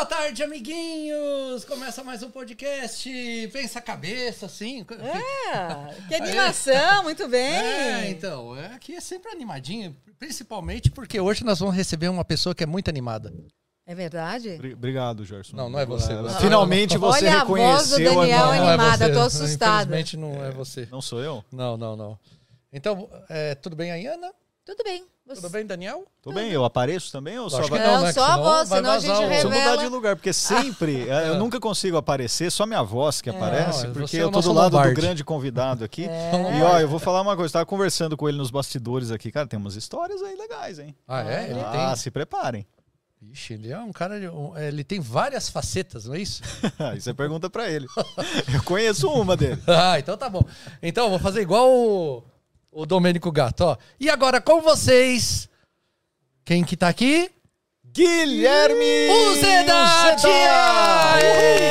Boa tarde, amiguinhos! Começa mais um podcast. Pensa a cabeça, assim. É, que animação, muito bem. É, então, é, aqui é sempre animadinho, principalmente porque hoje nós vamos receber uma pessoa que é muito animada. É verdade? Bri- Obrigado, Gerson. Não, não é você. Ah, Você- Finalmente você Olha a voz do reconheceu Daniel é animada, você. tô assustada. Infelizmente não é você. Não sou eu? Não, não, não. Então, é, tudo bem aí, Ana? Tudo bem. Você- Tudo bem, Daniel? Tô bem, eu apareço também ou só vai... que Não, né? só a voz, senão a gente o- Preciso revela. mudar de lugar, porque sempre eh, eu nunca consigo aparecer, só minha voz que aparece, Não, porque é eu tô do lado Lombardi. do grande convidado aqui. É. E ó, eu vou falar uma coisa, eu tava conversando com ele nos bastidores aqui, cara, tem umas histórias aí legais, hein? Ah, é? Ele ah, tem. se preparem. Ixi, ele é um cara. de- um- Ele tem várias facetas, não é isso? Aí você pergunta pra ele. Eu conheço uma dele. Ah, então tá bom. Então, vou fazer igual o, o Domênico Gato, ó. E agora com vocês. Quem que tá aqui? Guilherme Zedati! Aê!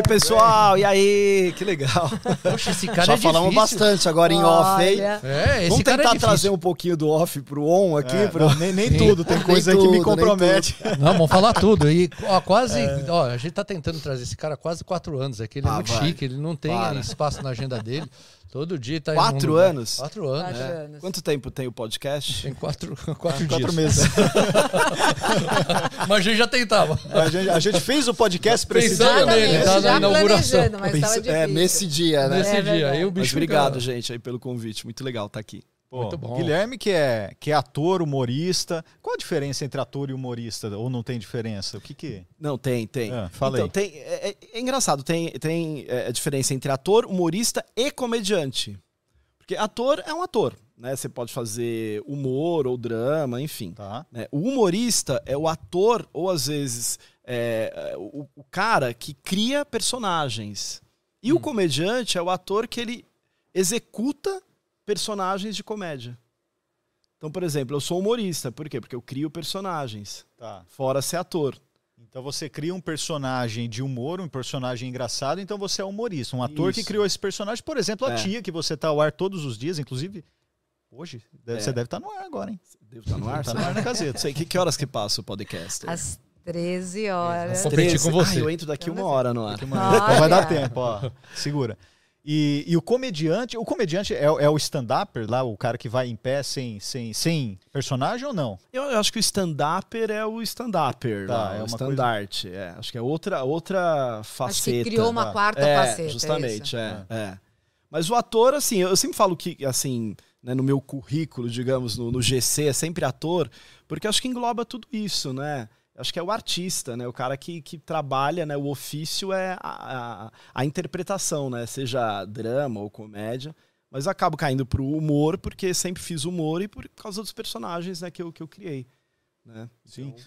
Oi, pessoal, e aí? Que legal. Poxa, esse cara Já é falamos difícil. bastante agora em off, hein? É, esse Vamos cara é tentar difícil. trazer um pouquinho do off pro on aqui. É, pro... não, nem nem tudo, tem coisa aí que me tudo, compromete. Não, vamos falar tudo. E ó, quase. Ó, a gente tá tentando trazer esse cara há quase quatro anos aqui. Ele é Ah, muito vai. chique, ele não tem Para. espaço na agenda dele. Todo dia tá em Quatro um lugar. anos? Quatro anos. Quatro é. anos. Quanto tempo tem o podcast? Tem quatro, quatro, Quatro dias. meses. Mas a gente já tentava. A gente, a gente fez o podcast pra esse dia. nele, né? tá na já inauguração. mas. É, nesse dia, né? Nesse É dia. o bicho Mas obrigado, fica- gente, aí pelo convite. Muito legal estar aqui. Pô, Muito bom. Guilherme, que é, que é ator, humorista. Qual a diferença entre ator e humorista? Ou não tem diferença? O que que. Não, tem, tem. Ah, fala então, aí. tem é, é- é engraçado, tem, tem é, a diferença entre ator, humorista e comediante. Porque ator é um ator, né? Você pode fazer humor ou drama, enfim. Tá. né? O humorista é o ator, ou às vezes é, o, o cara que cria personagens. E o comediante é o ator que ele executa personagens de comédia. Então, por exemplo, eu sou humorista. Por quê? Porque eu crio personagens. Tá. Fora ser ator. Então você cria um personagem de humor, um personagem engraçado, então você é humorista. Um ator que Isso. criou esse personagem. Por exemplo, a É. tia, que você tá ao ar todos os dias, inclusive. Hoje, deve- É. você deve estar no ar agora, hein? Devo estar no ar? Tá no ar na. Não sei, que, que horas que passa o podcast? Às 13 horas. Vou competir com você. Ah, eu entro daqui uma hora no ar. Que. Então vai dar tempo, ó. Segura. E, e o comediante, o comediante é, é o stand-upper lá, o cara que vai em pé sem, sem, sem personagem ou não? Eu, eu acho que o stand-upper é o stand-upper, Tá, lá, é o uma estandarte. É, acho que é outra, outra Acho faceta. que criou uma tá. quarta é, faceta. justamente, isso. é, é. Mas o ator, assim, eu sempre falo que, assim, né, no meu currículo, digamos, no, no GC, é sempre ator, porque acho que engloba tudo isso, né? Acho que é o artista, né? O cara que, que trabalha, né? O ofício é a, a, a interpretação, né? Seja drama ou comédia. Mas eu acabo caindo pro humor, porque sempre fiz humor e por causa dos personagens né, que, eu, que eu criei. Né? Sim. Então,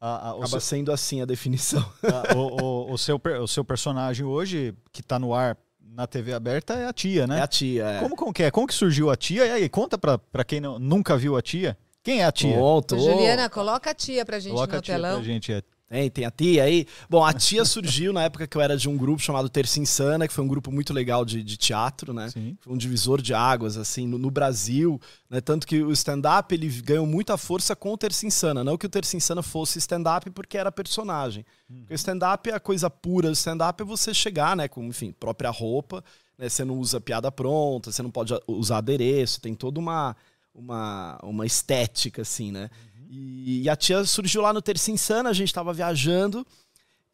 A- a- o, acaba seu, sendo assim a definição. a- o- o- o seu, o seu personagem hoje, que tá no ar na TV aberta, é a tia, né? É a tia. É. Como, como que é? Como que surgiu a tia? E aí, conta pra, pra quem não- nunca viu a tia. Quem é a tia? Juliana, coloca a tia pra gente Coloca no a tia telão. pra gente. É. Tem, tem a tia aí. Bom, a tia surgiu na época que eu era de um grupo chamado Terça Insana, que foi um grupo muito legal de, de teatro, né? Sim. Foi um divisor de águas, assim, no, no Brasil, né? Tanto que o stand-up, ele ganhou muita força com o Terça Insana. Não que o Terça Insana fosse stand-up porque era personagem. Porque o stand-up é a coisa pura. O stand-up é você chegar, né? Com, enfim, própria roupa, né? Você não usa piada pronta, você não pode usar adereço, tem toda uma, uma, uma estética, assim, né? E, e a tia surgiu lá no Terça Insana, a gente tava viajando.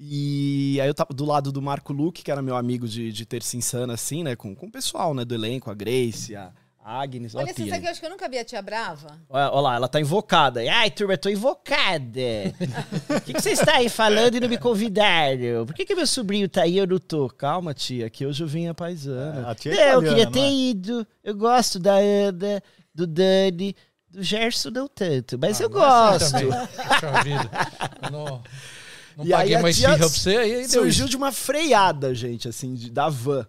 E aí eu tava do lado do Marco Luque, que era meu amigo de, de Terça Insana, assim, né? Com, com o pessoal, né? Do elenco, a Grace, a Agnes. Olha, a você sabe eu acho que eu nunca vi a tia Brava? Olha, olha lá, ela tá invocada. Ai, turma, eu tô invocada. O que, que você está aí falando e não me convidaram? Por que, que meu sobrinho tá aí e eu não tô? Calma, tia, que hoje eu vim a paisana. É, a tia é eu queria ter é? ido. Eu gosto da Ana, do Dani, do Gerson não tanto, mas eu Ah, não é assim gosto. também. Puxa vida. Eu Não, não E aí paguei a mais tia firra pra você, aí deu Surgiu isso. de uma freada, gente, assim, de, da van.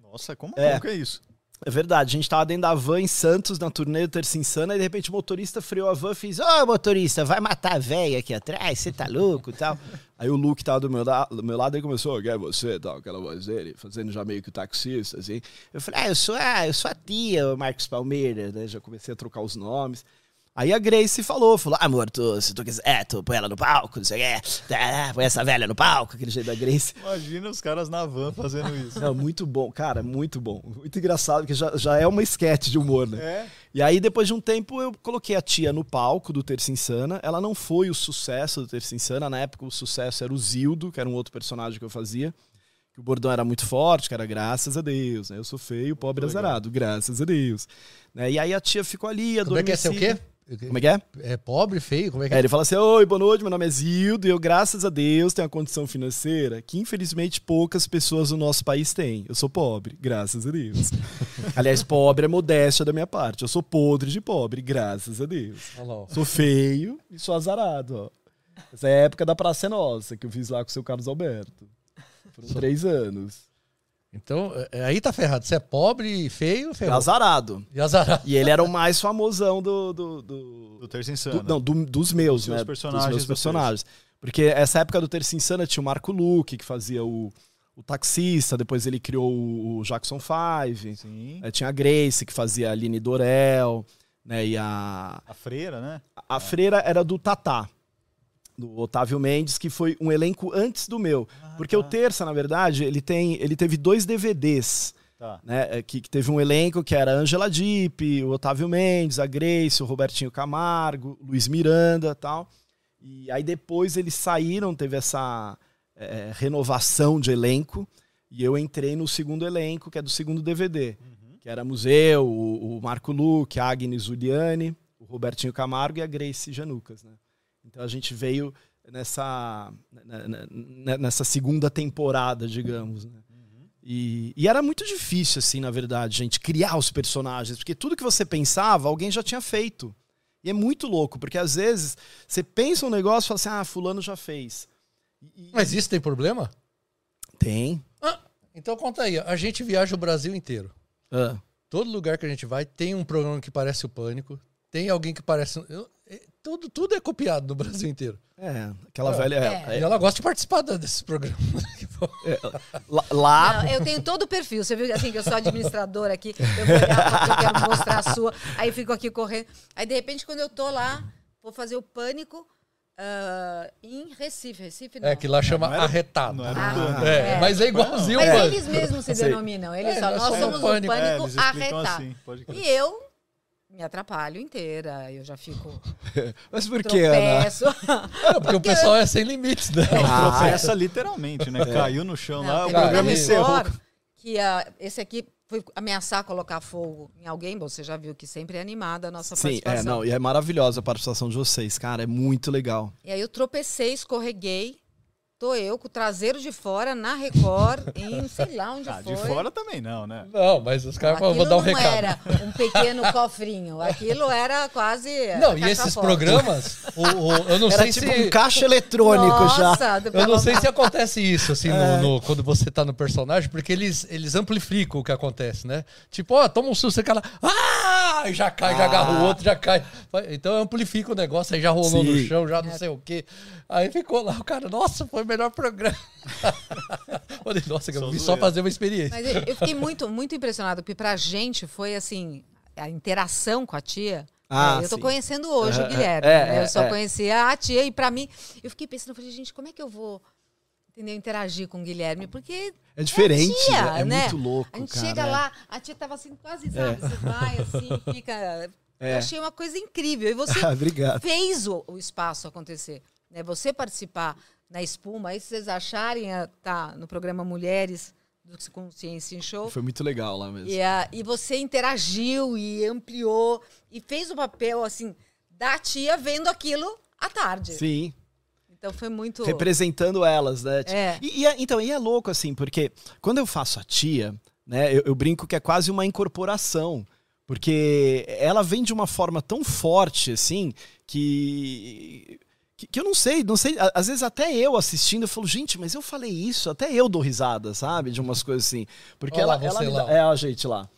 Nossa, como, É. como que é isso? É verdade, a gente tava dentro da van em Santos, na turnê do Terça Insana, e de repente o motorista freou a van e fez: Ô motorista, vai matar a véia aqui atrás, você tá louco e tal. Aí o Luke tava do meu, da- do meu lado e começou: quem é você tal, aquela voz dele, fazendo já meio que o taxista, assim. Eu falei: ah, eu sou a, eu sou a tia, o Marcos Palmeira, né? Já comecei a trocar os nomes. Aí a Grace falou, falou, amor, tu, se tu quiser, tu põe ela no palco, não sei o que, tá, põe essa velha no palco, aquele jeito da Grace. Imagina os caras na van fazendo isso. Não, muito bom, cara, muito bom. Muito engraçado, porque já, já é uma sketch de humor, né? É. E aí, depois de um tempo, eu coloquei a tia no palco do Terça Insana. Ela não foi o sucesso do Terça Insana. Na época, o sucesso era o Zildo, que era um outro personagem que eu fazia. Que o bordão era muito forte, que era graças a Deus, né? Eu sou feio, pobre azarado, graças a Deus. Né? E aí a tia ficou ali, Como é que é ser o quê? Como é que é? É pobre, feio? Como é que É, é? ele fala assim: Oi, boa noite, meu nome é Zildo e eu, graças a Deus, tenho uma condição financeira que infelizmente poucas pessoas no nosso país têm. Eu sou pobre, graças a Deus. Aliás, pobre é modéstia da minha parte. Eu sou podre de pobre, graças a Deus. Olha lá, ó. Sou feio e sou azarado, ó. Essa é a época da Praça é Nossa, que eu fiz lá com o seu Carlos Alberto. Foram três anos. Então, é- aí tá ferrado. Você é pobre, feio, É ferrado. azarado. E azarado. E ele era o mais famosão do. do, do- Do Terça do- Insana. não, do- dos meus, né? personagens dos meus do personagens. Porque essa época do Terça Insana tinha o Marco Luque, que fazia o, o taxista, depois ele criou o, o Jackson Five. Sim. É, tinha a Grace, que fazia a Aline Dorel, né? E a, A freira, né? a freira era do Tatá, do Otávio Mendes, que foi um elenco antes do meu. Porque o Terça, na verdade, ele, tem, ele teve dois DVDs. Tá. Né, é, que, que teve um elenco que era a Angela Dipp, o Otávio Mendes, a Grace, o Robertinho Camargo, Luiz Miranda tal. E aí depois eles saíram, teve essa é, renovação de elenco, e eu entrei no segundo elenco, que é do segundo DVD, que era Museu, o, o Marco Luque, a Agnes Juliane, o Robertinho Camargo e a Grace Janucas. Né? Então a gente veio nessa, né, né, né, nessa segunda temporada, digamos. Né? E, e era muito difícil, assim, na verdade, gente, criar os personagens, porque tudo que você pensava, alguém já tinha feito. E é muito louco, porque às vezes você pensa um negócio e fala assim, ah, fulano já fez. E- Mas isso tem problema? Tem. Ah, então conta aí. A gente viaja o Brasil inteiro. Ah, Todo lugar que a gente vai tem um programa que parece o Pânico. Tem alguém que parece. eu- tudo, tudo é copiado no Brasil inteiro. é, aquela É. velha... É. E ela gosta de participar da- desses programas. Lá, Não, eu tenho todo o perfil. Você viu assim que eu sou administradora aqui, eu vou olhar eu quero mostrar a sua. Aí fico aqui correndo. Aí, de repente, quando eu tô lá, vou fazer o pânico ah, em Recife. Recife não. É, que lá chama Não era- arretado. não era Ah. É, É. mas é igualzinho Mas eles mesmos se denominam. Eles É, falam, nós nós somos o Pânico. o É, pânico explicam arretado. assim. E eu me atrapalho inteira. Eu já fico. Mas por que, Ana? tropeço. É, porque o pessoal é sem limites, né? Ah, Tropeça literalmente, né? Caiu no chão lá, Não, o teve programa encerrou. Que esse aqui foi ameaçar colocar fogo em alguém. Você já viu que sempre é animada a nossa Sim, é, participação. não, e é maravilhosa a participação de vocês, cara, é muito legal. E aí eu tropecei, escorreguei. Tô eu com o traseiro de fora na Record, em sei lá onde Ah, foi. de fora também não, né? Não, mas os caras vão dar um não recado. era um pequeno cofrinho. Aquilo era quase. Não, a e esses forte. programas, o- o- eu não Era sei tipo se. um caixa eletrônico já. Nossa, do- Eu não sei se acontece isso, assim, no- É. no- quando você tá no personagem, porque eles, eles amplificam o que acontece, né? Tipo, ó, toma um susto, você cala. Ah! E já cai, já agarra o outro, já cai. Então amplifica o negócio, aí já rolou no Sim. chão, já não sei o quê. Aí ficou lá, o cara, nossa, foi o melhor programa. Falei, nossa, eu Só vim só fazer uma experiência. Mas eu, eu fiquei muito, muito impressionado, porque pra gente foi assim, a interação com a tia. Ah, é, eu tô sim. conhecendo hoje É, o Guilherme. é, né? é, eu só é. conhecia a tia, e pra mim, eu fiquei pensando, eu falei, gente, como é que eu vou entendeu, interagir com o Guilherme? Porque É diferente, tia, né? é né? muito louco, a gente cara. chega é. lá, a tia tava assim, quase, sabe? Você vai assim, fica. É. Eu achei uma coisa incrível. E você Ah, Obrigado. fez o, o espaço acontecer. Né? Você participar na espuma, aí se vocês acharem, ah, tá no programa Mulheres do Consciência em Show. Foi muito legal lá mesmo. E, ah, e você interagiu e ampliou e fez o papel assim da tia vendo aquilo à tarde. Sim, Então foi muito. representando elas, né? É. E, e é- então, e é louco assim, porque quando eu faço a tia, né, eu, eu brinco que é quase uma incorporação. Porque ela vem de uma forma tão forte, assim, que. Que, que eu não sei, não sei. Às vezes até eu assistindo, eu falo, gente, mas eu falei isso, até eu dou risada, sabe? De umas coisas assim. Porque Olha lá, ela, ela dá- ó. É a gente lá.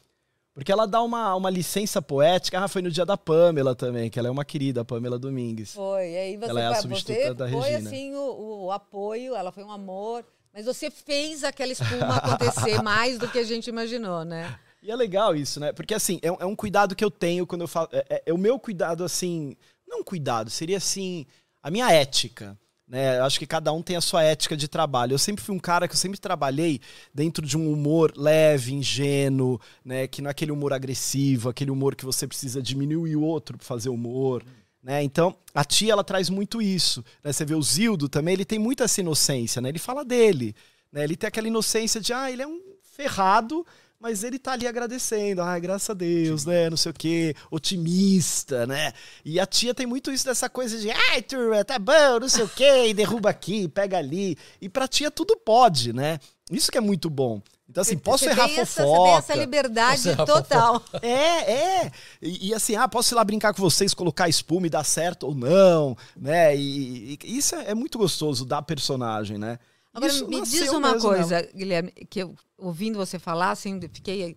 Porque ela dá uma, uma licença poética. Ah, foi no dia da Pamela também, que ela é uma querida, a Pamela Domingues. Foi, e aí você, Ela é a vai- substituta você da foi Regina. assim o, o apoio, ela foi um amor, mas você fez aquela espuma acontecer mais do que a gente imaginou, né? E é legal isso, né? Porque assim, é, um- é um cuidado que eu tenho quando eu falo. É, é- é o meu cuidado, assim. Não cuidado, seria assim. A minha ética. Né? Eu acho que cada um tem a sua ética de trabalho. Eu sempre fui um cara que eu sempre trabalhei dentro de um humor leve, ingênuo, né? Que não é aquele humor agressivo, aquele humor que você precisa diminuir o outro para fazer humor. Né? Então, a tia ela traz muito isso. Né? Você vê o Zildo também, ele tem muita essa inocência, né? Ele fala dele. Né? Ele tem aquela inocência de, ah, ele é um ferrado, mas ele tá ali agradecendo, ai, graças a Deus, né? Não sei o quê, otimista, né? E a tia tem muito isso dessa coisa de, ai, turma, tá bom, não sei o quê, e derruba aqui, pega ali. E pra tia tudo pode, né? Isso que é muito bom. Então, assim, posso Você errar tem essa, fofoca. Você tem essa liberdade total. É, é. E, e assim, ah, posso ir lá brincar com vocês, colocar espuma e dar certo ou não, né? E, e isso é, é muito gostoso da personagem, né? Agora, Isso me diz uma mesmo nela. coisa, Guilherme, que eu, ouvindo você falar, assim, fiquei.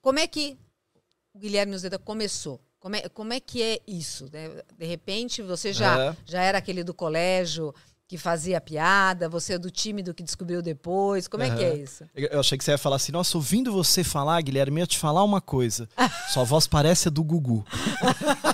Como é que o Guilherme Uzeda começou? Como é, como é que é isso? né? De repente, você já, É. já era aquele do colégio que fazia piada, você é do tímido que descobriu depois. Como é que é isso? Eu eu achei que você ia falar assim, nossa, ouvindo você falar, Guilherme, eu ia te falar uma coisa. Sua voz parece a do Gugu.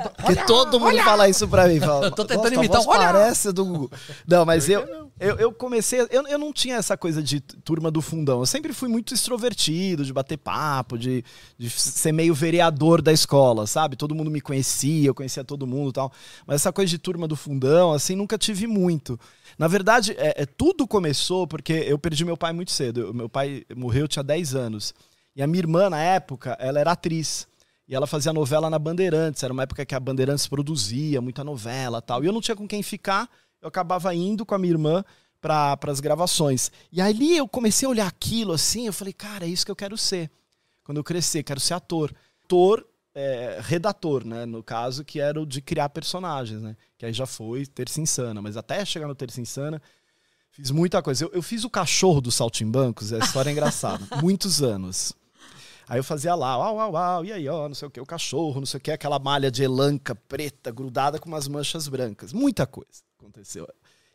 Porque todo mundo fala isso pra mim. Fala, Eu tô tentando "Nossa, tua imitar, olha!" parece do Gugu. Não, mas eu, eu, eu comecei... Eu, eu não tinha essa coisa de turma do fundão. Eu sempre fui muito extrovertido, de bater papo, de, de ser meio vereador da escola, sabe? Todo mundo me conhecia, eu conhecia todo mundo e tal. Mas essa coisa de turma do fundão, assim, nunca tive muito. Na verdade, é, é, tudo começou porque eu perdi meu pai muito cedo. Eu- meu pai morreu, eu tinha 10 anos. E a minha irmã, na época, ela era atriz. E ela fazia novela na Bandeirantes. Era uma época que a Bandeirantes produzia muita novela e tal. E eu não tinha com quem ficar. Eu acabava indo com a minha irmã para as gravações. E ali eu comecei a olhar aquilo assim. Eu falei, cara, é isso que eu quero ser. Quando eu crescer, quero ser ator. Ator, é, redator, né? No caso, que era o de criar personagens, né? Que aí já foi Terça Insana. Mas até chegar no Terça Insana, fiz muita coisa. Eu, eu fiz o cachorro dos Saltimbancos, a história é engraçada. Muitos anos. Aí eu fazia lá, uau, uau, uau, e aí, ó, não sei o que, o cachorro, não sei o que, aquela malha de elanca preta grudada com umas manchas brancas. Muita coisa aconteceu.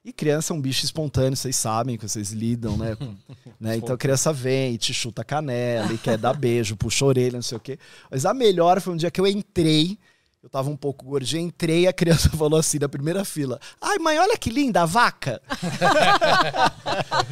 E criança é um bicho espontâneo, vocês sabem que vocês lidam, né? né? Então a criança vem e te chuta a canela e quer dar beijo, puxa a orelha, não sei o quê. Mas a melhor foi um dia que eu entrei, eu tava um pouco gordinho, entrei e a criança falou assim na primeira fila: Ai, mãe, olha que linda a vaca.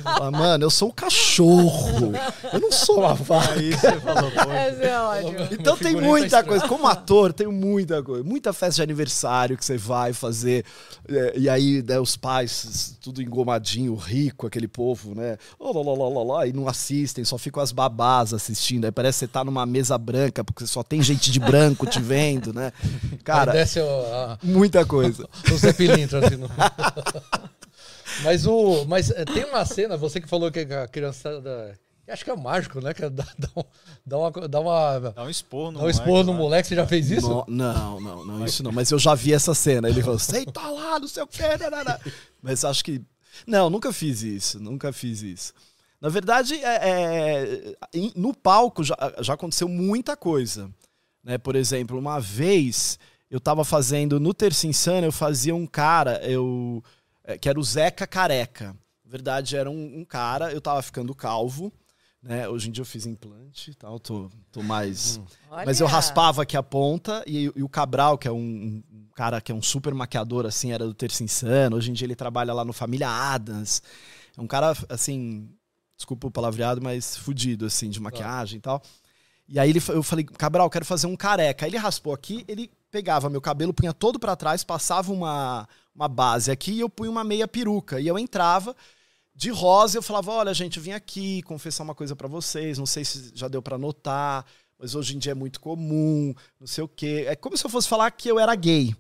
Fala, Mano, eu sou um cachorro. Eu não sou uma vaca. Aí você falou, é ótimo. Então Uma tem muita coisa. Como ator, tem muita coisa. Muita festa de aniversário que você vai fazer. é, E aí, né, os pais, tudo engomadinho, rico, aquele povo, né? Oh, lá, lá, lá, lá, lá, e não assistem, só ficam as babás assistindo. Aí parece que você tá numa mesa branca, porque só tem gente de branco te vendo, né? Cara, desce o, a- muita coisa. o Zé Pilintra, assim. no- mas o. Mas eh, tem uma cena, você que falou que a criançada. Acho que é mágico, né? Que é dar, dar, um- dar uma. Dar uma dá um expor no Dá um esporro no moleque, você já fez isso? No- não, não, não, isso não. Mas eu já vi essa cena. Ele falou, senta lá, não sei o quê. nanana." Mas acho que. Não, nunca fiz isso. Nunca fiz isso. Na verdade, é, é, no palco já, já aconteceu muita coisa. Né? Por exemplo, uma vez eu tava fazendo no Terça Insana, eu fazia um cara, eu é, que era o Zeca Careca. Na verdade, era um, um cara, eu tava ficando calvo. Né? Hoje em dia eu fiz implante e tal, tô, tô mais. Mas eu Olha. raspava aqui a ponta e, e o Cabral, que é um, um cara que é um super maquiador, assim, era do Terça Insano. Hoje em dia ele trabalha lá no Família Adams. É um cara, assim, desculpa o palavreado, mas fudido, assim, de maquiagem e tal. E aí ele, eu falei, Cabral, quero fazer um careca. Aí ele raspou aqui, ele pegava meu cabelo, punha todo pra trás, passava uma, uma base aqui e eu punha uma meia peruca. E eu entrava de rosa eu falava, olha, gente, eu vim aqui confessar uma coisa pra vocês, não sei se já deu pra notar, mas hoje em dia é muito comum, não sei o quê. É como se eu fosse falar que eu era gay.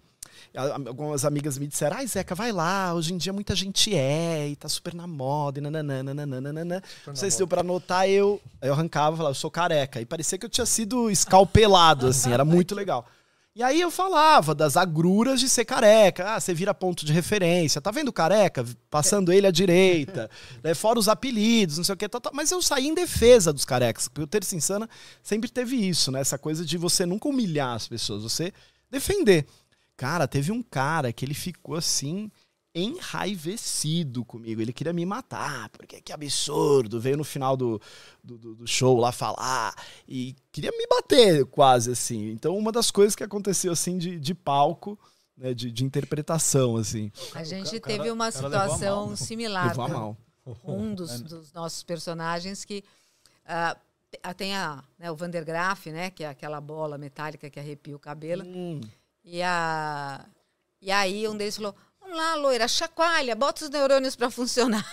Algumas amigas me disseram, ai, Zeca, vai lá, hoje em dia muita gente é, e tá super na moda, e nananana, nananana. Não sei se deu pra notar, eu, eu arrancava e falava, eu sou careca. E parecia que eu tinha sido escalpelado, assim, era muito legal. E aí eu falava das agruras de ser careca. Ah, você vira ponto de referência. Tá vendo o careca? Passando ele à direita. né? Fora os apelidos, não sei o que. Tal, tal. Mas eu saí em defesa dos carecas. Porque o Terça Insana sempre teve isso, né? Essa coisa de você nunca humilhar as pessoas, você defender. Cara, teve um cara que ele ficou assim enraivecido comigo. Ele queria me matar, porque que absurdo. Veio no final do, do, do, show lá falar e queria me bater quase assim. Então, uma das coisas que aconteceu assim de, de palco. Né, de, de interpretação, assim. A gente cara, teve uma situação mal, similar. Levou a mal. Um dos, dos nossos personagens que uh, tem a, né, o Vandergraaf, né, que é aquela bola metálica que arrepia o cabelo. Hum. E, a, e aí um deles falou: Vamos lá, loira, chacoalha, bota os neurônios para funcionar.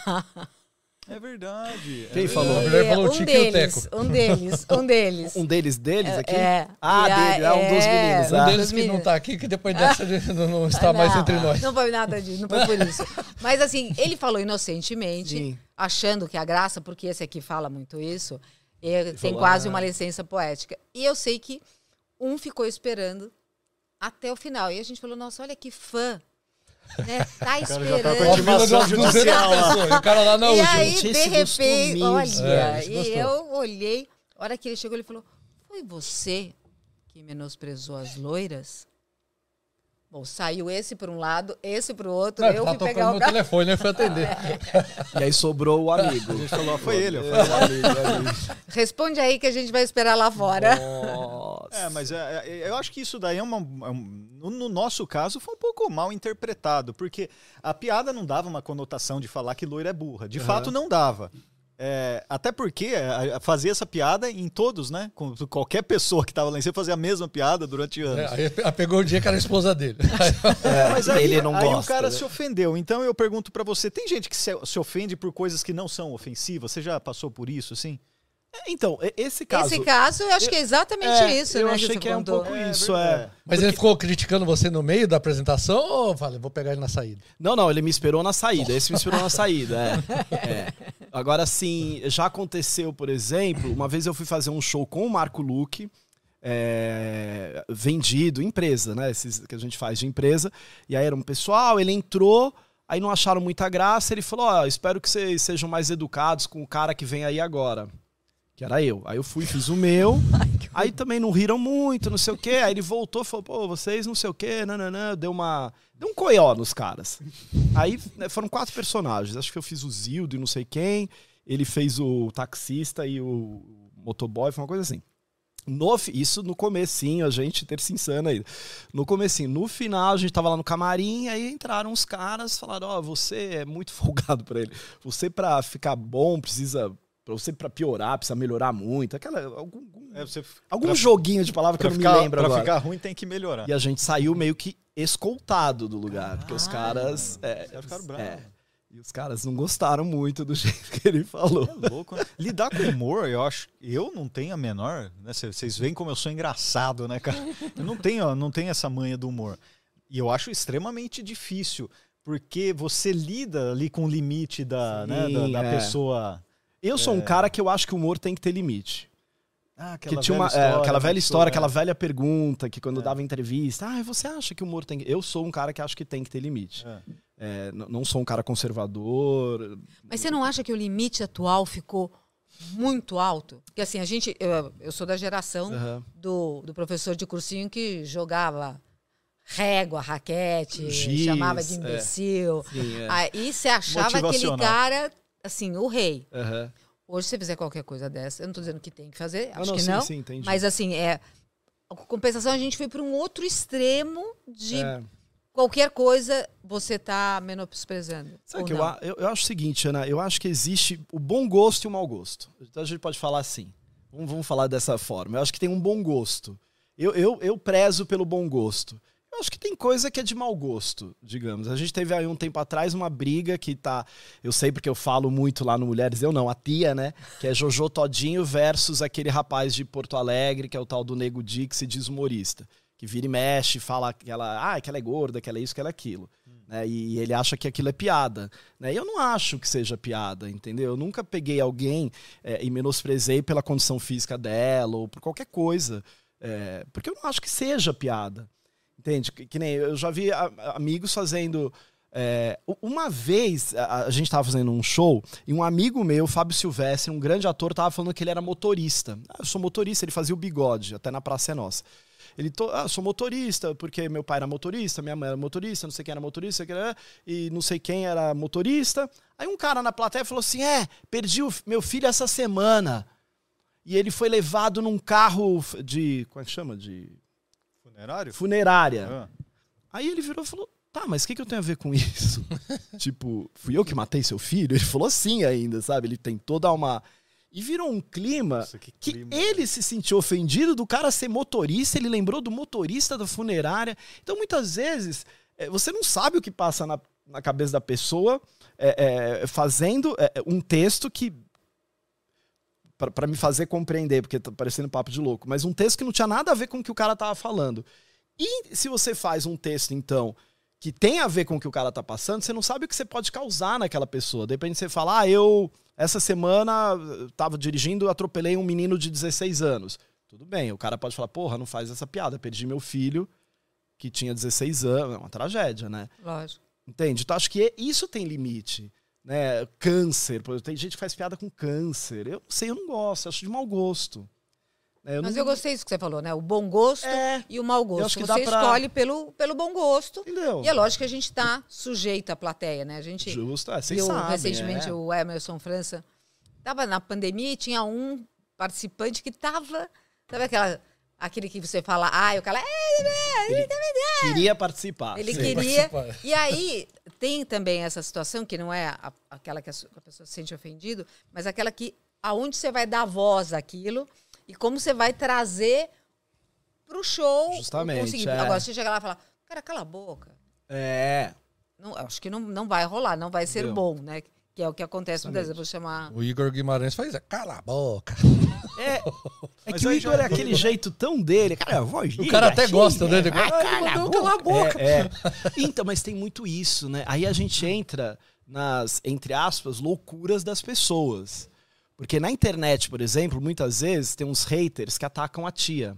É verdade. Quem falou? E, falou um, deles, um deles, um deles. Um deles, deles aqui? É. Ah, dele, é um dos é, meninos. Um deles que não está aqui, que depois dessa não, não está não, mais entre nós. Não foi nada disso, não foi por isso. Mas assim, ele falou inocentemente, Sim. achando que a graça, porque esse aqui fala muito isso, tem falou, quase ah. uma licença poética. E eu sei que um ficou esperando até o final. E a gente falou, nossa, olha que fã né? Tá esperando. Tá o cara lá não, E aí, de repente, olha, é, e eu olhei, a hora que ele chegou, ele falou: Foi você que menosprezou as loiras? Bom, saiu esse para um lado, esse para o outro, não, eu fui pegar o meu telefone, nem fui atender. e aí sobrou o amigo. A gente falou, foi ele. Foi o amigo, Responde aí que a gente vai esperar lá fora. Nossa. É, mas é, é, eu acho que isso daí é uma... É no nosso caso, foi um pouco mal interpretado, porque a piada não dava uma conotação de falar que loira é burra. De uhum. fato, não dava. É, até porque é, fazia essa piada em todos, né? Com qualquer pessoa que estava lá em cima fazia a mesma piada durante anos. É, aí pegou o dia que era a esposa dele. É, mas aí, ele não aí gosta, o cara né? se ofendeu. Então eu pergunto para você: tem gente que se, se ofende por coisas que não são ofensivas? Você já passou por isso, assim? É, então, esse caso. Esse caso, eu acho que é exatamente é, isso, eu né? achei que, que é um pouco é, isso, é. Mas Porque... ele ficou criticando você no meio da apresentação ou falei, vou pegar ele na saída? Não, não, ele me esperou na saída. Esse me esperou na saída, é. é. Agora, assim, já aconteceu, por exemplo, uma vez eu fui fazer um show com o Marco Luque. É, vendido, empresa, né? Esses que a gente faz de empresa. E aí era um pessoal, ele entrou, aí não acharam muita graça. Ele falou: Ó, oh, espero que vocês sejam mais educados com o cara que vem aí agora que era eu. Aí eu fui, fiz o meu, aí também não riram muito, não sei o quê. Aí ele voltou, falou, pô, vocês não sei o quê, nananã, deu uma... Deu um coió nos caras. Aí né, foram quatro personagens, acho que eu fiz o Zildo e não sei quem, ele fez o taxista e o motoboy, foi uma coisa assim. No, isso no comecinho, a gente, terça insana aí. No comecinho, no final, a gente tava lá no camarim, aí entraram os caras, falaram, ó, oh, você é muito folgado para ele. Você para ficar bom precisa Pra você, pra piorar, precisa melhorar muito. Aquela, algum algum, é, você, algum pra, joguinho de palavra que eu não ficar, me lembro pra agora. Pra ficar ruim tem que melhorar. E a gente saiu meio que escoltado do lugar. Ah, porque os caras... É, ficaram bravos. É, e os caras não gostaram muito do jeito que ele falou. É louco, né? Lidar com humor, eu acho. Eu não tenho a menor. Né? Vocês veem como eu sou engraçado, né, cara? Eu não tenho, não tenho essa manha do humor. E eu acho extremamente difícil. Porque você lida ali com o limite da, Sim, né, da, da é. pessoa eu sou um é. cara que eu acho que o humor tem que ter limite. Ah, aquela que tinha uma, história, é, aquela velha história, aquela velha pergunta que quando é. dava entrevista, ah, você acha que o humor tem que... Eu sou um cara que acho que tem que ter limite. É. É, não sou um cara conservador. Mas você não acha que o limite atual ficou muito alto? Porque assim, a gente. Eu, eu sou da geração uhum. do, do professor de cursinho que jogava régua, raquete, Giz, chamava de imbecil. É. Sim, é. Aí você achava aquele cara assim, o rei. Uhum. Hoje, se você fizer qualquer coisa dessa, eu não estou dizendo que tem que fazer, acho não, que sim, não. Sim, mas assim, é. A compensação, a gente foi para um outro extremo de é. qualquer coisa você tá menosprezando. Sabe que eu, eu, eu, acho o seguinte, Ana, eu acho que existe o bom gosto e o mau gosto. Então a gente pode falar assim. Vamos, vamos falar dessa forma. Eu acho que tem um bom gosto. Eu, eu, eu prezo pelo bom gosto. Eu acho que tem coisa que é de mau gosto, digamos. A gente teve aí um tempo atrás uma briga que tá. Eu sei porque eu falo muito lá no Mulheres, eu não, a tia, né? Que é Jojo Todinho versus aquele rapaz de Porto Alegre, que é o tal do Nego Dix e diz humorista. Que vira e mexe, fala que ela, ah, que ela é gorda, que ela é isso, que ela é aquilo. Hum. Né? E ele acha que aquilo é piada. Né? E eu não acho que seja piada, entendeu? Eu nunca peguei alguém é, e menosprezei pela condição física dela ou por qualquer coisa. É, porque eu não acho que seja piada. Entende? Que, que nem eu já vi a- amigos fazendo. é, uma vez a, a gente tava fazendo um show e um amigo meu, Fábio Silvestre, um grande ator, tava falando que ele era motorista. Ah, eu sou motorista, ele fazia o bigode, até na Praça é Nossa. Ele, to, ah, sou motorista, porque meu pai era motorista, minha mãe era motorista, não sei quem era motorista, e não sei quem era motorista. Aí um cara na plateia falou assim: É, perdi o meu filho essa semana. E ele foi levado num carro de. Como é que chama? De Funerário? funerária. Ah. Aí ele virou e falou: Tá, mas o que, que eu tenho a ver com isso? tipo, fui eu que matei seu filho? Ele falou assim ainda, sabe? Ele tentou dar uma. E virou um clima Nossa, que que clima. ele se sentiu ofendido do cara ser motorista, ele lembrou do motorista da funerária. Então, muitas vezes, eh, você não sabe o que passa na, na cabeça da pessoa eh, eh, fazendo um texto que. Para me fazer compreender, porque tá parecendo papo de louco, mas um texto que não tinha nada a ver com o que o cara tava falando. E se você faz um texto, então, que tem a ver com o que o cara tá passando, você não sabe o que você pode causar naquela pessoa. De repente você fala, ah, eu, essa semana, tava dirigindo, atropelei um menino de 16 anos. Tudo bem, o cara pode falar, porra, não faz essa piada, perdi meu filho, que tinha 16 anos. É uma tragédia, né? Lógico. Entende? Então acho que isso tem limite. Né? Câncer, por exemplo, tem gente que faz piada com câncer. Eu não sei, eu não gosto, eu acho de mau gosto. É, Mas não- eu gostei disso que você falou, né? O bom gosto É. e o mau gosto. que você pra- escolhe pelo, pelo bom gosto. Entendeu? E é lógico que a gente está sujeito à plateia, né? A gente Justo, é, vocês viu sabem. recentemente é. o Emerson França. Tava na pandemia e tinha um participante que tava. Sabe aquela, aquele que você fala, ah, o cara. É, Ele queria participar. ele sim. queria. participar. E aí tem também essa situação que não é a- aquela que a, a pessoa se sente ofendido, mas aquela que aonde você vai dar voz àquilo e como você vai trazer show. o- o Justamente, é. Agora você chega lá e fala, cara, cala a boca. É. Não, acho que não, não vai rolar, não vai ser Entendeu? bom, né? Que é o que acontece muitas vezes. Eu vou chamar. O Igor Guimarães faz, cala a boca. É, é Mas que o Igor já- é aquele jeito tão dele. Cara, a voz O cara até gosta, né? é, "Ai, cala a boca." É, é. Então, mas tem muito isso, né? Aí a gente entra nas, entre aspas, loucuras das pessoas. Porque na internet, por exemplo, muitas vezes tem uns haters que atacam a tia.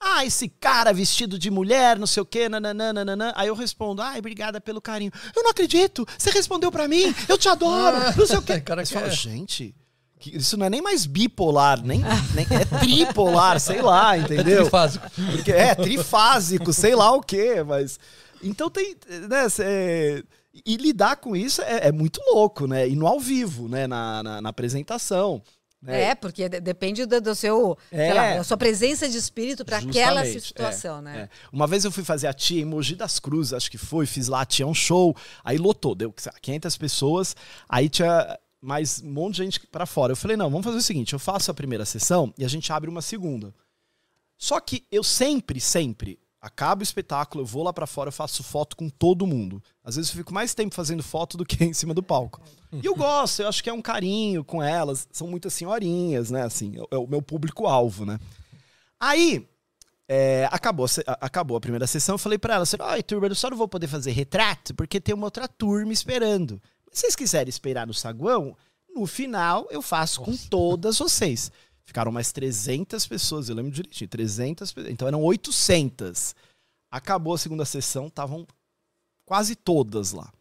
Ah, esse cara vestido de mulher, não sei o quê, nananã. Aí eu respondo, ai, obrigada pelo carinho. Eu não acredito, você respondeu pra mim, eu te adoro, não sei o quê. Cara, Você que fala, é. gente, isso não é nem mais bipolar, nem, nem é tripolar, sei lá, entendeu? Trifásico. Porque é trifásico, sei lá o quê, mas. Então tem. Né, cê- e lidar com isso é, é muito louco, né? E no ao vivo, né? Na, na, na apresentação. Né? É, porque de- depende do, do seu, sei É. lá, da sua presença de espírito para aquela Justamente, situação, é, né? é. Uma vez eu fui fazer a tia em Mogi das Cruzes, acho que foi, fiz lá, tinha um show, aí lotou, deu sei lá, 500 pessoas, aí tinha mais um monte de gente pra fora. Eu falei, não, vamos fazer o seguinte, eu faço a primeira sessão e a gente abre uma segunda. Só que eu sempre, sempre, acabo o espetáculo, eu vou lá pra fora, eu faço foto com todo mundo. Às vezes eu fico mais tempo fazendo foto do que em cima do palco. E eu gosto, eu acho que é um carinho com elas, são muitas senhorinhas, né, assim, é o meu público-alvo, né. Aí, é, acabou, acabou a primeira sessão, eu falei pra ela, ai, turma, eu só não vou poder fazer retrato, porque tem uma outra turma esperando. Se vocês quiserem esperar no saguão, no final eu faço com todas vocês. Ficaram mais 300 pessoas, eu lembro direitinho, 300 pessoas. Então eram 800. Acabou a segunda sessão, estavam quase todas lá.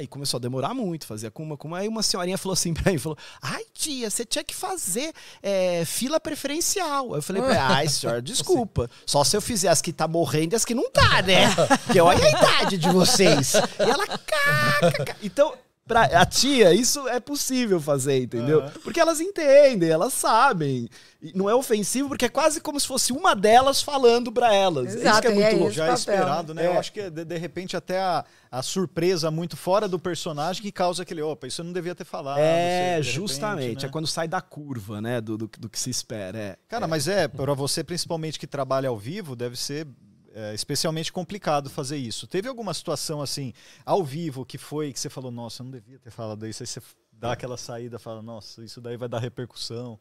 Aí começou a demorar muito, fazia com uma, com uma. Aí uma senhorinha falou assim pra mim, falou, ai tia, você tinha que fazer é, fila preferencial. Aí eu falei pra ela, ai senhora, desculpa. Só se eu fizer as que tá morrendo e as que não tá, né? Porque olha a idade de vocês. E ela, cá, cá. Então, pra a tia, isso é possível fazer, entendeu? Porque elas entendem, elas sabem. E não é ofensivo, porque é quase como se fosse uma delas falando pra elas. é isso Exato, que é muito é louco. Já é papel, esperado, né? É. Eu acho que de, de repente até a, a surpresa muito fora do personagem que causa aquele, opa, isso eu não devia ter falado. É, de justamente. repente, É né? quando sai da curva, né? Do, do, do que se espera. É. Cara, mas é, pra você principalmente que trabalha ao vivo, deve ser é, especialmente complicado fazer isso. Teve alguma situação assim, ao vivo, que foi, que você falou, nossa, eu não devia ter falado isso, aí você dá aquela saída, fala, nossa, isso daí vai dar repercussão.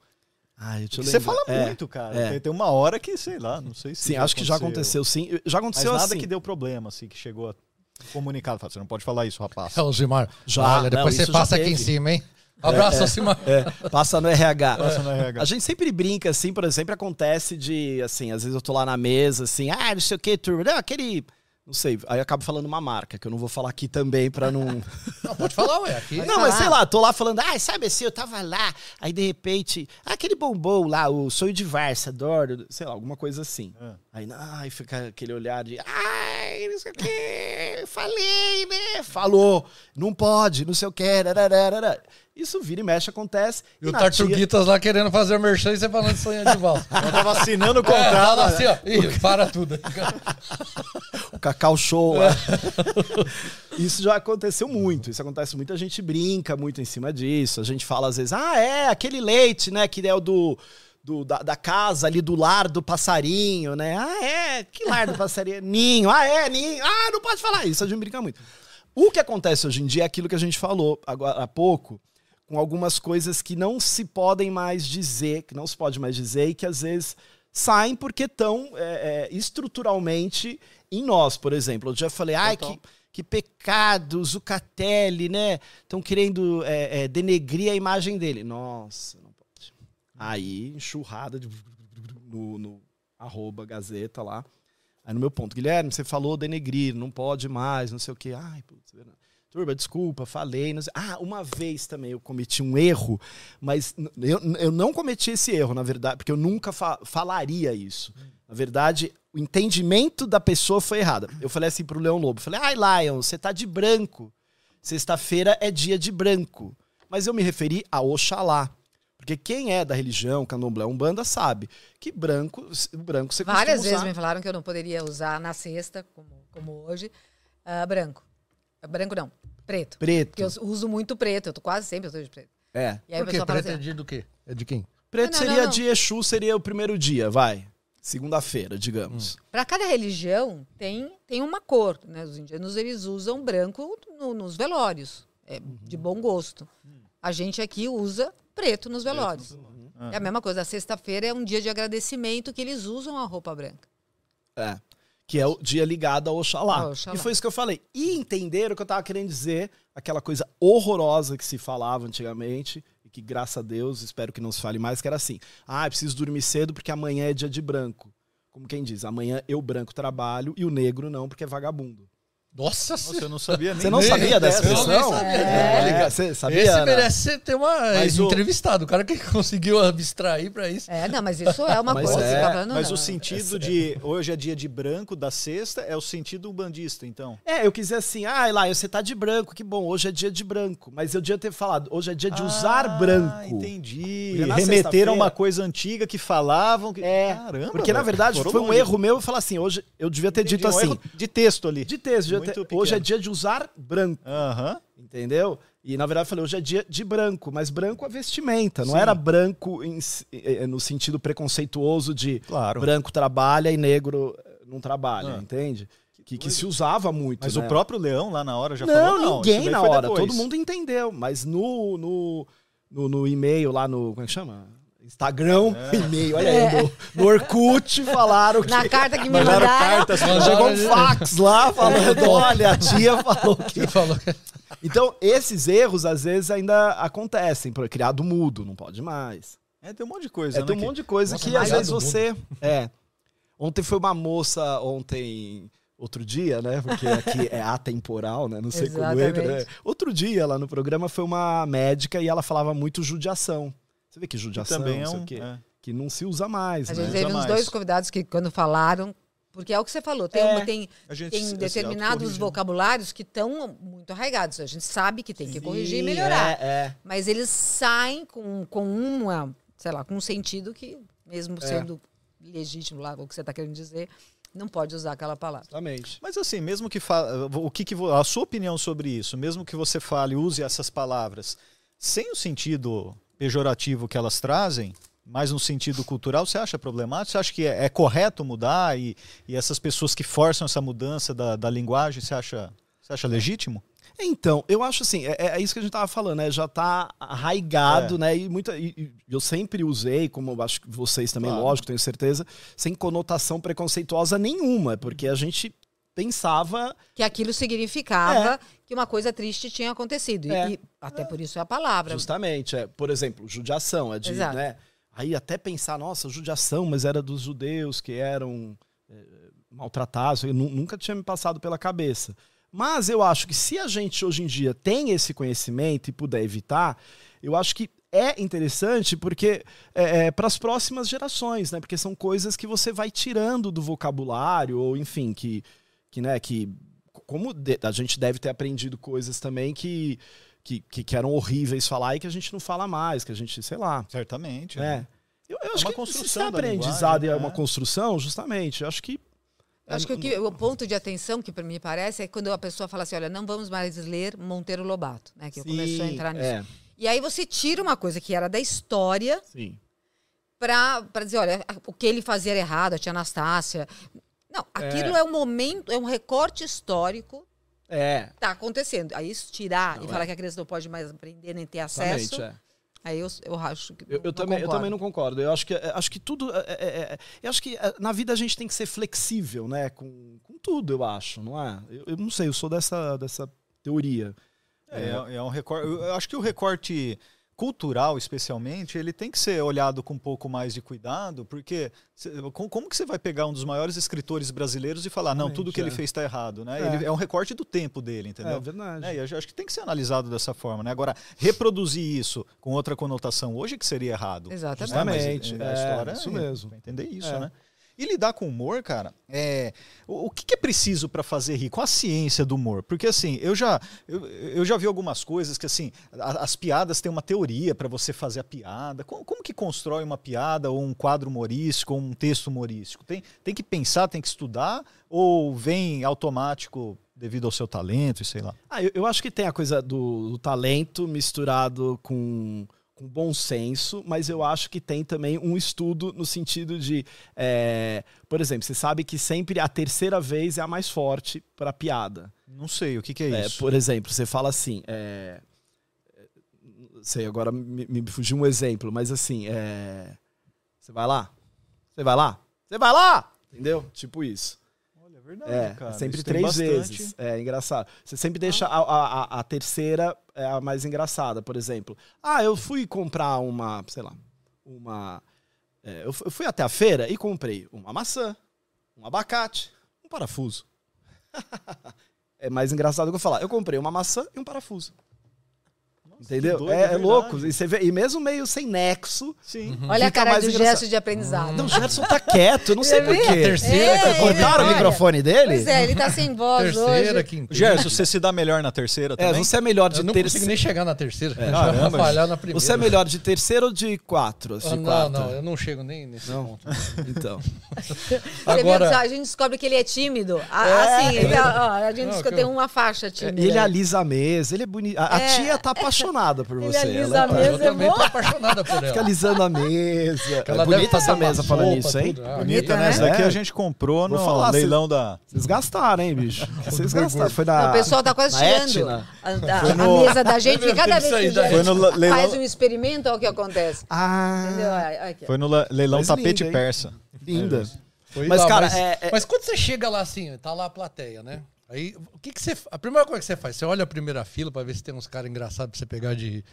Porque você fala É. muito, cara. é. Tem, tem uma hora que, sei lá, não sei se Sim, acho que já aconteceu, sim. Já Mas aconteceu nada assim. que deu problema, assim, que chegou a comunicado. Fala, Você não pode falar isso, rapaz. É, o Gilmar. Já, Olha, depois não, você passa aqui em cima, hein? Abraço acima. É, passa no RH. Passa no RH. A gente sempre brinca, assim, por exemplo, sempre acontece de, assim, às vezes eu tô lá na mesa, assim, ah, não sei o que, turma, não, aquele. Não sei, aí eu acabo falando uma marca, que eu não vou falar aqui também pra não. Não, pode falar, ué. Aqui. Não, mas sei lá, tô lá falando, ah, sabe assim, eu tava lá, aí de repente, ah, aquele bombom lá, o sonho de Varsa, adoro, sei lá, alguma coisa assim. Ah. Aí, ai, fica aquele olhar de, ai, não sei o que, falei, né? Falou, não pode, não sei o que, rararara. Isso vira e mexe, acontece. E o na tia- Tartuguitas lá querendo fazer o merchan e você falando de sonho de valsa. Ela tava assinando o É, contrato. tava assim, ó. Ih, para tudo. o Cacau Show lá. Isso já aconteceu muito. Isso acontece muito. A gente brinca muito em cima disso. A gente fala às vezes, ah, é, aquele leite, né? Que é o do. do- da, da casa ali do lar do passarinho, né? Ah, é, que lar do passarinho? Ninho, ah, é, ninho. Ah, não pode falar isso, a gente brinca muito. O que acontece hoje em dia é aquilo que a gente falou agora há pouco, com algumas coisas que não se podem mais dizer, que não se pode mais dizer e que às vezes saem porque estão é, é, estruturalmente em nós, por exemplo. Eu já falei, ai, que, que pecado, Zucatelli, né? Estão querendo é, é, denegrir a imagem dele. Nossa, não pode. Aí, enxurrada de... no, no arroba Gazeta lá. Aí no meu ponto, Guilherme, você falou denegrir, não pode mais, não sei o quê. Ai, putz, verdade. Turma, desculpa, falei. Não sei. Ah, uma vez também eu cometi um erro, mas eu, eu não cometi esse erro, na verdade, porque eu nunca fa- falaria isso. Na verdade, o entendimento da pessoa foi errado. Eu falei assim pro Leão Lobo, falei, ai, Lion, você tá de branco. Sexta-feira é dia de branco. Mas eu me referi a Oxalá. Porque quem é da religião, candomblé, umbanda, sabe que branco, branco você Várias vezes usar. me falaram que eu não poderia usar na sexta, como, como hoje, ah, branco. Branco não, preto. Preto. Porque eu uso muito preto, eu tô quase sempre eu tô de preto. É. E aí o Por quê? pessoal fala Preto é assim, dia do quê? É de quem? Preto Não, não, seria não. de Exu, seria o primeiro dia, vai. Segunda-feira, digamos. Para cada religião tem, tem uma cor. Né? Os indianos eles usam branco no- nos velórios, é de bom gosto. A gente aqui usa preto nos velórios. É a mesma coisa. A sexta-feira é um dia de agradecimento que eles usam a roupa branca. É. Que é o dia ligado ao Oxalá. Oxalá. E foi isso que eu falei. E entenderam o que eu tava querendo dizer, aquela coisa horrorosa que se falava antigamente, e que, graças a Deus, espero que não se fale mais, que era assim: ah, preciso dormir cedo porque amanhã é dia de branco. Como quem diz, amanhã eu branco trabalho e o negro não, porque é vagabundo. Nossa, Nossa, eu não sabia nem. Você não sabia dessa expressão? sabia. É, você sabia? Esse Ana? merece ter uma Mas o- entrevistado. O cara que conseguiu abstrair pra isso. É, não, mas isso é uma Mas coisa. é, tá falando, Mas não, o sentido de hoje é dia de branco da sexta é o sentido bandista, então. É, eu quis dizer assim, ah, lá, você tá de branco, que bom, hoje é dia de branco. Mas eu devia ter falado, hoje é dia de usar Ah, branco. Entendi. Sexta-feira- a uma coisa antiga que falavam. Que... É, Caramba. porque na verdade foi um longe. erro meu falar assim, hoje eu devia ter Entendi, dito um assim, erro de texto ali. de texto, devia Muito hoje é dia de usar branco, Aham. entendeu? E na verdade eu falei, hoje é dia de branco, mas branco é vestimenta, não Sim. era branco em si- eh, no sentido preconceituoso de Claro. branco trabalha e negro eh, não trabalha, Ah. entende? Que, que se usava muito, Mas né? o próprio Leão lá na hora já não, falou. Não, ninguém na hora. depois. Todo mundo entendeu. Mas no, no, no, no e-mail lá no. Como é que chama? Instagram, e-mail, olha aí, no, no Orkut falaram que. Na carta que me Mandaram mandaram. cartas. Mandaram- Chegou um fax lá falando: olha, a tia falou que. Falou que... Então, esses erros às vezes ainda acontecem. Por criado mudo, não pode mais. É, tem um monte de coisa, É, tem um né, monte de coisa Nossa, que às é vezes você. É. Ontem foi uma moça, ontem. Outro dia, né? Porque aqui é atemporal, né? Não sei como entra. Né? Exatamente. Outro dia lá no programa foi uma médica e ela falava muito judiação. Você vê que Que judiação, também é não sei um. o quê, é. que não se usa mais, A né? gente Usa teve uns dois convidados que, quando falaram, porque é o que você falou, tem, É. uma- tem, gente tem se determinados né? vocabulários que estão muito arraigados. A gente sabe que tem que corrigir e melhorar. É, é. Mas eles saem com, com uma, sei lá, com um sentido que, mesmo É. sendo legítimo lá, o que você está querendo dizer, não pode usar aquela palavra. Exatamente. Mas assim, mesmo que fa... o que, que vo- a sua opinião sobre isso, mesmo que você fale, use essas palavras sem o sentido pejorativo que elas trazem, mas no sentido cultural, você acha problemático? Você acha que é, é correto mudar e, e essas pessoas que forçam essa mudança da, da linguagem, você acha, você acha legítimo? Então, eu acho assim, é, é isso que a gente tava falando, né? Já tá arraigado, É. né? E, muita, e- e eu sempre usei, como eu acho que vocês também, Claro. lógico, tenho certeza, sem conotação preconceituosa nenhuma, porque a gente pensava. Que aquilo significava É. que uma coisa triste tinha acontecido. E- É. E, até por isso é a palavra. Justamente, é, por exemplo, judiação, é de, Exato. né? Aí até pensar, nossa, judiação, mas era dos judeus que eram é, maltratados, eu nu- nunca tinha me passado pela cabeça. Mas eu acho que se a gente hoje em dia tem esse conhecimento e puder evitar, eu acho que é interessante porque é, para as próximas gerações, né? Porque são coisas que você vai tirando do vocabulário ou enfim que que né que como de- a gente deve ter aprendido coisas também que que, que, que eram horríveis falar e que a gente não fala mais, que a gente, sei lá. Certamente. É. Eu, eu acho uma que construção se aprendizado é uma né? construção, justamente, eu acho que. Eu Acho que o, que o ponto de atenção que me parece é quando a pessoa fala assim, olha, não vamos mais ler Monteiro Lobato, né? Que começou a entrar nisso. É, E aí você tira uma coisa que era da história para dizer, olha, o que ele fazia era errado, a tia Anastácia. Não, aquilo é, um momento, é um recorte histórico É. tá acontecendo. Aí isso tirar Não, e é. falar que a criança não pode mais aprender nem ter acesso, Exatamente, é. aí eu, eu acho que Eu, eu não também, eu também não concordo. Eu acho que, é, acho que tudo. é, é, é, eu acho que é, na vida a gente tem que ser flexível, né? Com, com tudo, eu acho, não é? Eu, eu não sei, eu sou dessa, dessa teoria. É, é um recorte. Eu acho que o recorte cultural, especialmente, ele tem que ser olhado com um pouco mais de cuidado, porque como que você vai pegar um dos maiores escritores brasileiros e falar, não, tudo que ele é. fez está errado, né? É. Ele, é um recorte do tempo dele, É, entendeu? verdade. É, e eu acho que tem que ser analisado dessa forma, né? Agora, reproduzir isso com outra conotação hoje que seria errado. Exatamente. né? Mas, é, a é, história isso é, mesmo. entender isso, É. né? E lidar com humor, cara, é o, o que, que é preciso para fazer rir? Qual a ciência do humor? Porque assim, eu já eu, eu já vi algumas coisas que assim, a- as piadas têm uma teoria para você fazer a piada. Como, como que constrói uma piada ou um quadro humorístico ou um texto humorístico? Tem, tem que pensar, tem que estudar ou vem automático devido ao seu talento e sei lá? Ah, eu, eu acho que tem a coisa do, do talento misturado com, com bom senso, mas eu acho que tem também um estudo no sentido de, é, por exemplo, você sabe que sempre a terceira vez é a mais forte para piada. Não sei, o que, que é, É, isso? por exemplo, você fala assim, é, não sei, agora me, me fugiu um exemplo, mas assim, é, você vai lá, você vai lá, você vai lá, entendeu? Tipo isso. É verdade, É, cara. sempre Isso três vezes. É engraçado. Você sempre deixa a, a, a- a terceira é a mais engraçada. Por exemplo, ah, eu fui comprar uma, sei lá, uma. é, eu fui até a feira e comprei uma maçã, um abacate, um parafuso. é mais engraçado do que eu falar. Eu comprei uma maçã e um parafuso. Entendeu? doido, é, é é louco. E, você vê, e mesmo meio sem nexo. Sim. Olha a cara do engraçado. gesto de aprendizado. Não, o Gerson tá quieto, eu não sei É por mesmo? quê. Terceira, É, que Cortaram o microfone dele? Pois é, ele tá sem voz Terceira, hoje. quinta. Gerson, você se dá melhor na terceira É, também? você é melhor de Eu não terceira. consigo nem chegar na terceira. É. Já vou Caramba, falhar na primeira. Você é melhor de terceiro ou de quatro? Ah, De não, quarta? não, eu não chego nem nesse Não. ponto. Então. Agora-? A gente descobre que ele é tímido. A- É. assim, ele, ó, a gente Não, descobre- que tem uma faixa tímida. Ele alisa a mesa, ele é bonito. A, a É. tia tá apaixonada por Ele você. alisa ela a mesa. eu é também bom. tô apaixonada por ela. fica alisando a mesa. Ela é bonita essa mesa falando isso, hein? tudo. Bonita, né? né? Essa daqui É. a gente comprou no falar, leilão da. Vocês gastaram, hein, bicho? Vocês gastaram. Foi na. Não, o pessoal tá quase tirando a, a- Foi a no- mesa da gente. Cada no vez que a gente no leilão- faz um experimento, olha o que acontece. Ah. Foi no le- leilão Mas tapete persa. linda. Foi Mas, cara, mas, é- é- mas quando você chega lá assim, tá lá a plateia, né? Aí, o que que você... A primeira coisa que você faz, você olha a primeira fila pra ver se tem uns caras engraçados pra você pegar de,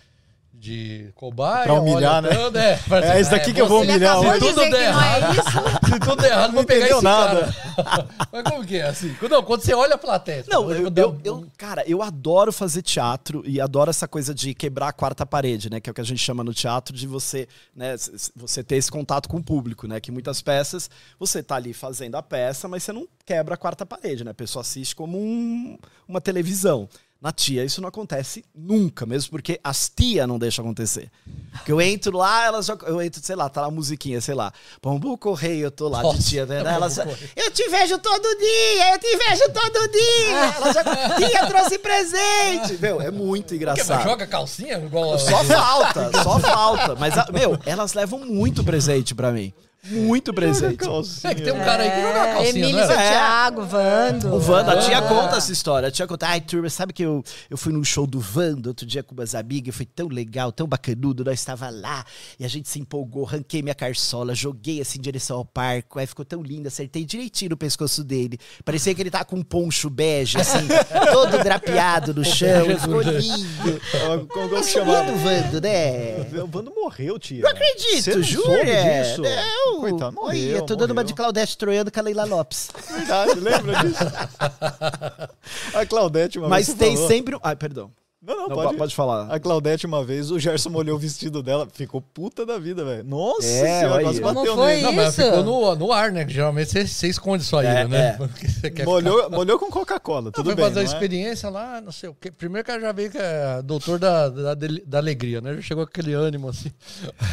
de cobaia. Pra humilhar, olha né? tudo, É, pra É esse daqui que eu vou humilhar hoje. de Tudo der não é errado. isso. Se tudo errado, vou pegar esse nada. cara. Mas como que é assim? Não, quando você olha a plateia... Não, eu, eu, eu- cara, eu adoro fazer teatro e adoro essa coisa de quebrar a quarta parede, né? Que é o que a gente chama no teatro de você, né? Você ter esse contato com o público, né? Que muitas peças você tá ali fazendo a peça, mas você não quebra a quarta parede, né? A pessoa assiste como um- uma televisão. Na tia, isso não acontece nunca, mesmo porque as tia não deixam acontecer. Porque eu entro lá, elas já. Eu entro, sei lá, tá lá a musiquinha, sei lá. Bambu Correio, eu tô lá de Nossa, tia, né? Correio. eu te vejo todo dia, eu te vejo todo dia. Ela já, tia, trouxe presente. Meu, é muito engraçado. Mas joga calcinha igual... a- Só falta, só falta. Mas, meu, elas levam muito presente pra mim. Muito presente. É que tem um cara aí que joga É, calcinha, Emílio não é? Santiago, Vando. O Wanda, a tia conta essa história. A tia conta, ai, turma, sabe que eu, eu fui num show do Wanda outro dia com umas amigas, foi tão legal, tão bacanudo, nós estava lá e a gente se empolgou, ranquei minha carçola, joguei assim em direção ao parque, aí ficou tão lindo, acertei direitinho no pescoço dele. Parecia que ele tava com um poncho bege, assim, todo drapeado no chão, ficou lindo. Como Lindo, chamava? Wanda, né? O Vando morreu, tia. Não acredito, jura? disso? Não. Coitado, morreu, Olha, tô dando uma de Claudete Troiano com a Leila Lopes. Verdade, lembra disso? A Claudete uma Mas vez tem falou- sempre... um- Ai, perdão. Não, não, Não, pode, pode, falar. A Claudete uma vez, o Gerson molhou o vestido dela, ficou puta da vida, velho. Nossa É, senhora, quase aí. Bateu foi nele. Não, mas Isso. ficou no, no ar, né? Geralmente você, você esconde sua ira, É, né? é. Você quer Molhou, molhou com Coca-Cola, Não, tudo foi bem, fazer a não é? experiência lá, não sei o quê. Primeiro que ela já veio que é doutor da, da, da alegria, né? Já chegou com aquele ânimo assim.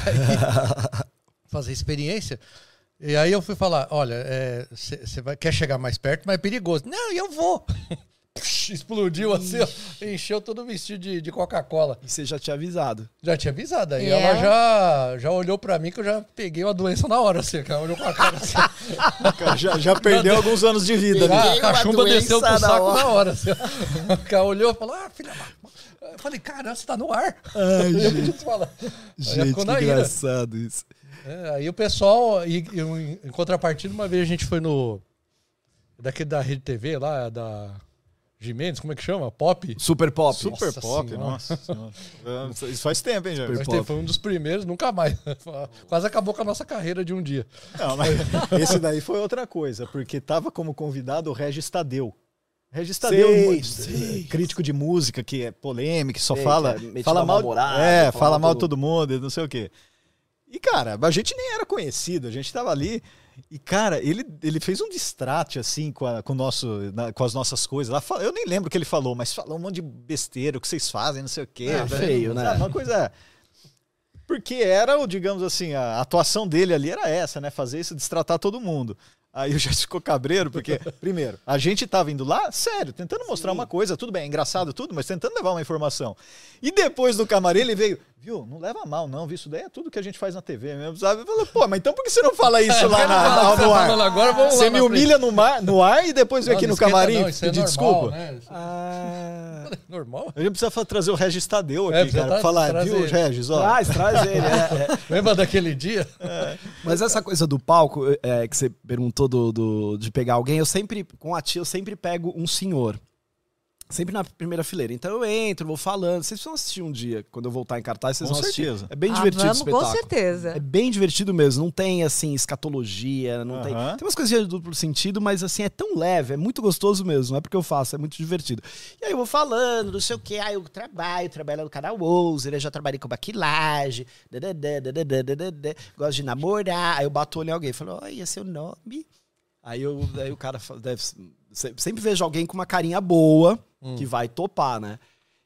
Aí, fazer experiência. E aí eu fui falar: olha, você vai quer chegar mais perto, mas é perigoso. Não, eu vou. Explodiu assim, ó, encheu todo o vestido de, de Coca-Cola. E você já tinha avisado. Já tinha avisado. Aí E ela ela? já, já olhou pra mim que eu já peguei uma doença na hora, assim. Ela olhou com a cara assim. Cara, Já, já perdeu alguns anos de vida, né? Ah, a cachumba desceu pro saco hora. na hora. Assim. O cara olhou e falou: Ah, filha da. Eu falei, caramba, você tá no ar. Ai, Eu gente. Gente, ficou que engraçado isso. É, aí o pessoal, e, e em contrapartida, uma vez a gente foi no. Daquele da Rede TV lá, da Jimenez, como é que chama? Pop? Super Pop. Super Nossa pop, Senhora. nossa senhora. É, Isso faz tempo, hein, Pop. teve- foi um dos primeiros, nunca mais. Quase acabou com a nossa carreira de um dia. Não, mas esse daí foi outra coisa, porque tava como convidado o Regis Tadeu. Regis Tadeu, Sei, mu- sei. crítico de música, que é polêmico, só Sei, fala, que é metido fala mal, é, fala mal mal do- todo mundo, e não sei o quê. E cara, a gente nem era conhecido, a gente tava ali e cara, ele, ele fez um distrate assim com, a- com, o nosso, na- com as nossas coisas. Lá, eu nem lembro o que ele falou, mas falou um monte de besteira, o que vocês fazem, não sei o quê. É, feio, né? Uma coisa porque era, digamos assim, a atuação dele ali era essa, né? Fazer isso, destratar todo mundo. Aí o Jéssica ficou cabreiro, porque, primeiro, a gente tava indo lá, sério, tentando mostrar uma coisa, tudo bem, é engraçado tudo, mas tentando levar uma informação. E depois do camarim ele veio, viu, não leva mal não, viu, isso daí é tudo que a gente faz na TV mesmo, sabe? Eu falei, pô, mas então por que você não fala isso lá Quero na- você no tá ar? falando Agora, vamos Você lá me humilha no, mar, no ar e depois vem aqui no camarim não, isso é pedir normal, desculpa. Né? Ah, Normal. A gente precisa trazer o Regis Tadeu É, aqui, precisa cara, pra tra- falar, trazer viu, ele. Regis, ó. traz, traz ele. é, é. Lembra daquele dia? Mas essa coisa do palco, é, que você perguntou do, do- de pegar alguém, eu sempre, com a tia, eu sempre pego um senhor. Sempre na primeira fileira. Então eu entro, vou falando. Vocês vão assistir um dia, quando eu voltar em cartaz, vocês Com vão assistir. certeza. É bem Ah, divertido o vamos, com espetáculo. certeza. É bem divertido mesmo. Não tem, assim, escatologia, não tem. Tem umas coisinhas de duplo sentido, mas, assim, é tão leve, é muito gostoso mesmo. Não é porque eu faço, é muito divertido. E aí eu vou falando, não sei o quê. Aí eu trabalho, trabalho no canal Ouser, eu já trabalhei com maquilagem, gosto de namorar. Aí eu bato o olho em alguém e falo, olha, seu nome. Aí, eu, aí o cara fala, deve, se- sempre vejo alguém com uma carinha boa que vai topar, né?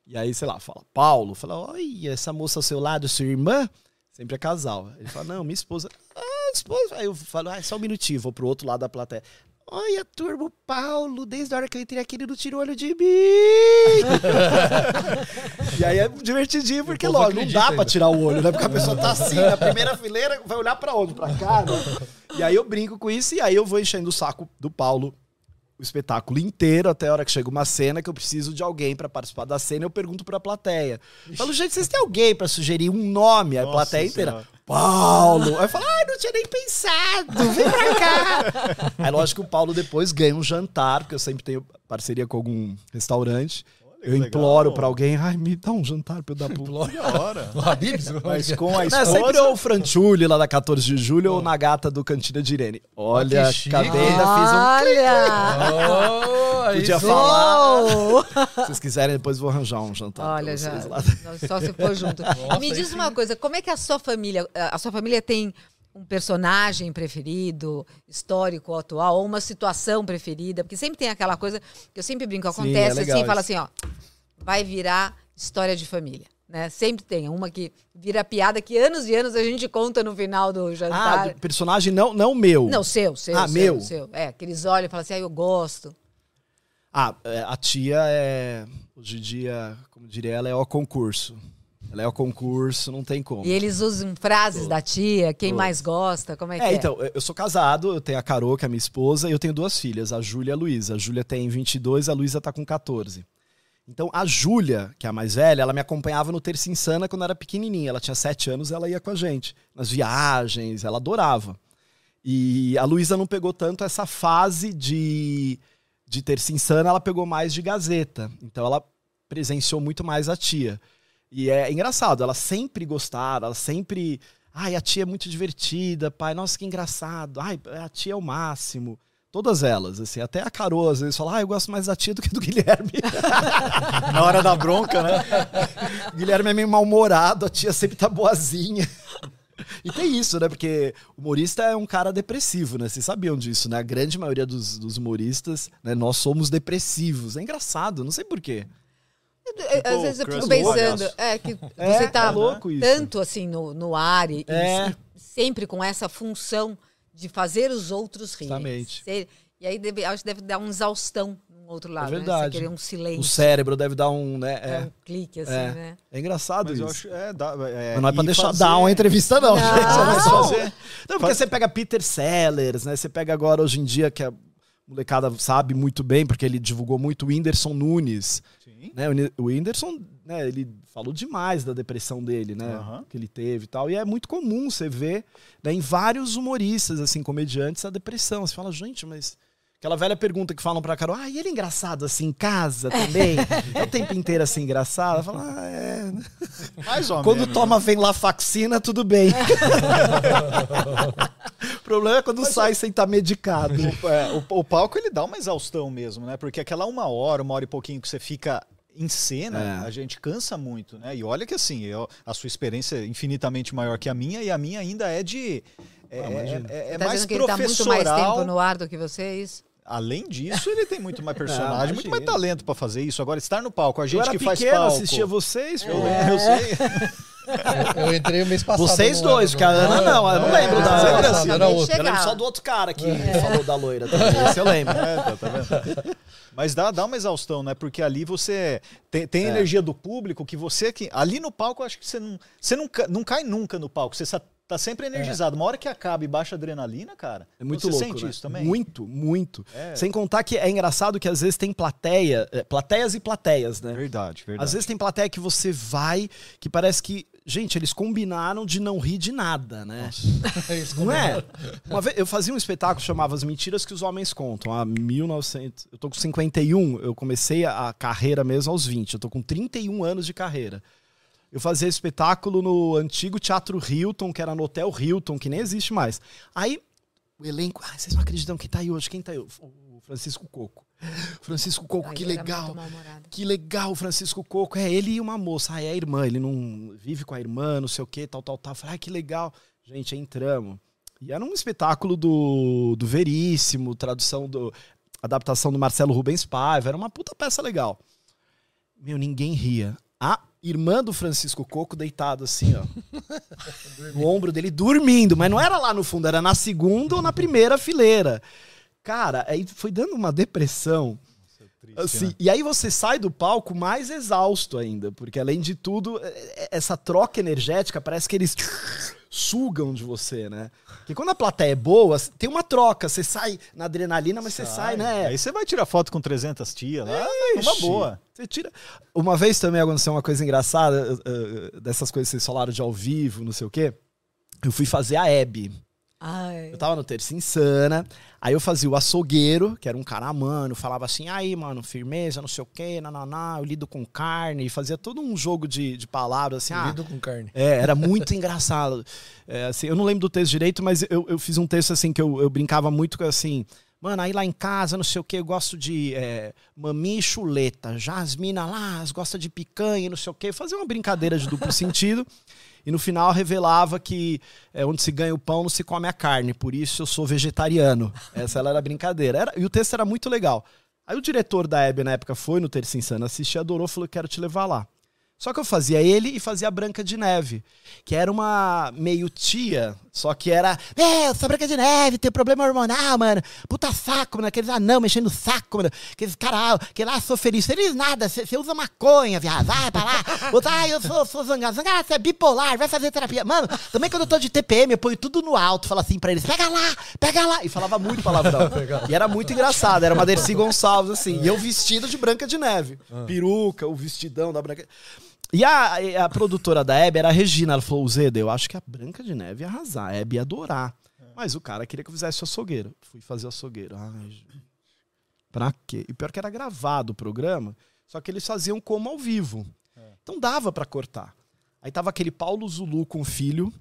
E aí, sei lá, fala, Paulo, fala, olha, essa moça ao seu lado, sua irmã? Sempre é casal. Ele fala, não, minha esposa. Ah, esposa. Aí eu falo, ah, só um minutinho, vou pro outro lado da plateia. Olha, turma, o Paulo, desde a hora que eu entrei aqui, ele não tirou olho de mim. e aí é divertidinho, porque, O povo lógico, não dá pra ainda. tirar o olho, né? Porque a pessoa tá assim, na primeira fileira, vai olhar pra onde? Pra cá, né? E aí eu brinco com isso, e aí eu vou enchendo o saco do Paulo o espetáculo inteiro, até a hora que chega uma cena que eu preciso de alguém pra participar da cena, eu pergunto pra plateia. Falo, gente, vocês têm alguém pra sugerir um nome? A plateia inteira. Paulo! Aí eu falo, ai, não tinha nem pensado, vem pra cá. Aí lógico que o Paulo depois ganha um jantar, porque eu sempre tenho parceria com algum restaurante. Eu legal. imploro pra alguém, ai, me dá um jantar pra eu dar pro... Que hora. O Habibs? Mas com a Não, é esposa... sempre ou o Franciulli lá da 14 de julho ou na gata do Cantina de Irene. Olha, acabei ainda fiz um Olha! Oh, Podia sim. falar. Uou! Se vocês quiserem, depois eu vou arranjar um jantar. pra Olha, já. lá. Só se for junto. Nossa, Me diz sim. uma coisa, como é que a sua família, a sua família tem um personagem preferido, histórico, atual, ou uma situação preferida? Porque sempre tem aquela coisa que eu sempre brinco, Sim, acontece é legal assim, fala assim, ó, vai virar história de família. Né? Sempre tem uma que vira piada que anos e anos a gente conta no final do Ah, jantar. do personagem não, não meu. Não, seu, seu, Ah, seu, meu? seu. É, que eles olham e falam assim, ah, eu gosto. Ah, é, a tia é. Hoje em dia, como diria ela, é o concurso. Ela é o concurso, não tem como. E eles usam frases da tia, quem mais gosta, como é que é? É, então, eu sou casado, eu tenho a Carol, que é minha esposa, e eu tenho duas filhas, a Júlia e a Luísa. A Júlia tem 22, a Luísa tá com 14. Então, a Júlia, que é a mais velha, ela me acompanhava no Terça Insana quando eu era pequenininha. Ela tinha 7 anos, ela ia com a gente. Nas viagens, ela adorava. E a Luísa não pegou tanto essa fase de, de Terça Insana, ela pegou mais de Gazeta. Então, ela presenciou muito mais a tia. E é engraçado, ela sempre gostava, ela sempre. Ai, a tia é muito divertida, pai, nossa, que engraçado. Ai, a tia é o máximo. Todas elas, assim, até a Carol às vezes fala, ah, eu gosto mais da tia do que do Guilherme. Na hora da bronca, né? o Guilherme é meio mal-humorado, a tia sempre tá boazinha. E tem isso, né? Porque humorista é um cara depressivo, né? Vocês sabiam disso, né? A grande maioria dos, dos humoristas, né? Nós somos depressivos. É engraçado, não sei porquê. Às vezes eu fico pensando, é que É, você tá é louco isso. tanto assim no, no ar e, e É. sempre com essa função de fazer os outros rirem. Exatamente. Ser- e aí deve, acho que deve dar uma exaustão no outro lado, né? verdade. Você querer um silêncio, O cérebro deve dar um, né? é, É, um clique assim, é. né? é engraçado Mas eu isso. acho. É, dá, é, Mas não é pra e deixar fazer- dar uma entrevista, não, Não. gente. É só- fazer. Não, porque você pega Peter Sellers, né? Você pega agora hoje em dia, que a molecada sabe muito bem, porque ele divulgou muito o Whindersson Nunes. Sim. Né? O Whindersson, né, ele falou demais da depressão dele, né? Aham. Que ele teve e tal. E é muito comum você ver né, em vários humoristas, assim, comediantes, a depressão. Você fala, gente, mas. Aquela velha pergunta que falam pra Carol, ah, e ele é engraçado assim em casa também? é o tempo inteiro assim engraçado? Fala, ah, é. Mais ou Quando menos. toma venlafaxina, tudo bem. o problema é quando sai sem estar medicado. É, o, o palco ele dá uma exaustão mesmo, né? Porque aquela uma hora, uma hora e pouquinho que você fica em cena, É. a gente cansa muito, né? E olha que assim, eu- a sua experiência é infinitamente maior que a minha e a minha ainda é de. É, Ah, é- é- é tá mais que ele tá muito professoral. mais tempo no ar do que você, é isso? Além disso, ele tem muito mais personagem, muito mais talento pra fazer isso. Agora, estar no palco, a Eu gente era que faz pequeno, palco. assistia vocês. pô. É, eu sei. Eu, eu entrei o mês passado. Vocês não dois, porque a Ana não, eu não É, lembro da mês Ana. Era. Eu lembro só do outro cara que falou da loira também. Esse eu lembro. É, tá, tá vendo? Mas dá, dá uma exaustão, né? Porque ali você tem, tem É. energia do público que você que ali no palco eu acho que você não você não, não cai nunca no palco. Você sa- tá sempre energizado. Uma hora que acaba e baixa a adrenalina, cara. É muito você louco, sente né? isso também? Muito, muito. É. Sem contar que é engraçado que às vezes tem plateia, é, plateias e plateias, né? Verdade, verdade. Às vezes tem plateia que você vai, que parece que, gente, eles combinaram de não rir de nada, né? É isso, Não é? Uma vez, eu fazia um espetáculo que chamava As Mentiras que os Homens Contam, há 1900. Eu tô com 51, eu comecei a a carreira mesmo aos 20, eu tô com 31 anos de carreira. Eu fazia espetáculo no antigo Teatro Hilton, que era no Hotel Hilton, que nem existe mais. Aí, o elenco. Ai, vocês não acreditam quem tá aí hoje? Quem tá aí? O Francisco Coco. Francisco Coco, Ai, que legal. Que legal, Francisco Coco. É ele e uma moça. Ah, é a irmã. Ele não vive com a irmã, não sei o que, tal, tal, tal. Falei, ah, que legal. Gente, entramos. E era um espetáculo do, do Veríssimo, tradução do. adaptação do Marcelo Rubens Paiva. Era uma puta peça legal. Meu, ninguém ria. A irmã do Francisco Coco deitado assim, ó. no ombro dele, dormindo. Mas não era lá no fundo, era na segunda ou na primeira fileira. Cara, aí foi dando uma depressão. Triste, Assim, né? E aí você sai do palco mais exausto ainda, porque além de tudo, é- é- essa troca energética parece que eles sugam de você, né? Porque quando a plateia é boa, tem uma troca, você sai na adrenalina, mas você sai, né? Aí você vai tirar foto com 300 tias lá, uma boa. Você tira. Uma vez também aconteceu uma coisa engraçada, uh, uh, dessas coisas que vocês falaram de ao vivo, não sei o quê. Eu fui fazer a Hebe. Ai. Eu tava no Terça Insana, aí eu fazia o açougueiro, que era um cara mano, falava assim, aí, mano, firmeza, não sei o quê, nananá, eu lido com carne, e fazia todo um jogo de, de palavras, assim, ah, Lido com carne. é, era muito engraçado. É, assim, eu não lembro do texto direito, mas eu, eu fiz um texto assim que eu, eu brincava muito com assim. Mano, aí lá em casa, não sei o que, eu gosto de é, maminha e chuleta. Já as minas lá, as gostam de picanha não sei o que. Fazia uma brincadeira de duplo sentido. E no final revelava que é, onde se ganha o pão não se come a carne. Por isso eu sou vegetariano. Essa era a brincadeira. Era- e o texto era muito legal. Aí o diretor da Hebe na época foi no Terça Insana, assistiu, adorou, falou: quero te levar lá. Só que eu fazia ele e fazia a Branca de Neve, que era uma meio tia, só que era, é, eu sou Branca de Neve, tem problema hormonal, mano. Puta saco, mano, aqueles anão mexendo o saco, mano. Aqueles caras, que lá sou feliz. Feliz nada, você usa maconha, viado, vai pra lá. Outra, ah, eu sou, sou zangado. Zangado, você é bipolar, vai fazer terapia. Mano, também quando eu tô de TPM, eu ponho tudo no alto, falo assim pra eles, pega lá, pega lá. E falava muito palavrão. e era muito engraçado, era uma Dercy Gonçalves, assim. E eu vestido de Branca de Neve. Peruca, o vestidão da Branca... E a, a produtora da Hebe era a Regina. Ela falou: Zeda, eu acho que a Branca de Neve ia arrasar. A Hebe ia adorar. Mas o cara queria que eu fizesse o açougueiro. Fui fazer o açougueiro. Ai, pra quê? E pior que era gravado o programa, só que eles faziam como ao vivo. Então dava para cortar. Aí tava aquele Paulo Zulu com o filho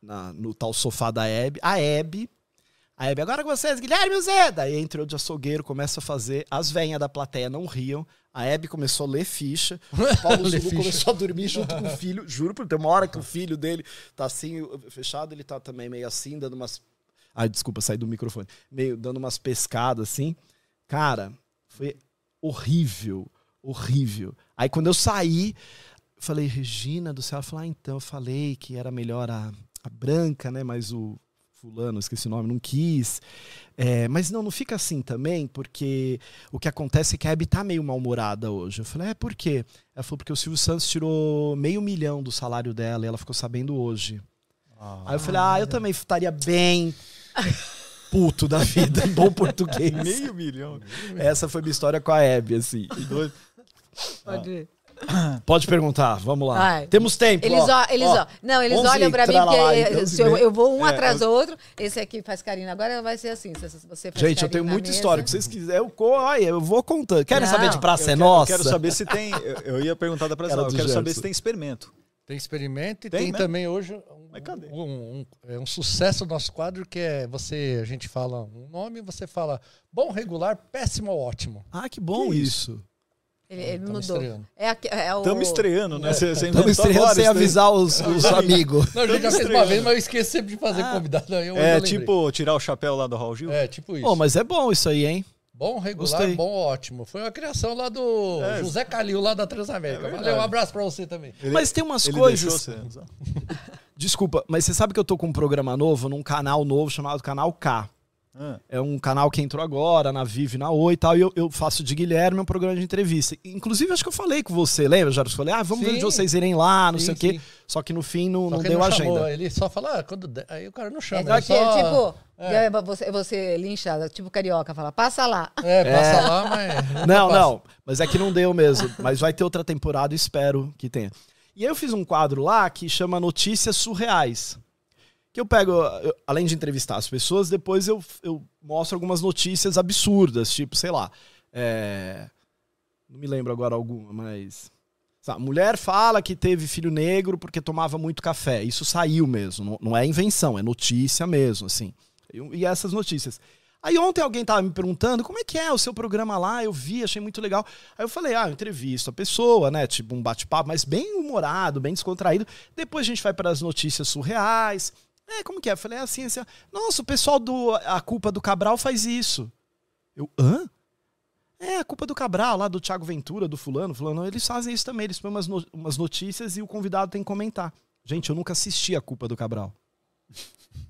na, no tal sofá da Hebe. A Hebe. A Hebe, agora com vocês, Guilherme Zeda. Aí entrou de açougueiro, começa a fazer. As venhas da plateia não riam. A Hebe começou a ler ficha. O Paulo Zulu começou a dormir junto com o filho. Juro por tem uma hora que o filho dele tá assim, fechado, ele tá também meio assim, dando umas. Ai, desculpa, saí do microfone. Meio dando umas pescadas assim. Cara, foi horrível. Horrível. Aí quando eu saí, falei, Regina do céu, ela falou, ah, então, eu falei que era melhor a, a branca, né? Mas o fulano, esqueci o nome, não quis. É, mas não, não fica assim também, porque o que acontece é que a Hebe tá meio mal-humorada hoje. Eu falei, é por quê? Ela falou, porque o Silvio Santos tirou meio milhão do salário dela e ela ficou sabendo hoje. Aí eu falei, ah, eu também estaria bem puto da vida, em bom português. Meio milhão. Essa foi minha história com a Hebe, assim. Pode ir. Pode perguntar, vamos lá. Vai. Temos tempo. Eles, ó. ó, eles, ó, não, eles 11 olham pra mim porque então, se eu, eu vou um É, atrás do outro. Esse aqui faz carinho. Agora vai ser assim. Se você faz Gente, eu tenho muita mesa- história. Se vocês quiserem, eu, co- olha, eu vou contando. Querem Não, saber de Praça Eu é quero- Nossa? Eu quero saber se tem. Eu, eu ia perguntar da Praça Eu quero saber Gerson. se tem experimento. Tem experimento e Tem tem, também hoje um, um- um- é um sucesso do nosso quadro que é você, a gente fala um nome, você fala bom, regular, péssimo ou ótimo. Ah, que bom Que isso. Ele, ele Tamo mudou. estreando. É, é o... Estamos estreando, né? Estamos inventou estreando agora sem avisar os, os amigos. Não, a gente já fez uma vez, mas eu esqueci sempre de fazer convidado. aí eu- eu É lembrei. tipo tirar o chapéu lá do Raul Gil? É, tipo isso. Pô, mas é bom isso aí, hein? Bom, regular, Gostei. bom, ótimo. Foi uma criação lá do É. José Calil, lá da Transamérica. É. Valeu, um abraço pra você também. Ele- mas tem umas ele coisas. Desculpa, mas você sabe que eu tô com um programa novo, num canal novo chamado Canal K. Ah, É um canal que entrou agora, na Vive, na Oi e tal. E eu, eu faço de Guilherme um programa de entrevista. Inclusive, acho que eu falei com você, lembra, Jaros? Falei, ah, vamos ver Sim. de vocês irem lá, não Sim, sei o quê. sim. Só que no fim não, não deu não chamou, agenda. Ele só fala, ah, quando der. Aí o cara não É, chama. só ele que, só, tipo, é. é, você, você linchada, tipo carioca, fala, passa lá. É, passa lá, mas. Não, passa. não. Mas é que não deu mesmo. Mas vai ter outra temporada, espero que tenha. E aí eu fiz um quadro lá que chama Notícias Surreais. Que eu pego, eu- além de entrevistar as pessoas, depois eu, eu mostro algumas notícias absurdas, tipo, sei lá. é, Não me lembro agora alguma, mas. Sabe, mulher fala que teve filho negro porque tomava muito café. Isso saiu mesmo. Não, não é invenção, é notícia mesmo, assim. E, e essas notícias. Aí ontem alguém tava me perguntando como é que é o seu programa lá, eu vi, achei muito legal. Aí eu falei, ah, eu entrevisto a pessoa, né? Tipo um bate-papo, mas bem humorado, bem descontraído. Depois a gente vai para as notícias surreais. É, como que é? Eu falei, é assim, assim. ó. Nossa, o pessoal do A Culpa do Cabral faz isso. Eu, hã? É, a culpa do Cabral, lá do Thiago Ventura, do fulano, fulano, eles fazem isso também, eles põem umas, no- umas notícias e o convidado tem que comentar. Gente, eu nunca assisti a culpa do Cabral.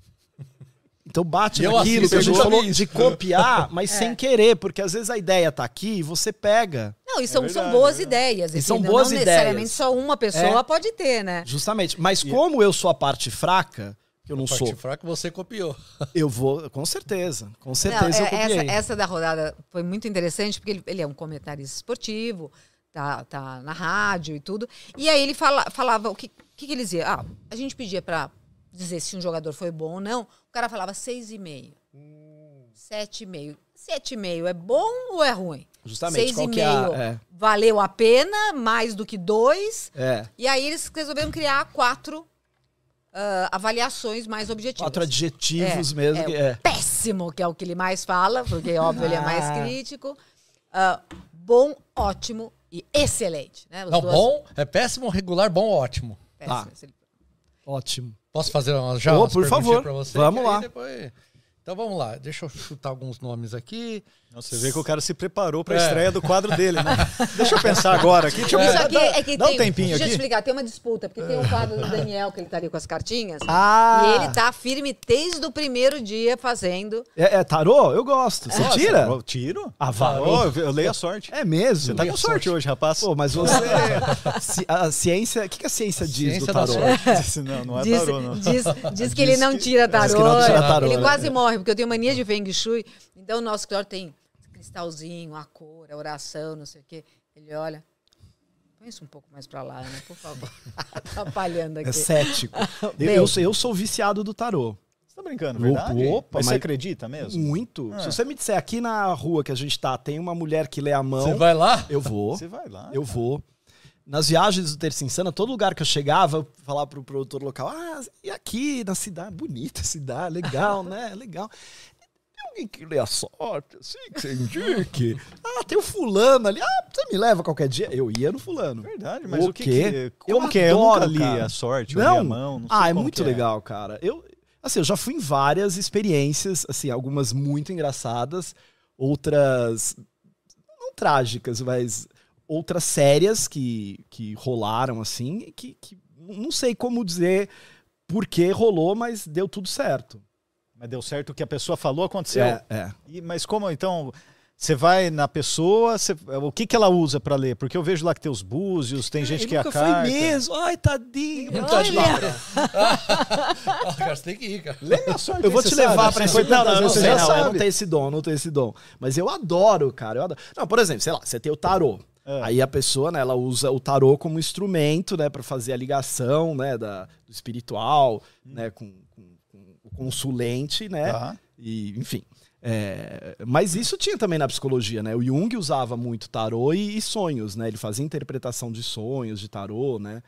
Então bate eu naquilo assisto, que a gente falou isso. de copiar, mas É. sem querer, porque às vezes a ideia tá aqui e você pega. Não, e são, verdade, são boas é ideias. E são entendeu? boas não necessariamente ideias. só uma pessoa É. pode ter, né? Justamente. Mas como eu sou a parte fraca, eu não sou, fraca você copiou. eu vou, com certeza. Com Não, certeza eu é- copiei. essa, essa da rodada foi muito interessante, porque ele, ele é um comentarista esportivo, tá, tá na rádio e tudo. E aí ele fala, falava, o que, que, que ele dizia? Ah, a gente pedia pra dizer se um jogador foi bom ou não. O cara falava seis e meio. Sete e meio. Sete e meio é bom ou é ruim? Justamente. Seis qual e que é a- meio é. valeu a pena, mais do que dois. É. E aí eles resolveram criar quatro ah, avaliações mais objetivas. Quatro adjetivos É, mesmo. é que- é. péssimo, que é o que ele mais fala, porque, óbvio, ele é mais Ah. crítico. Ah, bom, ótimo e excelente. Né? Os Não, duas- bom, é péssimo, regular, bom, ótimo. péssimo, excelente. Ótimo. Posso fazer uma, já umas por favor. pra você? Vamos lá. depois- Então vamos lá, deixa eu chutar alguns nomes aqui. Você vê que o cara se preparou para a É. estreia do quadro dele, né? Deixa eu pensar agora aqui. Deixa eu Isso aqui é que Dá tem, um tempinho deixa eu aqui. te explicar, tem uma disputa, porque tem um quadro do Daniel que ele tá ali com as cartinhas. Ah! E ele tá firme desde o primeiro dia fazendo. É, é tarô? Eu gosto. Você tira? eu Tiro? Ah, eu- eu leio a sorte. É mesmo? Você tá com sorte hoje, rapaz. Pô, mas você. a ciência. O que, que a ciência diz Ciência do da tarô? sorte. Não, não é Diz, tarô, não. diz, diz que ele não tira tarô. diz que não tira tarô, ele né? quase morre, porque eu tenho mania de Feng Shui. Então o nosso escritório tem cristalzinho, a cor, a oração, não sei o quê. Ele olha. Põe isso um pouco mais pra lá, Ana, por favor. Atrapalhando aqui. É cético. Eu, eu, sou- eu sou viciado do tarô. Você tá brincando, verdade? Opa, mas, você mas- acredita mesmo? Muito. É. Se você me disser aqui na rua que a gente tá, tem uma mulher que lê a mão, Você vai lá? eu vou. Você vai lá. Eu vou. Nas viagens do Terça Insana, todo lugar que eu chegava, eu falava pro produtor local, ah, e aqui na cidade, bonita cidade, legal, né? Legal. Tem alguém que lê a sorte, assim, que você indique? Ah, tem o fulano ali. Ah, você me leva qualquer dia? Eu ia no fulano. Verdade, mas o, O que, quê? que Como Eu que é? Eu nunca adoro, li cara. a sorte, Não? a mão. Não ah, é muito que legal, cara. Eu, assim, eu já fui em várias experiências, assim, algumas muito engraçadas, outras não trágicas, mas outras sérias que, que rolaram, assim, e que, que não sei como dizer por que rolou, mas deu tudo certo. Mas deu certo o que a pessoa falou, aconteceu. É, é. E- mas como, então, você vai na pessoa, você- o que, que ela usa pra ler? Porque eu vejo lá que tem os búzios, tem gente que é a nunca carta. foi mesmo. Ai, tadinho. Olha! Ah, cara, você tem que ir, cara. Lê minha sorte, Eu vou te levar você esse Não, não, não sei, não. Eu não tenho esse dom, não tenho esse dom. Mas eu adoro, cara. Eu adoro. Não, por exemplo, sei lá, você tem o tarô. É. Aí a pessoa, né, ela usa o tarô como instrumento, né, para fazer a ligação, né, da, do espiritual, né, com, com- com o consulente, né, Tá. e enfim. É, mas isso tinha também na psicologia, né? O Jung usava muito tarô e, e sonhos, né? Ele fazia interpretação de sonhos, de tarô, né?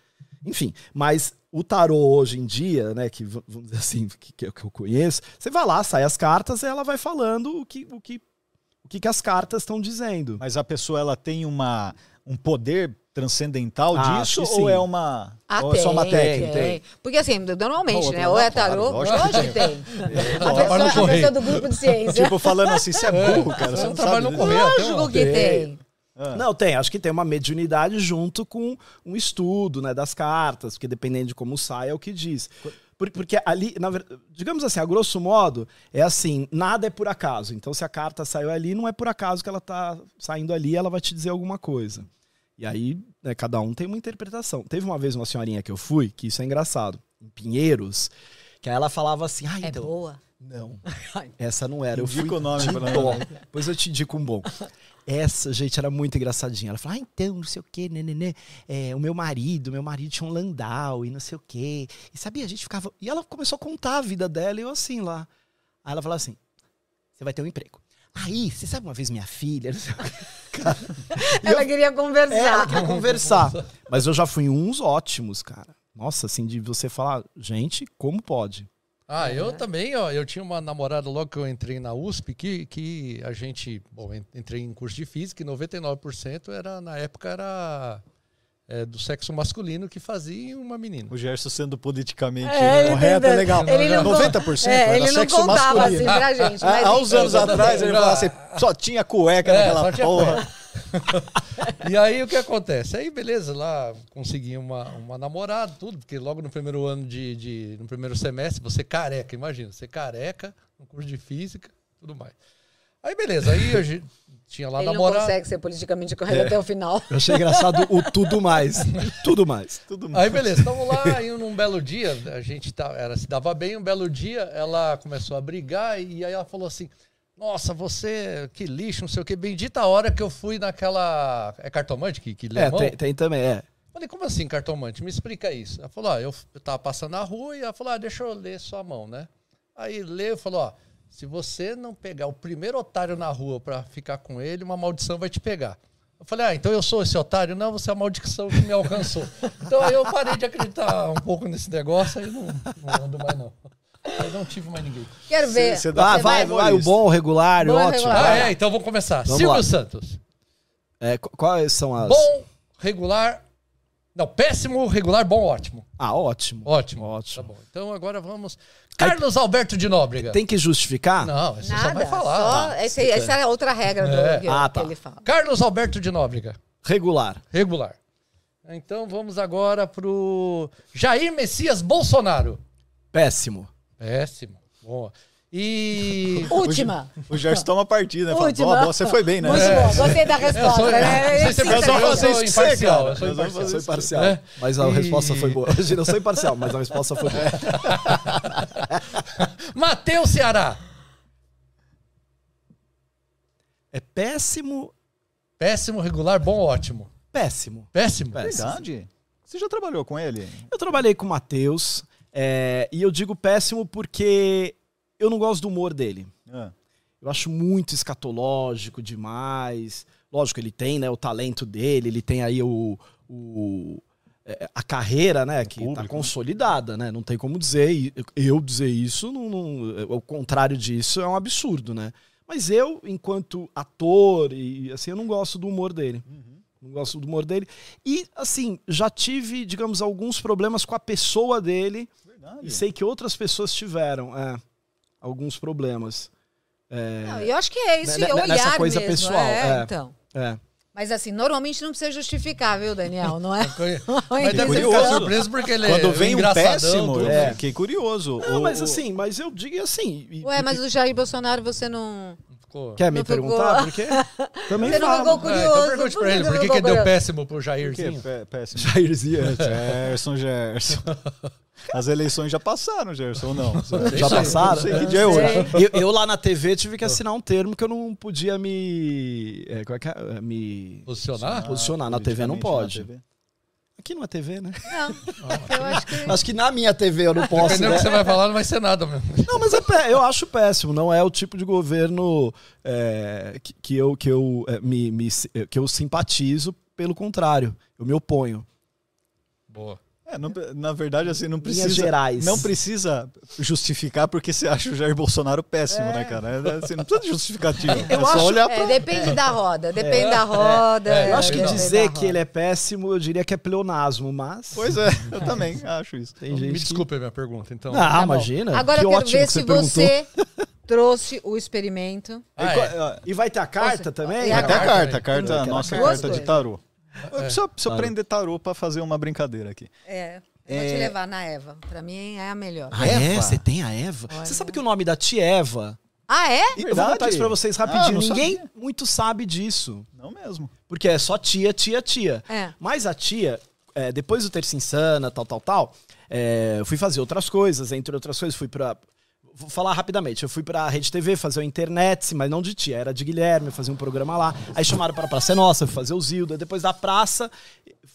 Enfim, mas o tarô hoje em dia, né, que vamos dizer assim, que, que eu que eu conheço, você vai lá, sai as cartas e ela vai falando o que, o que, que, que as cartas estão dizendo. Mas a pessoa ela tem uma, um poder transcendental Ah, disso ou é uma, Ah, ou é só uma tem, técnica? tem. Porque assim, normalmente, Não, né? não, Ou é tarô, que tem. A trabalho no pessoa, a correio. pessoa do grupo de ciência. Tipo, falando assim, você é burro, cara. Você não trabalho sabe no correio. Lógico que Tem. tem. Ah. Não, tem. Acho que tem uma mediunidade junto com um estudo né, das cartas, porque dependendo de como sai, é o que diz. Por- Porque ali, na digamos assim, a grosso modo, é assim, nada é por acaso. Então, se a carta saiu ali, não é por acaso que ela tá saindo ali, ela vai te dizer alguma coisa. E aí, né, cada um tem uma interpretação. Teve uma vez uma senhorinha que eu fui, que isso é engraçado, em Pinheiros, que aí ela falava assim, ah, É então... boa. Não, essa não era. Eu Indica fui o nome de ela. dó. Depois eu te indico um bom. Essa, gente, era muito engraçadinha. Ela falou, ah, então, não sei o quê, né, né, né. É, o meu marido, meu marido tinha um landau e não sei o quê. E sabia, a gente ficava... E ela começou a contar a vida dela e eu assim lá. Aí ela falou assim, você vai ter um emprego. Aí, você sabe uma vez minha filha... Cara, Ela queria ela conversar. queria conversar. Mas eu já fui em uns ótimos, cara. Nossa, assim, de você falar, gente, como pode? Ah, eu também, ó. Eu tinha uma namorada logo que eu entrei na USP que, que a gente. Bom, en- entrei em curso de física e 99% era, na época, era é, do sexo masculino que fazia uma menina. O Gerson sendo politicamente É, correto é legal. ele não con- 90% É, era ele não sexo contava masculino. assim pra gente. Há, Mas há uns anos atrás ele falava assim, só tinha cueca É, naquela porra. E aí o que acontece? Aí, beleza, lá consegui uma, uma namorada, tudo, porque logo no primeiro ano de, de- no primeiro semestre, você careca, imagina, você careca, no curso de física, tudo mais. Aí, beleza, aí a gente tinha lá Ele não consegue ser politicamente correto até o final. Eu achei engraçado o tudo mais. Tudo mais. Tudo Aí beleza, estamos lá, aí num belo dia, a gente tá, ela se dava bem, um belo dia ela começou a brigar e aí ela falou assim: Nossa, você, que lixo, não sei o que, bendita a hora que eu fui naquela. É cartomante que, que lê É, mão? tem, tem também, é. Falei, como assim, cartomante? Me explica isso. Ela falou: Ó, eu, eu tava passando na rua e ela falou: Ah, deixa eu ler sua mão, né? Aí leu e falou: Ó, se você não pegar o primeiro otário na rua pra ficar com ele, uma maldição vai te pegar. Eu falei, ah, então eu sou esse otário? Não, você é a maldição que me alcançou. Então aí eu parei de acreditar um pouco nesse negócio e não, não ando mais, não. Aí não tive mais ninguém. Quero ver. Você dá- Ah, Você vai, vai, o bom, o regular, Bom, ótimo. regular. Ah, vai. é, então vamos começar. Vamos Silvio lá. Santos. É, qu- quais são as. Bom, regular Não, péssimo, regular, bom, ótimo. Ah, ótimo. Ótimo. Tá Ótimo. bom. Então agora vamos. Carlos Alberto de Nóbrega. Tem que justificar? Não, você Nada. só vai falar. só- esse- essa é a outra regra do, É. que, Ah, que tá. ele fala. Carlos Alberto de Nóbrega. Regular. Regular. Então vamos agora pro Jair Messias Bolsonaro. Péssimo. Péssimo. Boa. E. Última. O Gerson toma partida, né? Fala, Última. "Boa, boa, você foi bem, né? Muito É. bom. Gostei da resposta, sou- né? É eu sou você, imparcial. cara. Eu sou imparcial. fazer Sou imparcial. É. Mas a E- resposta foi boa. Eu sou imparcial, mas a resposta foi boa. Matheus Ceará. É péssimo, Péssimo, regular, bom, ótimo. péssimo. Péssimo? Péssimo. Verdade? Você já trabalhou com ele? Eu trabalhei com o Matheus é, e eu digo péssimo porque eu não gosto do humor dele. Ah. Eu acho muito escatológico demais. Lógico, ele tem né, o talento dele, ele tem aí o, o- é, a carreira, né, que público, tá né? consolidada, né? Não tem como dizer. Eu dizer isso, não, não- o contrário disso é um absurdo, né? Mas eu, enquanto ator, e assim, eu não gosto do humor dele. Não gosto do humor dele. E, assim, já tive, digamos, alguns problemas com a pessoa dele. Verdade. E sei que outras pessoas tiveram é, alguns problemas. É, Não, eu acho que é isso, Ne- é ne- olhar nessa coisa mesmo, pessoal, É, é. então. é. Mas assim, normalmente não precisa justificar, viu, Daniel? Não é? Mas deve ficado surpreso porque ele Quando é vem um péssimo, tudo. É. fiquei curioso. Não, O- mas assim, mas eu digo assim. Ué, e- mas o Jair Bolsonaro você não. Ficou- Quer me não ficou- perguntar por quê? Também Você não falo. ficou É, curioso. então pergunte por pra que ele, por que, que ficou deu péssimo pro? Jairzinho? Pé- Péssimo. Jairzinho. Gerson, Gerson. As eleições já passaram, Gerson, ou não? Já passaram? Não sei que dia é hoje. Eu, eu lá na TV tive que assinar um termo que eu não podia me. É, qual é que é? É, me Posicionar? posicionar na TV não pode. Aqui não é TV, né? Não, eu acho que. Acho que na minha TV eu não posso. Dependendo do Né? que você vai falar, não vai ser nada mesmo. Não, mas é pé- eu acho péssimo. Não é o tipo de governo é, que, que eu, que, eu, é, me, me- que eu simpatizo. Pelo contrário, eu me oponho. Boa. É, não- na verdade, assim, não precisa. Linhas gerais. Não precisa justificar porque você acha o Jair Bolsonaro péssimo, né, cara? É, assim, não precisa de justificativa. é só acho- olhar É, pra. depende da roda, depende da roda. é, Eu acho que dizer que ele é péssimo, eu diria que é pleonasmo, mas. Pois é, eu também acho isso. Tem Me que- desculpe a minha pergunta, então. Ah, Tá imagina. Agora que eu quero ótimo ver que se você perguntou. você trouxe o experimento. Ah, E é. E vai ter a carta Posso- também? E Até a carta, carta, né? a carta, a Duas nossa coisas. carta de tarô. Eu É. preciso, preciso Tarô. aprender tarô pra fazer uma brincadeira aqui. É. Eu vou É. te levar na Eva. Pra mim é a melhor. Ah, é? Eva? Você tem a Eva? Olha. Você sabe que o nome da tia Eva. Ah, é? E Eu vou contar isso pra vocês Ah, rapidinho. não Ninguém sabia. muito sabe disso. Não mesmo. Porque é só tia, tia, tia. É. Mas a tia, é, depois do Terça Insana, tal, tal, tal, é, eu fui fazer outras coisas. Entre outras coisas, fui pra. Vou falar rapidamente. Eu fui pra Rede TV fazer o internet, mas não de tia, era de Guilherme, fazia um programa lá. Aí chamaram pra Praça é Nossa, fui fazer o Zilda. Depois da praça,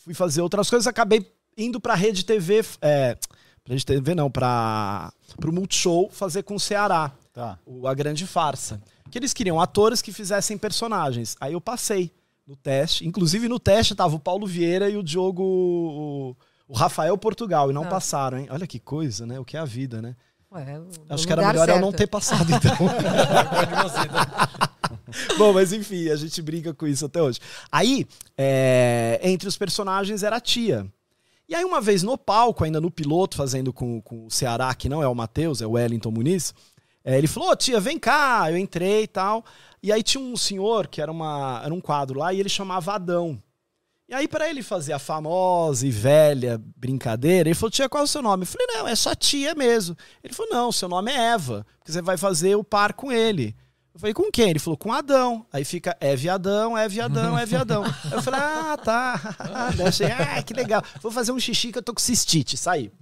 fui fazer outras coisas, acabei indo pra Rede TV. É, pra Rede TV não, pra, pro Multishow fazer com o Ceará Tá. o A Grande Farsa. Que eles queriam atores que fizessem personagens. Aí eu passei no teste. Inclusive no teste tava o Paulo Vieira e o Diogo. O, o Rafael Portugal. E não Ah. passaram, hein? Olha que coisa, né? O que é a vida, né? Ué, Acho que era melhor eu certo. não ter passado, então. Bom, mas enfim, a gente brinca com isso até hoje. Aí, é, entre os personagens era a tia. E aí, uma vez no palco, ainda no piloto, fazendo com, com o Ceará, que não é o Matheus, é o Wellington Muniz, é, ele falou: "Ô, tia, vem cá. Eu entrei e tal. E aí tinha um senhor que era, uma, era um quadro lá e ele chamava Adão. E aí, pra ele fazer a famosa e velha brincadeira, ele falou: Tia, qual é o seu nome? Eu falei: Não, é só tia mesmo. Ele falou: Não, seu nome é Eva, porque você vai fazer o par com ele. Eu falei: Com quem? Ele falou: Com Adão. Aí fica é viadão, é viadão, é viadão. Eu falei: Ah, tá. Daí achei: Ah, que legal. Vou fazer um xixi que eu tô com cistite. Saí.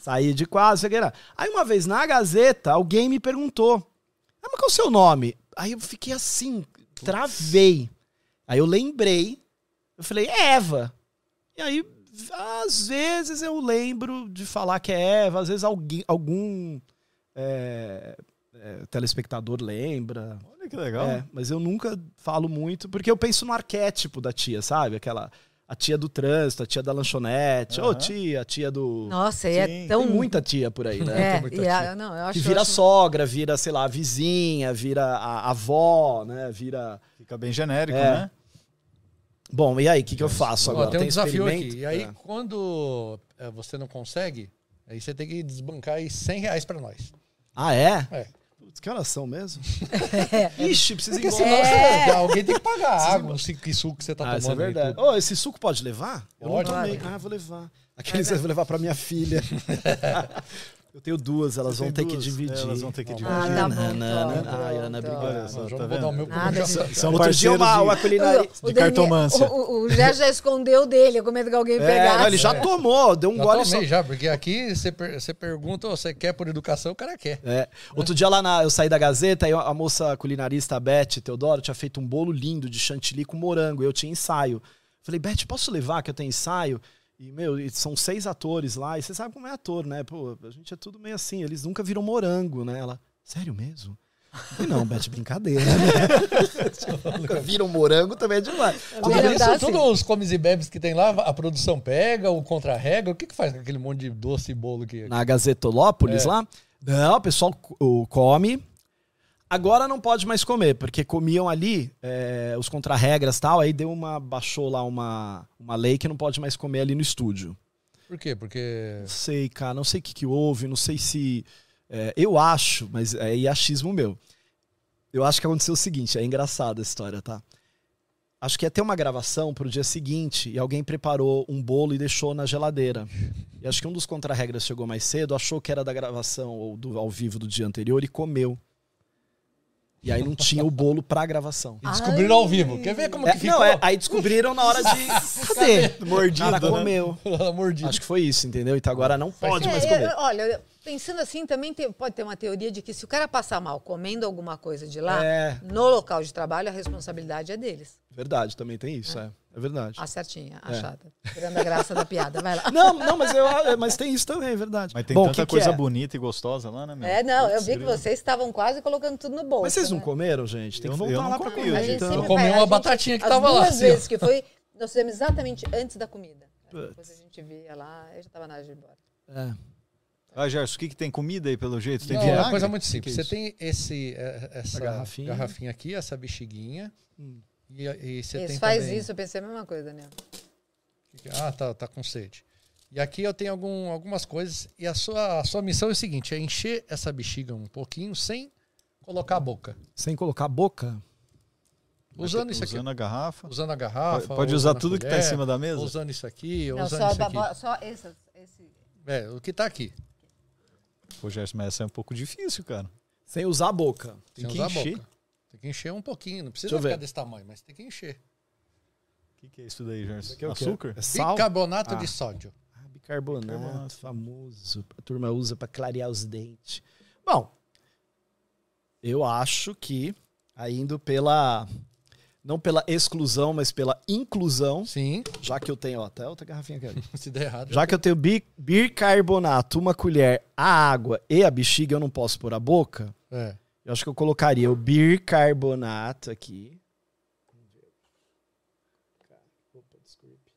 Saí de quase. Aí uma vez na Gazeta, alguém me perguntou: Ah, mas qual é o seu nome? Aí eu fiquei assim, travei. Aí eu lembrei. Eu falei, é Eva. E aí, às vezes eu lembro de falar que é Eva, às vezes alguém, algum é, é, telespectador lembra. Olha que legal. É, mas eu nunca falo muito, porque eu penso no arquétipo da tia, sabe? Aquela. A tia do trânsito, a tia da lanchonete, ô Aham. tia, a tia do. Nossa, e é tão. Tem muita tia por aí, né? É, muita e a- não, eu acho Que vira ótimo. sogra, vira, sei lá, a vizinha, vira a a avó, né? Vira. Fica bem genérico, É. né? Bom, e aí, o que, que eu faço Ó, agora? tem um desafio experimento? aqui. E aí, É. quando é, você não consegue, aí você tem que desbancar aí 100 reais pra nós. Ah, é? É. Putz, que horas são mesmo? É. Ixi, precisa ir Porque É. você- alguém tem que pagar a água, que suco que você tá Ah, isso é tomando. aí, verdade. Ô, esse suco pode levar? Eu Pode. não tomei. Ah, vou levar. Aqueles eu vou levar pra minha filha. eu tenho duas, elas vão ter que dividir. É, elas vão ter que Ah, dividir. Ah, tá bom. Então, Ana, então. Olha só, Não, já tá dar o meu Nada São Outro dia uma, culinária. O De Daniel- cartomância. O, o, já escondeu dele, com medo que alguém É, pegasse. não, ele já tomou, deu um Já gole só. tomei já, porque aqui você, per- você pergunta, "Ô, você quer por educação, o cara quer. É. Outro dia lá na, eu saí da Gazeta e a moça culinarista, a Beth Teodoro, tinha feito um bolo lindo de chantilly com morango. Eu tinha ensaio. Falei, Beth, posso levar que eu tenho ensaio? E, meu, e são seis atores lá. E você sabe como é ator, né? Pô, a gente é tudo meio assim. Eles nunca viram morango, né? Ela, sério mesmo? Falei, não, Beth, brincadeira, né? nunca viram morango também é demais. É Tudo melhor isso, assim. todos os comes e bebes que tem lá, a produção pega, o contra-rega, o que que faz com aquele monte de doce e bolo que... na Gazetolópolis É. lá. Não, o pessoal co- come. Agora não pode mais comer, porque comiam ali é, os contrarregras e tal, aí deu uma. baixou lá uma, uma lei que não pode mais comer ali no estúdio. Por quê? Porque... Não sei, cara, não sei o que, que houve, não sei se. é, eu acho, mas é achismo meu. Eu acho que aconteceu o seguinte, é engraçada a história, tá? Acho que ia ter uma gravação pro dia seguinte e alguém preparou um bolo e deixou na geladeira. E acho que um dos contrarregras chegou mais cedo, achou que era da gravação ou do ao vivo do dia anterior e comeu. E aí não tinha o bolo pra gravação. E descobriram ao vivo. Quer ver como É, que ficou? não, é, aí descobriram na hora de. Cadê? O Mordido, cara né? comeu. Mordida. Acho que foi isso, entendeu? Então agora não pode É, mais eu- comer. olha, eu- pensando assim, também tem- pode ter uma teoria de que se o cara passar mal comendo alguma coisa de lá, É. no local de trabalho, a responsabilidade é deles. Verdade, também tem isso, é. É verdade. A certinha, a É. chata. Tirando a graça da piada, vai lá. Não, não, mas, eu, mas tem isso também, é verdade. Mas tem Bom, tanta que que coisa é? bonita e gostosa lá, né, meu? É, não, eu Putz, vi que vocês estavam quase colocando tudo no bolso. Mas vocês não né? comeram, gente? Tem Eu- que voltar eu lá pra comi, comer. A gente então. Eu comi uma a gente- batatinha que as tava lá, duas assim, vezes que foi, nós fizemos exatamente antes da comida. Putz. Depois a gente via lá, eu já tava na hora de ir embora. É. Ah, Gerson, o que, que tem comida aí pelo jeito? Tem Não, é uma coisa muito Que que simples. é Você tem esse, é, essa A garrafinha. garrafinha. aqui, essa bexiguinha. Hum. E, e você Isso, tem faz também... isso, eu pensei a mesma coisa, Daniel. Ah, tá, tá com sede. E aqui eu tenho algum, algumas coisas. E a sua, a sua missão é o seguinte: é encher essa bexiga um pouquinho sem colocar a boca. Sem colocar a boca? Usando isso aqui. Usando a garrafa. Usando a garrafa. Pode, pode usar usando a tudo que tá em colher, cima da mesa? Usando isso aqui, ou Não, usando só, isso aqui. só esse, esse. É, o que tá aqui. Pô, Gerson, mas essa é um pouco difícil, cara. Sem usar a boca. Tem sem que encher. boca. Tem que encher um pouquinho. Não precisa ficar desse tamanho, mas tem que encher. O que, que é isso daí, Gerson? é o quê? Açúcar? É sal? Bicarbonato Ah. de sódio. Ah, bicarbonato, Bicarbonato. famoso. A turma usa pra clarear os dentes. Bom, eu acho que, indo pela. Não pela exclusão, mas pela inclusão, Sim, já que eu tenho, ó, até outra garrafinha aqui. se der errado. Já que eu tenho bi- bicarbonato, uma colher, a água e a bexiga, eu não posso pôr a boca. É. Eu acho que eu colocaria o bicarbonato aqui. Opa, desculpe.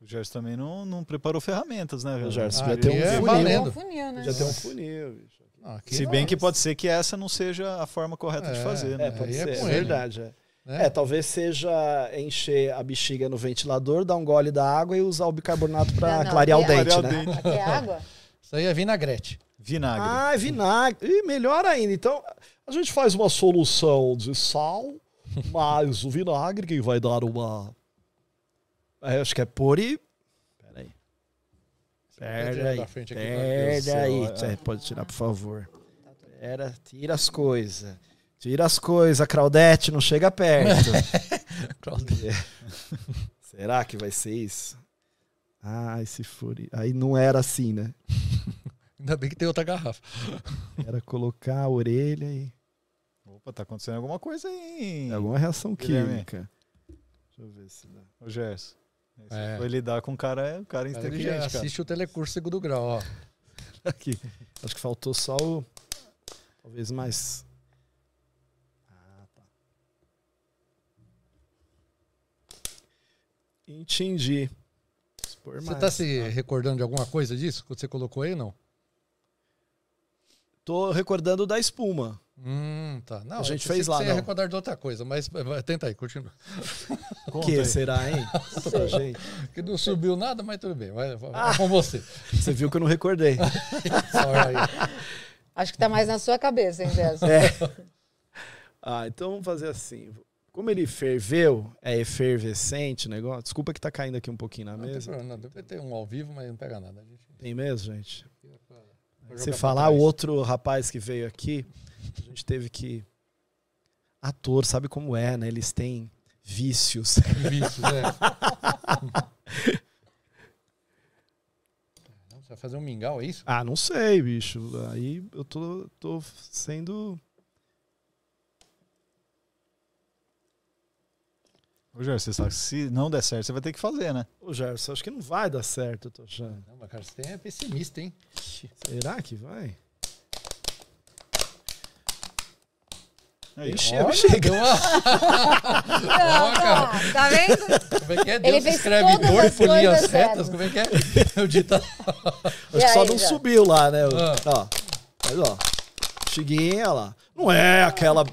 O Gerson também não, não preparou ferramentas, né, velho? Gerson, Ah, já tem um é funil. valendo. Um funil, né? Já tem um funil, bicho. Não, aqui Se não. bem que pode ser que essa não seja a forma correta de É, fazer, né? É, pode é ser, é, ele. verdade. É. né? É, talvez seja encher a bexiga no ventilador, dar um gole da água e usar o bicarbonato não, clarear o é- dente, né? Aqui é água? Isso aí é vinagrete. Vinagre. Ah, é vinagre. Ih, melhor ainda. Então, a gente faz uma solução de sal, mais o vinagre, que vai dar uma. É, acho que é e. Pode Pera aí. Pera aí. é. Pode tirar, por favor. Pera, tira as coisas. Tira as coisas, Claudete, não chega perto. Será que vai ser isso? Ai, se for. Aí não era assim, né? Ainda bem que tem outra garrafa. Era colocar a orelha e. Opa, tá acontecendo alguma coisa aí. hein? Alguma reação Guilherme. química. Deixa eu ver se dá. Ô, Gerson. Você É. Foi lidar com um cara, um cara Cara que inteligente, cara. assiste o telecurso segundo grau, ó. Aqui. Acho que faltou só o. Talvez mais. Ah, tá. Entendi. Expor Você mais. tá se recordando de alguma coisa disso? Que você colocou aí, não? Tô recordando da espuma. Hum, tá. Não, A gente fez lá, Você ia não. recordar de outra coisa, mas vai, tenta aí, continua. O que aí. será, hein? Conta pra gente. Que não subiu nada, mas tudo bem. Vai, vai Ah. com você. Você viu que eu não recordei. Acho que tá mais na sua cabeça, hein, Gerson? É. Ah, então vamos fazer assim. Como ele ferveu, é efervescente o negócio. Desculpa que tá caindo aqui um pouquinho na Não tem mesa. problema, não. Deve ter um ao vivo, mas não pega nada. A gente Tem mesmo, gente? pra falar o outro rapaz que veio aqui, a gente teve que. Ator, sabe como é, né? Eles têm vícios. Vícios, é. Você vai fazer um mingau, é isso? Ah, não sei, bicho. Aí eu tô, tô sendo. Ô, Gerson, você sabe que se não der certo, você vai ter que fazer, né? Ô, Gerson, acho que não vai dar certo, eu tô achando. Não, mas cara, você é pessimista, hein? Será que vai? Aí, Ixi, ó. eu Olha, cheguei. deu uma... Ó, cara. Tá, tá vendo? Como é que é? Ele Deus fez escreve dor as por linhas retas. certas. Como é que é? O ditado. Acho que só aí, não já? subiu lá, né? Ah. Ó. Mas ó. Chiguinha lá. Não é aquela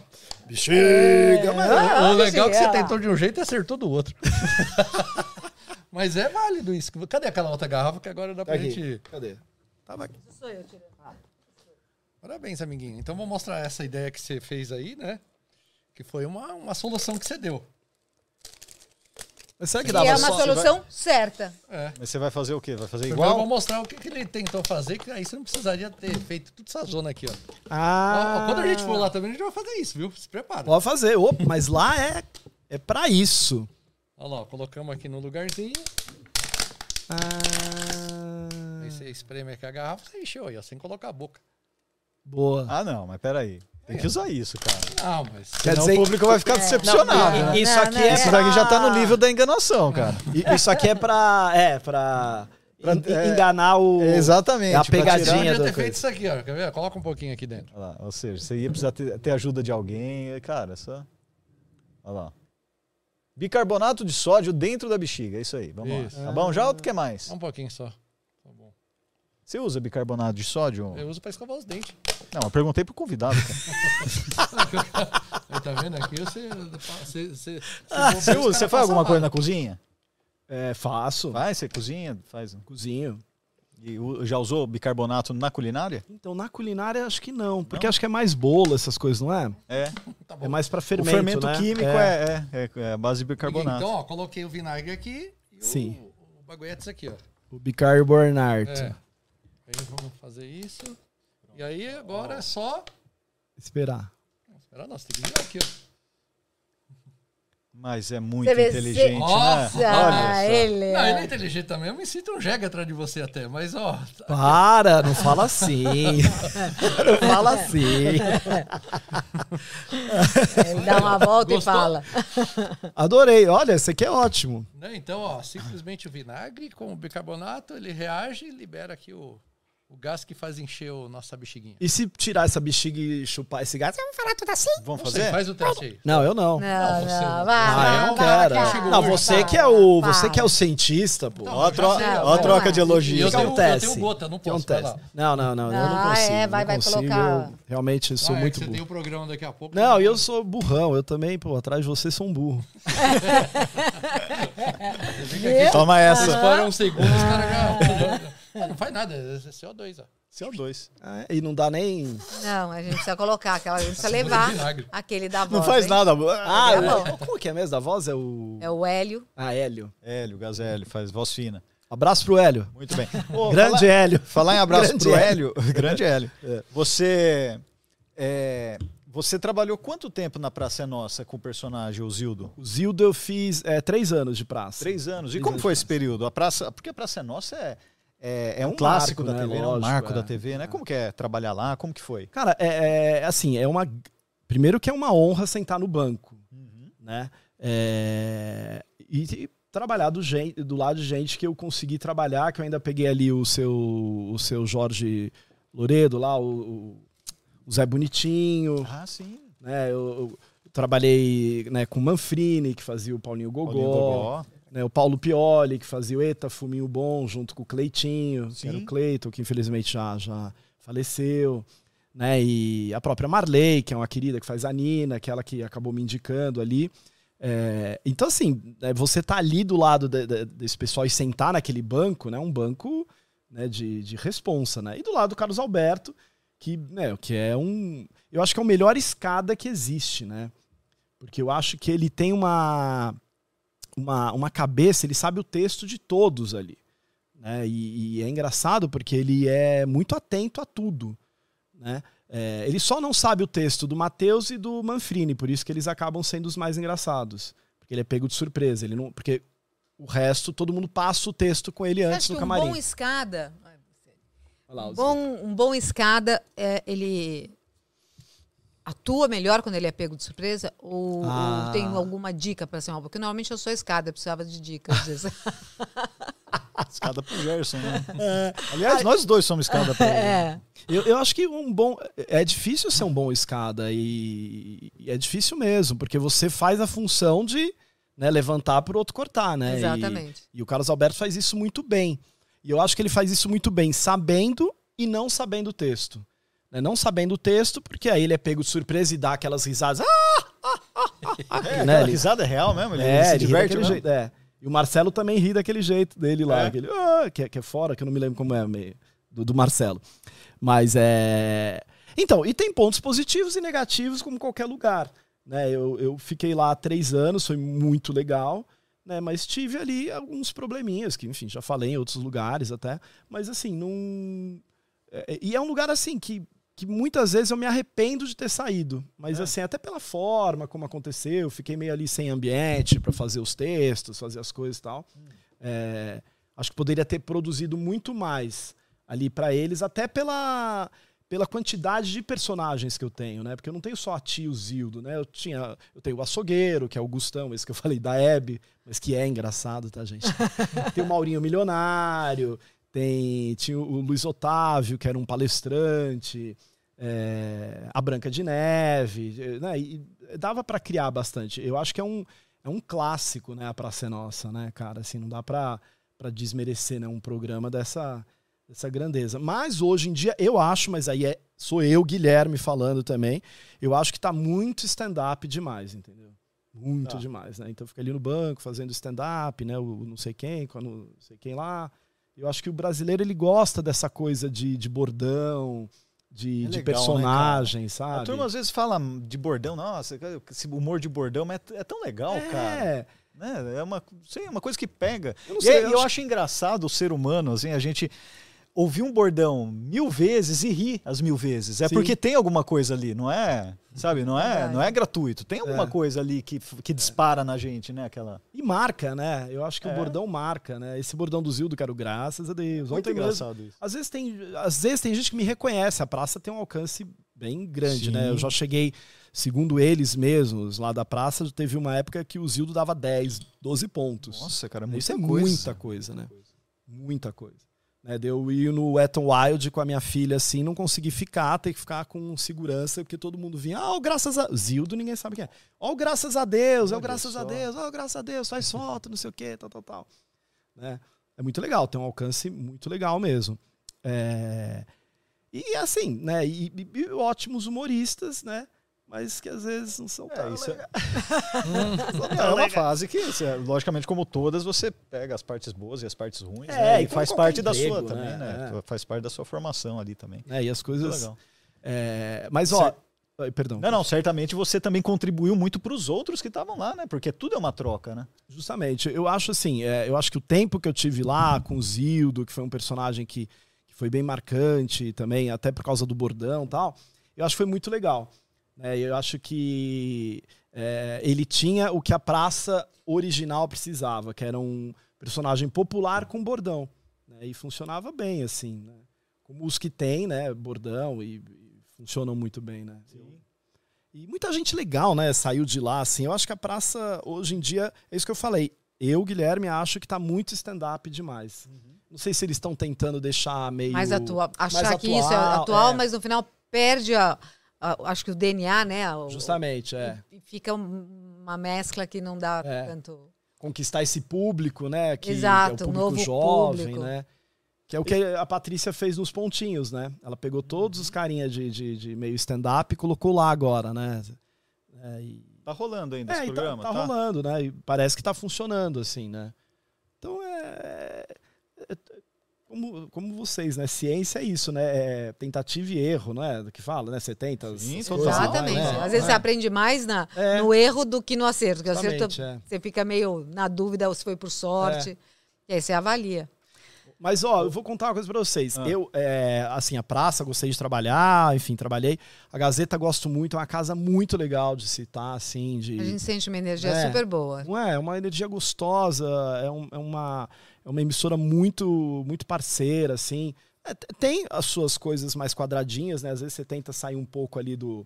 bexiga, mas. Ah, o legal é que você tentou de um jeito e acertou do outro. Mas é válido isso. Cadê aquela outra garrafa que agora dá pra Aqui. gente. Cadê? Tava aqui. Sou eu tirando. Parabéns, amiguinho. Então vou mostrar essa ideia que você fez aí, né? Que foi uma, uma solução que você deu. Mas será que E dava é uma só? solução certa. É. Mas você vai fazer o quê? Vai fazer Primeiro eu vou igual? mostrar o que, que ele tentou fazer, que aí você não precisaria ter feito tudo essa zona aqui, ó. Ah. Ó, ó, Quando a gente for lá também, a gente vai fazer isso, viu? Se prepara. Pode fazer. Opa, mas lá é, é pra isso. Olha lá, ó, colocamos aqui no lugarzinho. Ah. Aí você espreme aqui a garrafa, você encheu aí, ó, sem colocar a boca. Boa. Ah, não, mas peraí. Tem que usar isso, cara. Não, mas. Quer dizer o público vai ficar decepcionado. não, né? Isso Não, aqui não, é Isso pra- já tá no nível da enganação, cara. Isso aqui é pra. É, pra. Pra- é, enganar o. Exatamente. É a tirar- pegadinha. Do ter feito isso aqui, ó. Quer ver? Coloca um pouquinho aqui dentro. Olha lá, ou seja, você ia precisar ter, ter ajuda de alguém. Cara, só. Olha lá. Bicarbonato de sódio dentro da bexiga. É isso aí. Vamos Isso. lá. Tá bom? Já ou tu quer mais? Um pouquinho só. Você usa bicarbonato de sódio? Eu uso pra escovar os dentes. Não, eu perguntei pro convidado. Cara. Aí tá vendo aqui? Você. Você, você, Você, usa, você faz alguma coisa na cozinha? É, faço. Vai, você cozinha? Faz. Cozinho. E já usou bicarbonato na culinária? Então, na culinária, acho que não. Porque acho que é mais bolo, essas coisas, não é? É. Tá bom. É mais pra o fermento. fermento né? químico é, é, é, é a base de bicarbonato. Então, ó, coloquei o vinagre aqui e Sim. o, o baguetes aqui, ó. O bicarbonato. É. Aí vamos fazer isso. E aí agora é só. Esperar. Espera, nossa, tem que virar aqui, ó. Mas é muito vê, inteligente, Nossa, né? Ah, só. ele. Não, ele é é. inteligente também. Eu me sinto um jegue atrás de você até, mas ó. Para, não fala assim. não fala assim. Ele dá uma volta Gostou? e fala. Adorei. Olha, esse aqui é ótimo. Né? Então, ó, simplesmente o vinagre com o bicarbonato, ele reage e libera aqui o, o gás que faz encher o nossa bexiguinha. E se tirar essa bexiga e chupar esse gás? Vamos falar tudo assim? Vamos Não sei, fazer? faz o teste aí. Não, eu não. Não, Não, não, você- vai, Ah, eu não quero. vai, Não, você vai, que é o, você que é o cientista, pô. Não, Ó a, tro- a Vai troca de elogios. eu tenho, eu acontece? tenho gota, não posso. Não, não, não, eu não Ah, consigo. é, vai- não vai consigo, colocar- eu realmente sou Ah, é muito que você burro. tem o programa daqui a pouco. Não, e eu sou burrão, eu também, pô, atrás de você sou um burro. Toma essa. param um segundo, os caras já. Ah, não faz nada, é CO2, ó. CO2. Ah, e não dá nem. Não, a gente precisa colocar aquela, a gente precisa Segura levar aquele da voz. Não faz hein? nada. Ah, Tá é, como que é mesmo? Da voz é o. É o Hélio. Ah, Hélio. Hélio, Gazélio, faz voz fina. Abraço pro Hélio. Muito bem. Ô, Grande falar, Hélio. falar em abraço Grande pro Hélio. Hélio. Grande Hélio. É. Você. é, você trabalhou quanto tempo na Praça é Nossa com o personagem, o Zildo? O Zildo eu fiz é, três anos de praça. Três anos. E Três como anos foi esse período? A praça, porque a Praça é Nossa é, é, é um, clássico marco, da né? TV, é um Lógico, marco é. da TV, né? Como que é trabalhar lá? Como que foi? Cara, é, é, assim, é uma. Primeiro que é uma honra sentar no banco, né? É, e, e trabalhar do, gen- do lado de gente que eu consegui trabalhar, que eu ainda peguei ali o seu, o seu Jorge Loredo lá, o, o- o Zé Bonitinho, Ah, sim. né? Eu, eu trabalhei né, com o Manfrini, que fazia o Paulinho Gogó, Paulinho Gogó. Né, o Paulo Pioli, que fazia o Eta Fuminho Bom, junto com o Cleitinho, que era Sim. o Cleiton, que infelizmente já, já faleceu. né? E a própria Marley, que é uma querida que faz a Nina, aquela que acabou me indicando ali. É, então, assim, é, você tá ali do lado de, de, desse pessoal e sentar naquele banco, né? Um banco né, de, de responsa, né? E do lado do Carlos Alberto, que, né, que é um. Eu acho que é a melhor escada que existe, né? Porque eu acho que ele tem uma, uma, uma cabeça, ele sabe o texto de todos ali. Né? E, e é engraçado porque ele é muito atento a tudo. Né? É, ele só não sabe o texto do Matheus e do Manfrini, por isso que eles acabam sendo os mais engraçados. Porque ele é pego de surpresa. Ele não, porque o resto, todo mundo passa o texto com ele antes no camarim. Um bom escada. Lá, um, bom, um bom escada, é, ele atua melhor quando ele é pego de surpresa? Ou, ah. ou tem alguma dica para ser uma? Porque normalmente eu sou escada, precisava de dicas. escada pro Gerson, né? É. Aliás, nós dois somos escada pra ele. É. Eu, eu acho que um bom. É difícil ser um bom escada e, e é difícil mesmo, porque você faz a função de né, levantar para o outro cortar, né? Exatamente. E, e o Carlos Alberto faz isso muito bem. E eu acho que ele faz isso muito bem, sabendo e não sabendo o texto. Né? Não sabendo o texto, porque aí ele é pego de surpresa e dá aquelas risadas. Ah, ah, ah, é, né? Ele... risada é real mesmo? Ele, é, ele se diverte mesmo? Jeito, é. E o Marcelo também ri daquele jeito dele lá, é. aquele, ah, que, é, que é fora, que eu não me lembro como é, meio, do, do Marcelo. Mas é. Então, e tem pontos positivos e negativos, como qualquer lugar. Né? Eu, eu fiquei lá há três anos, foi muito legal. Né, mas tive ali alguns probleminhas, que, enfim, já falei em outros lugares até. Mas assim, não. É, e é um lugar assim que que muitas vezes eu me arrependo de ter saído. Mas é. assim, até pela forma como aconteceu, fiquei meio ali sem ambiente para fazer os textos, fazer as coisas e tal. Hum. É, acho que poderia ter produzido muito mais ali para eles, até pela pela quantidade de personagens que eu tenho, né? Porque eu não tenho só a tio Zildo, né? Eu tinha, eu tenho o açougueiro, que é o Gustão, esse que eu falei da Hebe, mas que é engraçado, tá, gente? tem o Maurinho Milionário, tem tinha o Luiz Otávio, que era um palestrante, é, a Branca de Neve, né? E dava para criar bastante. Eu acho que é um, é um clássico, né? A Praça é Nossa, né, cara? Assim, não dá para desmerecer né, um programa dessa, dessa grandeza. Mas hoje em dia, eu acho, mas aí é, sou eu, Guilherme, falando também, eu acho que tá muito stand-up demais, entendeu? Muito tá. demais, né? Então fica ali no banco fazendo stand-up, né? O não sei quem, quando não sei quem lá. Eu acho que o brasileiro ele gosta dessa coisa de, de bordão, de, é de personagem, né, sabe? A turma às vezes fala de bordão, nossa, esse humor de bordão mas é, é tão legal, é. cara. Né? É uma, sei, uma coisa que pega. Eu, e sei, eu, eu acho... acho engraçado o ser humano, assim, a gente ouvir um bordão mil vezes e rir as mil vezes. É Sim. porque tem alguma coisa ali, não é? Sabe, não é, não é gratuito. Tem alguma é. coisa ali que, que dispara é. na gente, né? Aquela... E marca, né? Eu acho que é. o bordão marca, né? Esse bordão do Zildo, quero graças a Deus. Muito Ontem engraçado mesmo, isso. Às vezes, tem, às vezes tem gente que me reconhece. A praça tem um alcance bem grande, Sim. né? Eu já cheguei, segundo eles mesmos, lá da praça, teve uma época que o Zildo dava 10, 12 pontos. Nossa, cara, muita Isso é coisa. muita coisa, né? Muita coisa. Né, de eu ir no Wet n Wild com a minha filha assim, não conseguir ficar, ter que ficar com segurança, porque todo mundo vinha, ah, oh, graças a. Zildo, ninguém sabe quem é. Ó, oh, graças a Deus, ó, oh, graças a Deus, ó, oh, graças a Deus, faz foto, não sei o quê, tal, tal, tal. Né? É muito legal, tem um alcance muito legal mesmo. É... E assim, né? E, e, e ótimos humoristas, né? Mas que às vezes não são é, tão isso é... é uma fase que, logicamente, como todas, você pega as partes boas e as partes ruins, é, né? E, faz parte da sua também, né? né? É. Faz parte da sua formação ali também. É, e as coisas. É, mas, ó. Perdão. Não, não, certamente você também contribuiu muito para os outros que estavam lá, né? Porque tudo é uma troca, né? Justamente. Eu acho assim, é, eu acho que o tempo que eu tive lá com o Zildo, que foi um personagem que, que foi bem marcante também, até por causa do bordão e tal, eu acho que foi muito legal. É, eu acho que é, ele tinha o que a praça original precisava, que era um personagem popular com bordão. Né, e funcionava bem, assim. Né, como os que tem, né? Bordão e, e funcionam muito bem, né? e muita gente legal, né? Saiu de lá, assim. Eu acho que a praça, hoje em dia, é isso que eu falei. Eu, Guilherme, acho que está muito stand-up demais. Uhum. Não sei se eles estão tentando deixar meio. Mais atual. Achar mais que atual, isso é atual, é. mas no final perde a acho que o DNA, né? O, Justamente, é. E fica uma mescla que não dá é. tanto. Conquistar esse público, né? Que Exato, é o público novo jovem, público. né? Que é o que a Patrícia fez nos pontinhos, né? Ela pegou todos os carinhas de, de, de meio stand-up e colocou lá agora, né? É, e... Tá rolando ainda É, esse tá- programa, tá, rolando, né? E parece que tá funcionando, assim, né? Então é. é- Como, como vocês, né? Ciência é isso, né? É tentativa e erro, não é? Do que fala, né? 70. Sim, essas total. coisas lá, Exatamente. né? Às vezes você É. aprende mais na, É. no erro do que no acerto. Porque acerto Exatamente, é. você fica meio na dúvida se foi por sorte. E aí você avalia. Mas, ó, eu vou contar uma coisa pra vocês. Ah. Eu, é, assim, a praça, gostei de trabalhar, enfim, trabalhei. A Gazeta, gosto muito, é uma casa muito legal de citar, assim, de... A gente sente uma energia É. super boa. Não é, é uma energia gostosa, é, um- é uma, é uma emissora muito, muito parceira, assim. É, tem as suas coisas mais quadradinhas, né? Às vezes você tenta sair um pouco ali do,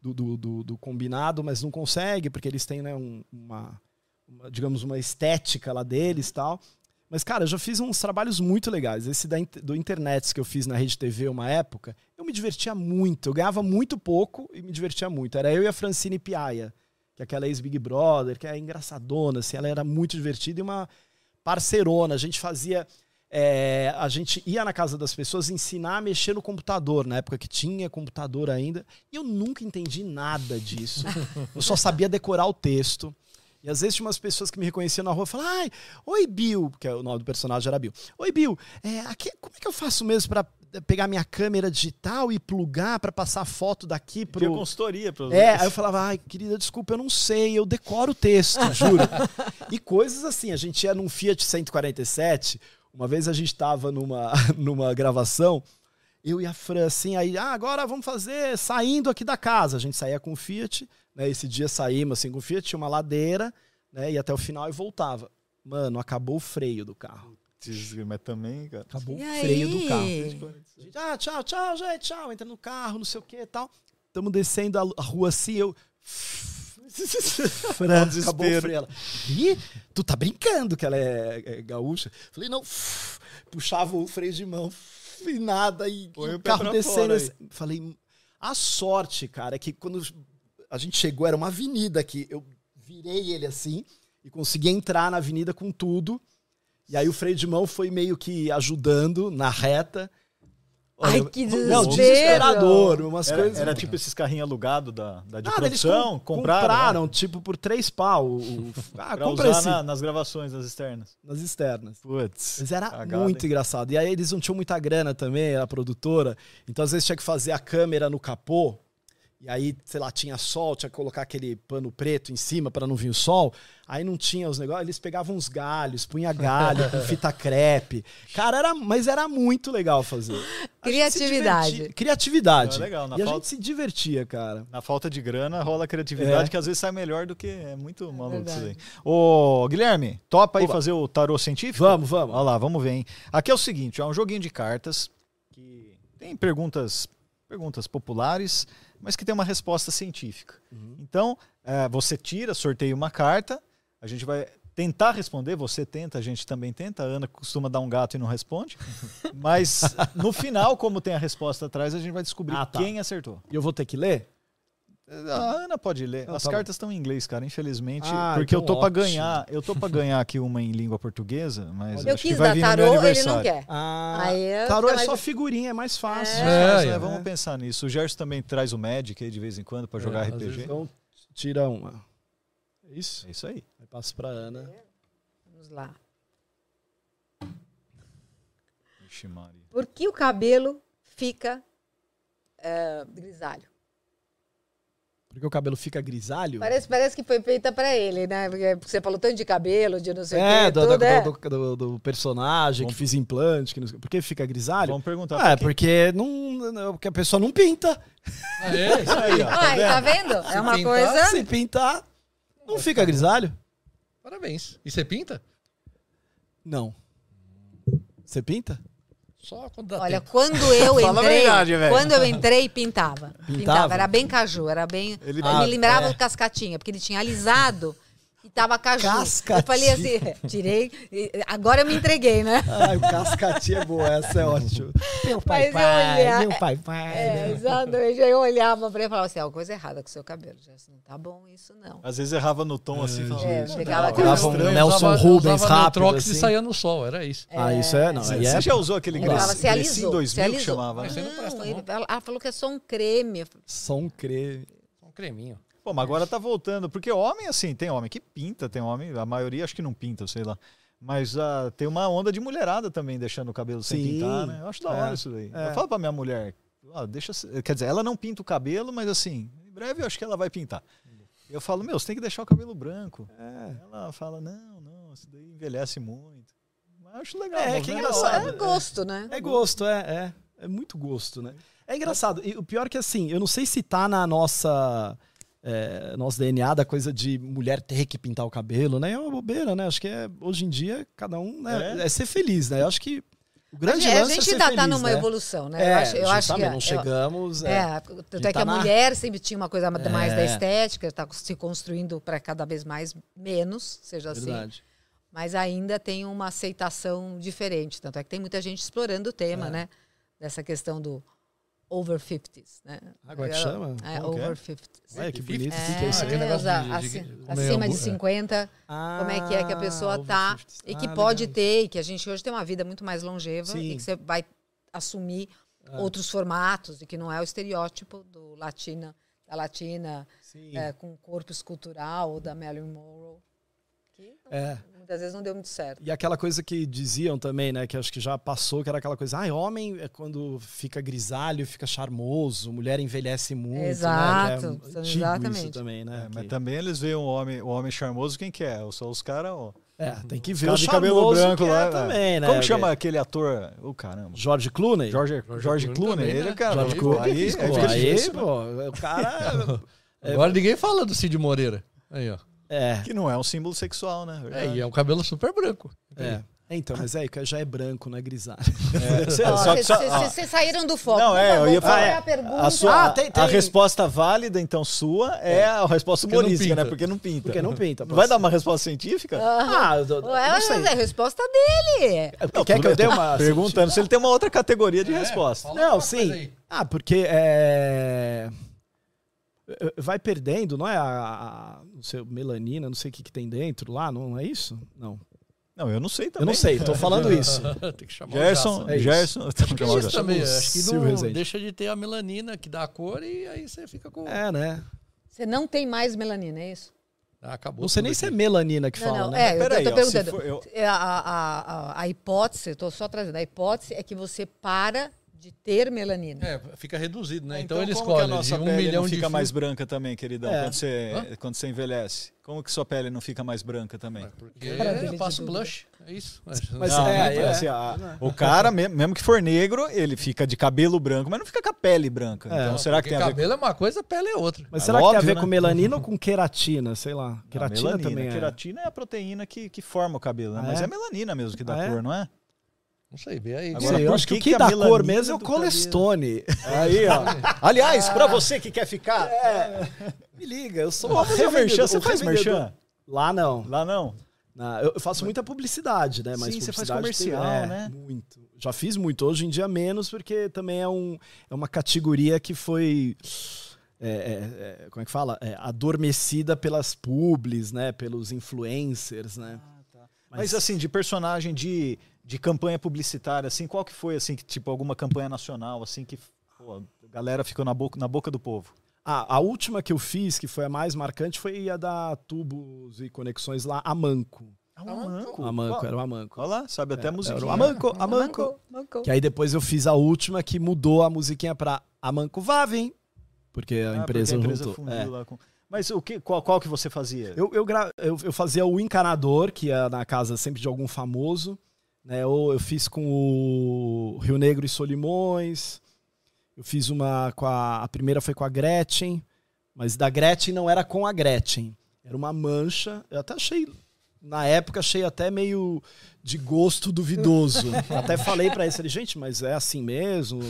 do, do, do- do combinado, mas não consegue, porque eles têm, né, um- uma, uma, digamos, uma estética lá deles tal. Mas, cara, eu já fiz uns trabalhos muito legais. Esse da, do internet que eu fiz na Rede TV uma época, eu me divertia muito. Eu ganhava muito pouco e me divertia muito. Era eu e a Francine Piaia, que é aquela ex-Big Brother, que é engraçadona, assim, ela era muito divertida e uma parceirona. A gente fazia. é, a gente ia na casa das pessoas ensinar a mexer no computador, na época que tinha computador ainda. E eu nunca entendi nada disso. Eu só sabia decorar o texto. E às vezes tinha umas pessoas que me reconheciam na rua e falavam, ai, oi Bill, porque o nome do personagem era Bill. Oi Bill, é, aqui, como é que eu faço mesmo pra pegar minha câmera digital e plugar pra passar foto daqui Tinha pro. consultoria para É, aí eu falava, ai, querida, desculpa, eu não sei, eu decoro o texto, juro. e coisas assim, a gente ia num Fiat 147, uma vez a gente tava numa, numa gravação, eu e a Fran, assim, aí, ah, agora vamos fazer saindo aqui da casa. A gente saía com o Fiat, né? Esse dia saímos assim com o Fiat, tinha uma ladeira, né? E até o final e voltava. Mano, acabou o freio do carro. Mas também, cara. Acabou E o freio do carro. aí? A gente, ah, tchau, tchau, gente, tchau. Entra no carro, não sei o que e tal. Tamo descendo a, rua assim, eu. Fran, acabou o freio. Ela, Ih, tu tá brincando que ela é, é gaúcha? Falei, não. Puxava o freio de mão e nada. E, Põe e o carro descendo. assim. Falei, a sorte, cara, é que quando a gente chegou, era uma avenida aqui. Eu virei ele assim e consegui entrar na avenida com tudo. E aí o freio de mão foi meio que ajudando na reta. Ai, Olha, que Não, desespero. desesperador. Umas Era, coisas. era tipo esses carrinhos alugados da, da de Nada, eles produção, com- compraram, né? tipo, por três pau. O, o- ah, pra compra usar esse na- nas gravações, nas externas. nas externas. Putz. Mas era cagada, muito hein? engraçado. E aí eles não tinham muita grana também, a produtora. Então às vezes tinha que fazer a câmera no capô. E aí, sei lá, tinha sol, tinha que colocar aquele pano preto em cima para não vir o sol. Aí não tinha os negócios, eles pegavam uns galhos, punha galho com fita crepe. Cara, era, mas era muito legal fazer. A Criatividade. divertia- Criatividade. É legal, na e a falta- gente se divertia, cara. Na falta de grana, rola criatividade É. que às vezes sai melhor do que. É muito maluco isso aí. Ô, Guilherme, topa aí Opa. fazer o tarô científico? Vamos, vamos. Olha lá, vamos ver, hein? Aqui é o seguinte, é um joguinho de cartas que tem perguntas, perguntas populares, mas que tem uma resposta científica. Uhum. Então, eh, você tira, sorteia uma carta, a gente vai tentar responder, você tenta, a gente também tenta, a Ana costuma dar um gato e não responde, mas no final, como tem a resposta atrás, a gente vai descobrir Ah, tá. quem acertou. E eu vou ter que ler? A Ana pode ler. Não, As tá cartas estão em inglês, cara, infelizmente, Ah, porque eu então tô para ganhar, eu tô para ganhar aqui uma em língua portuguesa, mas Eu acho que quis vai dar tarô, ele não quer. Ah, Aí tarô é só mais- figurinha, é mais fácil. É, é, é. vamos pensar nisso. O Gerson também traz o Magic aí de vez em quando para jogar É, RPG. Então, tira uma. É isso? É isso aí. Aí passo pra Ana. Vamos lá. Ixi, Maria. Por que o cabelo fica eh, grisalho? Porque o cabelo fica grisalho? Parece, parece que foi feita pra ele, né? Porque você falou tanto de cabelo, de não sei o É, quê, do, tudo, do, é. do, do- do personagem que fiz implante. Que não sei- Por que fica grisalho? Vamos perguntar Ah, é porque, não, não- porque a pessoa não pinta. Ah, é? Isso aí. Aí, ó, Ai, tá vendo? É uma pintar, coisa... Se pintar, não fica grisalho? Parabéns. E você pinta? Não. Você pinta? Só quando dá Olha, tempo. quando eu Fala a entrei, verdade, quando eu entrei, pintava. pintava. Pintava? Era bem caju, era bem. Ele- Ele me Ah, lembrava é. o cascatinha, porque ele tinha alisado e tava caju. Cascatinha. Eu falei assim, tirei, agora eu me entreguei, né? Ai, o cascatinha é boa, essa é ótima. Meu Mas eu olhar- meu pai, pai. É, exatamente. Aí eu olhava pra ele e falava assim, alguma coisa errada com o seu cabelo. Já assim, não tá bom isso, não. Às vezes errava no tom assim, É, "Isso pegava não, é Grava um estranho." Nelson usava, Rubens usava rápido, Neutrox assim. e saía no sol, era isso. Ah, isso é, não. Você é... já usou aquele se Grecin alisou. 2000 se que alisou. chamava, né? Não presta, ele- não. ela, ela falou que é só um creme. Só um creme. Um creminho. Pô, mas agora tá voltando, porque homem, assim, tem homem que pinta, tem homem, a maioria acho que não pinta, sei lá. Mas ah, tem uma onda de mulherada também deixando o cabelo sem Sim. pintar, né? Eu acho da É. hora isso daí. É. Eu falo pra minha mulher, ó, deixa, quer dizer, ela não pinta o cabelo, mas assim, em breve eu acho que ela vai pintar. Eu falo, meu, você tem que deixar o cabelo branco. É. Ela fala, não, não, isso daí envelhece muito. Mas eu acho legal. É, mas que não engraçado. É gosto, né? É gosto, é, é. É muito gosto, né? É engraçado. E o pior é que assim, eu não sei se tá na nossa. É, nosso DNA da coisa de mulher ter que pintar o cabelo, né? É uma bobeira, né? Acho que é, hoje em dia, cada um né, é. ser feliz, né? Eu acho que o A grande gente, a lance é gente ser ainda tá feliz, numa né? evolução, né? É, eu acho, eu acho que. não eu- chegamos. É, É, tanto gente é que tá a na- mulher sempre tinha uma coisa mais da É. estética, está se construindo para cada vez mais menos, seja assim. verdade. Mas ainda tem uma aceitação diferente. Tanto é que tem muita gente explorando o tema, É. né? Dessa questão do over 50s, né? Agora que chama? É, Como é? over 50s. Olha que bonito. É, é isso aí? de- assim, de acima de hambúrguer. 50, como é que é que a pessoa over tá 50s. e que Ah, pode legal. ter, e que a gente hoje tem uma vida muito mais longeva Sim. e que você vai assumir Ah. outros formatos e que não é o estereótipo do latina, da latina é, com corpo escultural ou da Marilyn Monroe, que É. muitas vezes não deu muito certo. E aquela coisa que diziam também, né? Que acho que já passou, que era aquela coisa, ah, homem é quando fica grisalho, fica charmoso, mulher envelhece muito. Exato, né? É exatamente. isso também, né? É, mas Que- também eles veem o homem, o homem charmoso, quem que é? Só os caras, ó. É, tem que ver Cara o de cabelo charmoso branco que é lá. também, né? Como chama aquele ator? O caramba. George Clooney? Jorge, Jorge Jorge Clooney também, ele, né? cara. George Clooney. aí, aí aí, né? pô, o cara... Agora ninguém fala do Cid Moreira. Aí, ó. É, Que não é um símbolo sexual, né? É, e é um cabelo super branco. é. Então, mas é, já é branco, não é grisalho. É, Vocês saíram do foco. Não, é, eu ia falar. é a pergunta? A, sua, Ah, tem- a tem- resposta válida, então, sua, é a resposta humorística, né? Porque não pinta. Porque não pinta. Não vai dar uma resposta científica? Ah, eu, eu, Ué, não sei. é a resposta dele. É Não, quer que eu dê uma... Perguntando se ele tem uma outra categoria de resposta. Não, sim. Ah, porque é... Vai perdendo, não é a, a- não sei, melanina, não sei o que, que tem dentro lá, não é isso? Não. Não, eu não sei também. Eu não sei, tô falando isso. Tem que chamar Gerson, o É isso. Gerson. Acho que é Chamar o isso Gerson. também. Acho que não deixa de ter a melanina que dá a cor e aí você fica com. É, né? Você não tem mais melanina, é isso? Ah, acabou. Não sei nem se é melanina que Não, fala, não. né? É, eu Peraí, tô, perguntando. for- eu- É, A, a, a, a hipótese, eu tô só trazendo, a hipótese é que você para de ter melanina. É, fica reduzido, né? É, Então, ele como que a escolhe nossa de um pele milhão não de fica fios. mais branca também, queridão, É. quando, você, Hã? quando você envelhece? Como que sua pele não fica mais branca também? Porque Cara dele eu de faço dúvida. blush, é isso. Mas Não, é, é. Assim, a- o cara, me- mesmo que for negro, ele fica de cabelo branco, mas não fica com a pele branca. É. então, será que Porque tem a ver cabelo é uma coisa, pele é outra. Mas É será que tem a ver né? com melanina ou com queratina? Sei lá. Queratina melanina? também é. Queratina é a proteína que, que forma o cabelo, né? Ah, mas é? é melanina mesmo que dá Ah, é? cor, não é? Não sei, vê aí. Agora, Sei, eu acho que, que o que, que dá cor mesmo é o do colestone. Aí, ó. Aliás, pra você que quer ficar. Me liga, eu sou o merchan. revendedor- Você faz revendedor. merchan? Lá não. Lá não. Na- eu faço muita publicidade, né? Mas Sim, você faz comercial, tem- é, né? Muito. Já fiz muito. Hoje em dia menos, porque também é, um, é uma categoria que foi. é, é, é, como é que fala? É, adormecida pelas publis, né? Pelos influencers, né? Mas, assim, de personagem de, de campanha publicitária, assim, qual que foi, assim, que, tipo, alguma campanha nacional, assim, que pô, a galera ficou na boca, na boca do povo? Ah, a última que eu fiz, que foi a mais marcante, foi a da Tubos e Conexões lá, a Manco. Ah, um manco. A Manco, era o Amanco. Olha lá, sabe até a musiquinha. Era o Amanco, Amanco. Manco. Que aí depois eu fiz a última que mudou a musiquinha pra Amanco Vavem. Porque a Ah, empresa, porque a empresa juntou. fundiu É. lá com... Mas o que, qual, qual que você fazia? Eu, eu, gra- eu, eu fazia o encanador, que é na casa sempre de algum famoso. Né? Ou eu fiz com o Rio Negro e Solimões. Eu fiz uma com a. A primeira foi com a Gretchen. Mas da Gretchen não era com a Gretchen. Era uma mancha. Eu até achei. Na época achei até meio de gosto duvidoso. até falei pra ele, gente, mas é assim mesmo?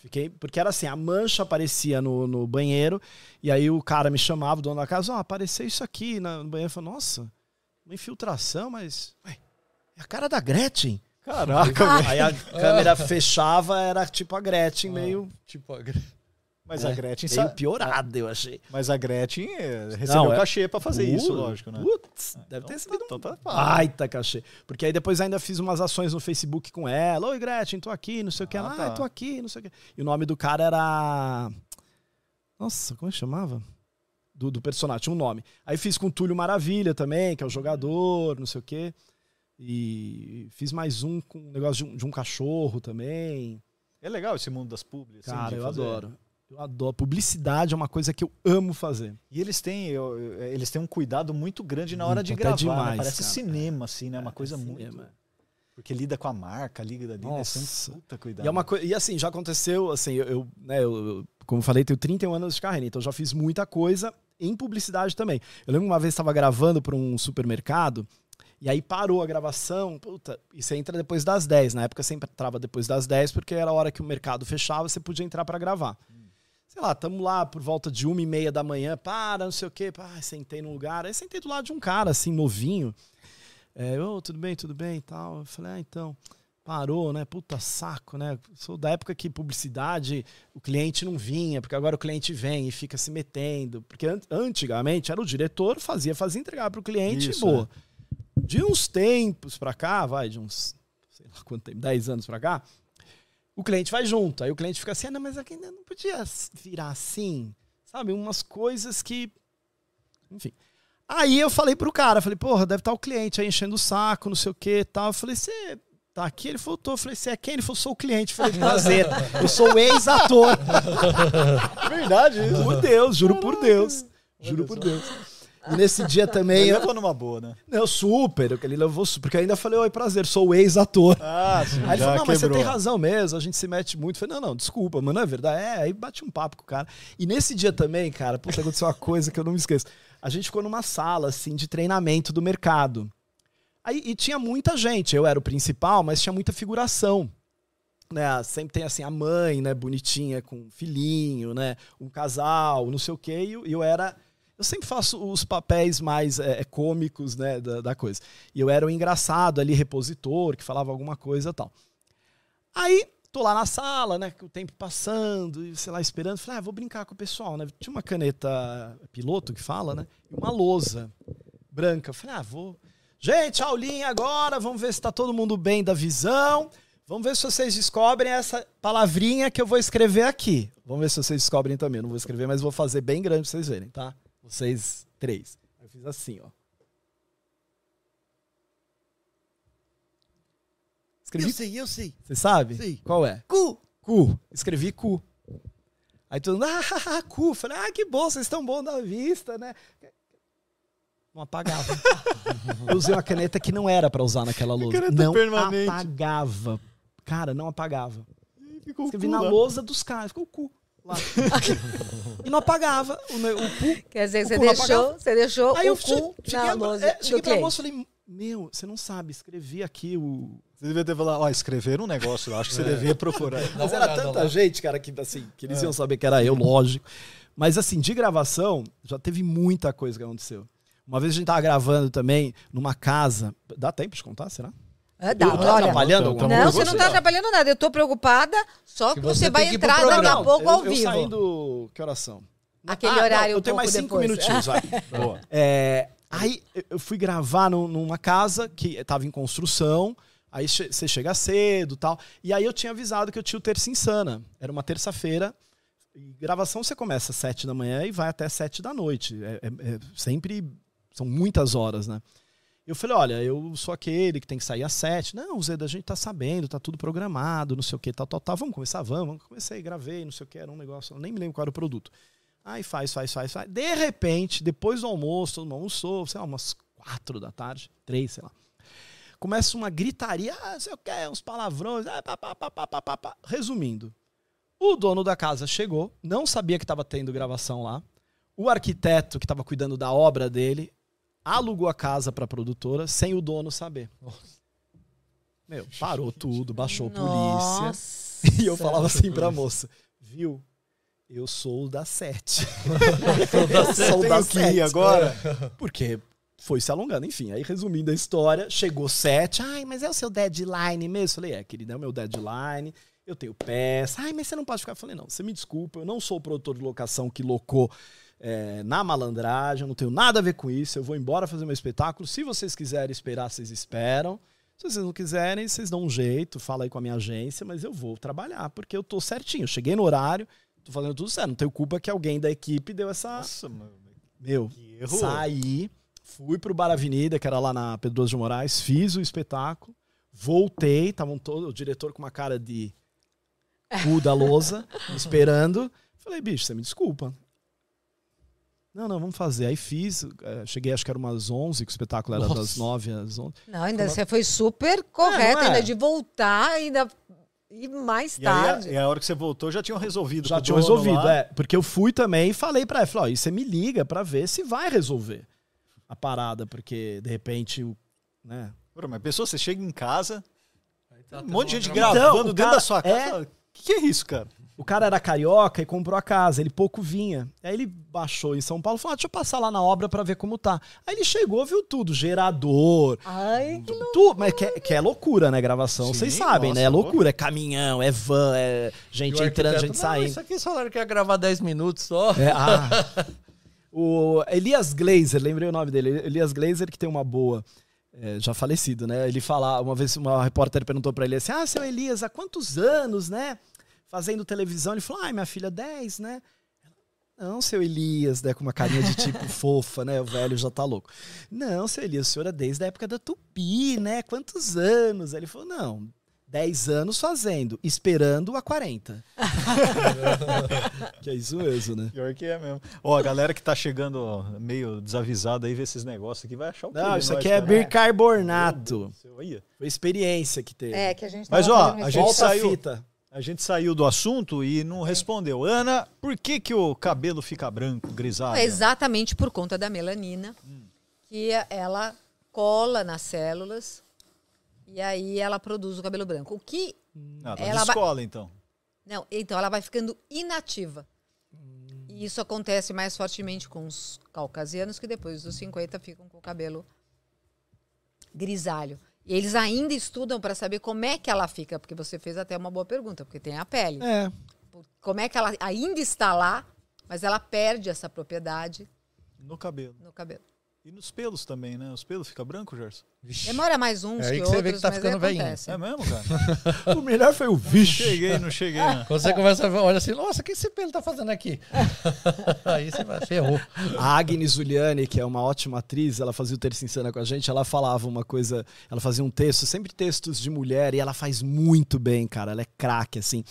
Fiquei, porque era assim, a mancha aparecia no, no banheiro, e aí o cara me chamava, o dono da casa, ó, apareceu isso aqui no banheiro. Eu falei, nossa, uma infiltração, mas. Ué, é a cara da Gretchen. Caraca, velho. Aí a câmera fechava, era tipo a Gretchen, meio, Tipo, a- Mas É, a Gretchen meio sa- piorada, eu achei. Mas a Gretchen eh, recebeu Não, é- cachê pra fazer isso, Uh, lógico, né? Putz, deve ter Então sido tá- então tá um baita cachê. Porque aí depois ainda fiz umas ações no Facebook com ela. Oi, Gretchen, tô aqui, não sei o que. Ah, Ela, tá. ah, tô aqui, não sei o que. E o nome do cara era. Nossa, como é que chamava? Do, do personagem, tinha um nome. Aí fiz com o Túlio Maravilha também, que é o jogador, não sei o quê. E fiz mais um com um negócio de um, de um cachorro também. É legal esse mundo das publis. assim, Cara, eu fazer. adoro. Eu adoro. Publicidade é uma coisa que eu amo fazer. E eles têm, eu- eu- eles têm um cuidado muito grande na hora Muito, de até gravar. né? demais, Parece cara. cinema, assim, né? Uma coisa É muito. Porque lida com a marca, lida ali, né? Nossa. Tem um puta cuidado. E, é uma coi- e assim, já aconteceu, assim, eu, eu, né, eu- como falei, tenho 31 anos de carreira, então já fiz muita coisa em publicidade também. Eu lembro que uma vez estava gravando para um supermercado, e aí parou a gravação, puta, e você entra depois das 10. Na época sempre entrava depois das 10, porque era a hora que o mercado fechava, você podia entrar para gravar. Sei lá, tamo lá por volta de uma e meia da manhã, para, não sei o quê, pá, sentei num lugar, aí sentei do lado de um cara, assim, novinho. É, ô, tudo bem, tudo bem e tal. Eu falei, ah, então, parou, né? Puta saco, né? Sou da época que publicidade, o cliente não vinha, porque agora o cliente vem e fica se metendo. Porque an- antigamente era o diretor, fazia, fazia entregar para o cliente Isso, e boa. De uns tempos pra cá, vai, de uns, sei lá quanto tempo, 10 anos pra cá, o cliente vai junto. Aí o cliente fica assim, ah, não, mas aqui ainda não podia virar assim. Sabe? Umas coisas que. Enfim. Aí eu falei pro cara, falei, porra, deve estar o cliente aí enchendo o saco, não sei o que e tal. Eu falei, você tá aqui? Ele falou, tô. Eu falei, você é quem? Ele falou, sou o cliente. Eu falei, prazer. Eu sou o ex-ator. Verdade, isso. Por Deus, juro por Deus. Juro por Deus. E nesse dia também. Ele Eu, levou numa boa, né? não, super, ele levou super, porque eu ainda falei, oi, prazer, sou o ex-ator. Ah, sim. Aí ele falou, não, mas você quebrou. tem razão mesmo, a gente se mete muito. Eu falei, não, não, desculpa, mas não é verdade. É, aí bate um papo com o cara. E nesse dia também, cara, puta, aconteceu uma coisa que eu não me esqueço. A gente ficou numa sala, assim, de treinamento do mercado. Aí, e tinha muita gente, eu era o principal, mas tinha muita figuração. Né, sempre tem assim a mãe, né, bonitinha com um filhinho, né, um casal, não sei o quê, e eu era eu sempre faço os papéis mais é, cômicos, né, da, da coisa. E eu era o engraçado ali, repositor, que falava alguma coisa tal. Aí, tô lá na sala, né, o tempo passando, e sei lá, esperando. Falei, ah, vou brincar com o pessoal, né? Tinha uma caneta piloto que fala, né? E uma lousa branca. Falei, ah, vou. Gente, aulinha agora, vamos ver se tá todo mundo bem da visão. Vamos ver se vocês descobrem essa palavrinha que eu vou escrever aqui. Vamos ver se vocês descobrem também. Eu não vou escrever, mas vou fazer bem grande pra vocês verem, tá? Vocês três. Eu fiz assim, ó. Escrevi Eu sei, eu sei. você sabe? Sei. Qual é? Cu! Cu. Escrevi cu. Aí todo mundo, ah, cu. Falei, ah, que bom, vocês estão bons da vista, né? Não apagava. Eu usei uma caneta que não era pra usar naquela lousa. Não permanente. apagava. Cara, não apagava. Ficou Escrevi cu na lousa dos caras, ficou o cu lá. e não apagava o, o cu. Quer dizer, você deixou, você deixou Aí eu o cu cheguei, na a- lousa é, cheguei pra moça e falei, meu, você não sabe, escrevi aqui o, Você devia ter falado, ó, escrever um negócio lá. Acho que você devia procurar. Mas era tanta lá. gente, cara, que assim, que eles iam saber que era eu, lógico. Mas assim, de gravação, já teve muita coisa que aconteceu. Uma vez a gente tava gravando também numa casa. Dá tempo de contar, será? Ah, dá, Eu tô olha, atrapalhando alguma não, você não tá atrapalhando nada. Eu tô preocupada, só que, você, você vai entrar daqui a pouco eu, ao eu vivo. saindo. Que oração? Aquele horário eu um tenho mais cinco depois. minutinhos, vai. Boa. É, aí eu- eu fui gravar num- numa casa que tava em construção. Aí você chega cedo e tal. E aí eu tinha avisado que eu tinha o Terça Insana. Era uma terça-feira. Gravação você começa às sete da manhã e vai até sete da noite. É, é- é sempre. São muitas horas, né? Eu falei, olha, eu sou aquele que tem que sair às sete. Não, Zé, a gente tá sabendo, tá tudo programado, não sei o que, tal, tal, tal. Vamos começar, vamos. Comecei, gravei, não sei o que, era um negócio, nem me lembro qual era o produto. Aí faz, faz, faz, faz. De repente, depois do almoço, todo mundo almoçou, sei lá, umas quatro da tarde, três, sei lá. Começa uma gritaria, ah, sei o que, uns palavrões, ah, pá, pá, pá, pá, pá, pá, pá. resumindo. O dono da casa chegou, não sabia que estava tendo gravação lá. O arquiteto que estava cuidando da obra dele alugou a casa para a produtora sem o dono saber. Meu, parou tudo, baixou a polícia. Nossa. E eu falava assim pra moça, viu? Eu sou o da sete. Sou da o que ir sete. agora? Porque foi se alongando. Enfim, aí resumindo a história, chegou sete. Ai, mas é o seu deadline mesmo? Falei, é, querido, é o meu deadline. Eu tenho peça. Ai, mas você não pode ficar. Falei, não, você me desculpa, eu não sou o produtor de locação que locou é, na malandragem, eu não tenho nada a ver com isso. Eu vou embora fazer meu espetáculo. Se vocês quiserem esperar, vocês esperam. Se vocês não quiserem, vocês dão um jeito, fala aí com a minha agência, mas eu vou trabalhar, porque eu tô certinho. Eu cheguei no horário, tô fazendo tudo certo. Não tenho culpa que alguém da equipe deu essa. Nossa, mano. Meu, saí, fui pro Bar Avenida, que era lá na Pedroso de Moraes, fiz o espetáculo, voltei, estavam todo o diretor com uma cara de cu da lousa, me esperando. Falei, bicho, você me desculpa. Não, não, vamos fazer. Aí fiz, eh, cheguei acho que era umas 11, que o espetáculo era Nossa. das 9 às 11. Não, ainda você foi super correto, é? ainda de voltar, ainda e mais E aí, tarde. a, e a hora que você voltou, já tinham resolvido. Já com o tinha dono resolvido, lá. é. Porque eu fui também e falei pra ela, falei, ó, e você me liga pra ver se vai resolver a parada, porque de repente, o- né? Pô, Mas pessoa, você chega em casa, Tá um monte de gente gravando Então, dentro cara- da sua casa. é- fala, O que, que é isso, cara? O cara era carioca e comprou a casa, ele pouco vinha. Aí ele baixou em São Paulo e falou: ah, deixa eu passar lá na obra pra ver como tá. Aí ele chegou, viu tudo, gerador, Ai, que tudo, mas que é, que é loucura, né, gravação? Vocês sabem, nossa, né? É loucura, é caminhão, é van, é gente entrando, gente "Não, saindo. Isso aqui eles falaram que ia gravar 10 minutos só. É, ah. O Elias Glazer, lembrei o nome dele. Elias Glazer, que tem uma boa. é, já falecido, né? Ele fala, uma vez uma repórter perguntou pra ele assim: Ah, seu Elias, há quantos anos, né? Fazendo televisão? Ele falou: Ai, minha filha, 10, né? Não, seu Elias, né? Com uma carinha de tipo fofa, né? O velho já tá louco. Não, seu Elias, o senhor é desde a época da Tupi, né? Quantos anos? Ele falou: Não, 10 anos fazendo, esperando a 40. que é isso mesmo, né? Pior que é mesmo. Ó, a galera que tá chegando meio desavisada aí, ver esses negócios aqui, vai achar o quê? Não, isso nós, aqui é cara? bicarbonato. Foi experiência que teve. É, que a gente Mas, ó, a gente Volta saiu- a fita. A gente saiu do assunto e não respondeu. Ana, por que que o cabelo fica branco, grisalho? É exatamente por conta da melanina, que ela cola nas células e aí ela produz o cabelo branco. O que Ah, tá Ela de vai- então. Não, então ela vai ficando inativa. E isso acontece mais fortemente com os caucasianos que depois dos 50 ficam com o cabelo grisalho. E eles ainda estudam para saber como é que ela fica, porque você fez até uma boa pergunta, porque tem a pele. É. Como é que ela ainda está lá, mas ela perde essa propriedade No cabelo. no cabelo. E nos pelos também, né? Os pelos ficam brancos, Gerson? Demora mais uns É aí que, que você outros, vê que tá ficando velhinho. É mesmo, cara? O melhor foi o vixe. cheguei, não cheguei, né? Quando você começa a ver, olha assim, nossa, o que esse pelo tá fazendo aqui? Aí você vai, ferrou. A Agnes Juliane, que é uma ótima atriz, ela fazia o Terça Insana com a gente, ela falava uma coisa, ela fazia um texto, sempre textos de mulher, e ela faz muito bem, cara, ela é craque, assim.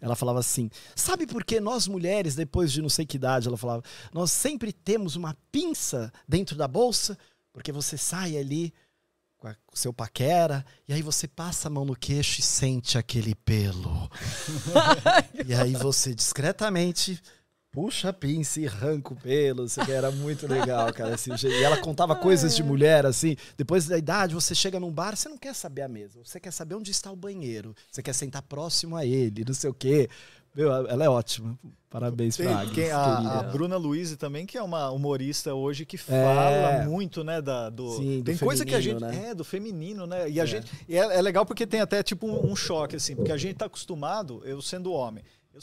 Ela falava assim, sabe por que nós mulheres, depois de não sei que idade, ela falava, nós sempre temos uma pinça dentro da bolsa, porque você sai ali com a- com o seu paquera, e aí você passa a mão no queixo e sente aquele pelo. e aí você discretamente puxa a pinça e arranca o pelo. Era muito legal, cara. Assim, e ela contava coisas de mulher, assim. Depois da idade, você chega num bar, você não quer saber a mesa. Você quer saber onde está o banheiro. Você quer sentar próximo a ele, não sei o quê. Meu, ela é ótima. Parabéns Tem pra Agnes, quem- a, a. Bruna Luiz também, que é uma humorista hoje que fala muito, né, da, do, Sim, do tem coisa que a gente feminino, né? é do feminino, né? E a gente e é, é legal porque tem até tipo um, um choque assim, porque a gente tá acostumado, eu sendo homem, eu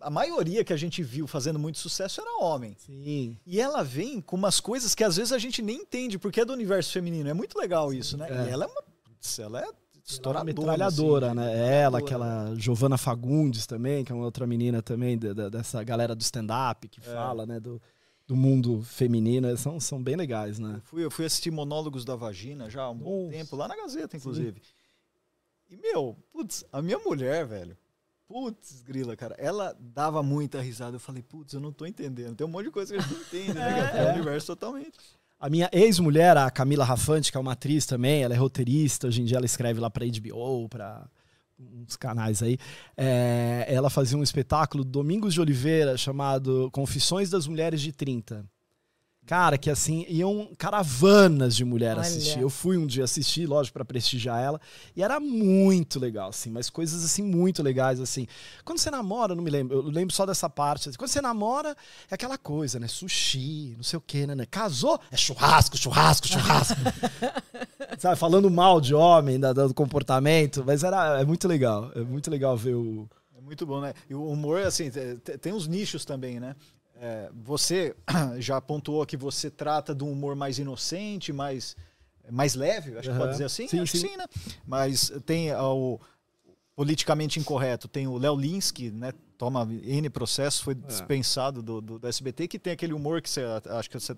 a maioria que a gente viu fazendo muito sucesso era homem. Sim. E ela vem com umas coisas que às vezes a gente nem entende, porque é do universo feminino. É muito legal isso, né? É. E ela é uma. Ela é estouradora. metralhadora, assim, né? Ela, metralhadora. aquela Giovana Fagundes também, que é uma outra menina também, da- da- dessa galera do stand-up que É. fala, né? Do, do mundo feminino. São, são bem legais, né? Eu fui, eu fui assistir Monólogos da Vagina já há um bom tempo, lá na Gazeta, inclusive. E, meu, putz, a minha mulher, velho, putz, grila, cara, ela dava muita risada. Eu falei, putz, eu não tô entendendo. Tem um monte de coisa que a gente não entende, né? É, É. o universo totalmente. A minha ex-mulher, a Camila Rafante, que é uma atriz também, ela é roteirista, hoje em dia ela escreve lá pra HBO, pra uns canais aí. É, ela fazia um espetáculo, Domingos de Oliveira, chamado Confissões das Mulheres de 30. Cara, que assim, iam caravanas de mulher Olha. assistir. Eu fui um dia assistir, lógico, pra prestigiar ela. E era muito legal, assim, mas coisas assim, muito legais, assim. Quando você namora, não me lembro, eu lembro só dessa parte. assim, quando você namora, é aquela coisa, né? Sushi, não sei o quê, né? né? Casou, é churrasco, churrasco, churrasco. Sabe, falando mal de homem, da- do comportamento, mas era, é muito legal. É muito legal ver o. É muito bom, né? E o humor, assim, te- te- tem uns nichos também, né? É, você já pontuou que você trata de um humor mais inocente, mais, mais leve, acho que Aham. pode dizer assim? Sim, acho que sim. sim, né? Mas tem ah, o politicamente incorreto, tem o Léo Linsky, né? Toma N processo, foi dispensado do, do, do SBT, que tem aquele humor que você acho que você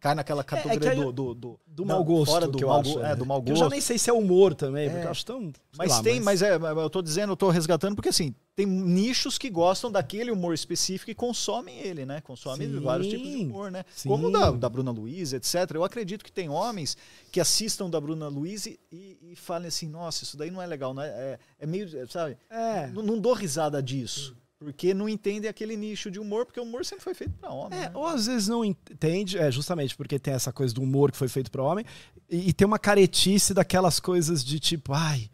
cai naquela categoria É, aí- do, do, do, mau gosto, fora do que eu mau acho. go- né? é, do mau Que Eu gosto. já nem sei se é humor também, porque É. eu acho tão. Mas lá, tem, mas... é, eu tô dizendo, eu tô resgatando porque assim, tem nichos que gostam daquele humor específico e consomem ele, né? Consomem Sim. vários tipos de humor, né? Sim. Como o da, da Bruna Luiz, etc. Eu acredito que tem homens que assistam da Bruna Luiz e, e falem assim, nossa, isso daí não é legal, não é, é, é meio, sabe? É. Não, não dou risada disso. Porque não entendem aquele nicho de humor, porque o humor sempre foi feito para homem. É, né? ou às vezes não entende, é justamente porque tem essa coisa do humor que foi feito para homem, e, e tem uma caretice daquelas coisas de tipo, ai,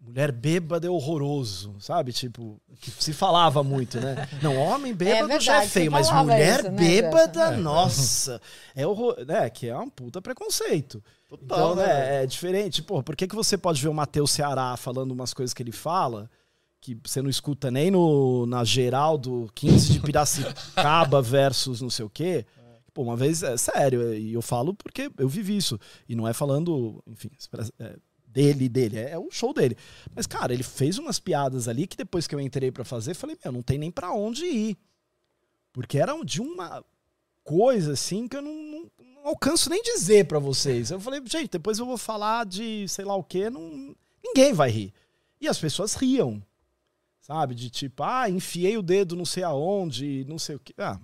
mulher bêbada é horroroso, sabe? Tipo, que se falava muito, né? Não, homem bêbado já é verdade, feio, se mas falava mulher isso, né, bêbada, nossa, é horror, né? Que é um puta preconceito. Total, então, né, né, é diferente. Pô, por que, que você pode ver o Matheus Ceará falando umas coisas que ele fala que você não escuta nem no, na geral do 15 de Piracicaba versus não sei o quê? Pô, uma vez, é sério, e eu falo porque eu vivi isso. E não é falando, enfim, é, dele, dele, é, é o show dele. Mas, cara, ele fez umas piadas ali que depois que eu entrei pra fazer, falei, meu, não tem nem pra onde ir. Porque era de uma coisa assim que eu não, não- não alcanço nem dizer pra vocês. Eu falei, gente, depois eu vou falar de sei lá o quê, não, ninguém vai rir. E as pessoas riam. Sabe? De tipo, ah, enfiei o dedo não sei aonde, não sei o quê. Ah,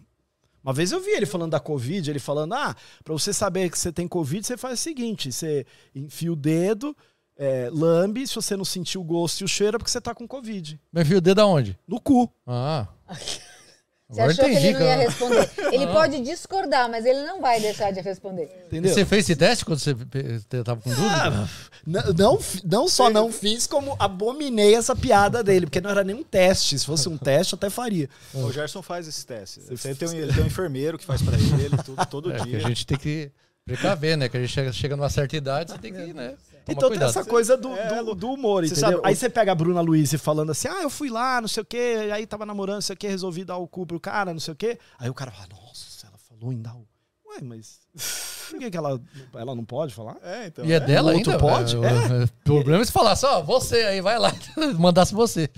uma vez eu vi ele falando da Covid, ele falando, ah, pra você saber que você tem Covid, você faz o seguinte, você enfia o dedo, é, lambe, se você não sentir o gosto e o cheiro, é porque você tá com Covid. Mas enfia o dedo aonde? No cu. Ah. Você Agora achou que entendi, ele não ia cara. responder. Ele pode discordar, mas ele não vai deixar de responder. Entendeu? Você fez esse teste quando você pe- te- tava com dúvida? Ah, não, não, fi- não só não fiz, como abominei essa piada dele, porque não era nem um teste. Se fosse um teste, eu até faria. O Gerson faz esse teste. Ele tem, um, ele tem um enfermeiro que faz para ele tudo, todo É, que dia. a gente tem que precaver, né? Que a gente chega, chega numa certa idade, você tem que, né? Então cuidado. tem essa coisa do, É, do, do humor, você entendeu? sabe, Aí você pega a Bruna Luiz falando assim, ah, eu fui lá, não sei o quê, aí tava namorando, não sei o quê, resolvi dar o cu pro cara, não sei o quê. Aí o cara fala, nossa, ela falou em dar o... Ué, mas por que, que ela, ela não pode falar? É, então. E é dela O outro ainda? pode? É, é. O problema é se falar só, você aí, vai lá, mandasse você.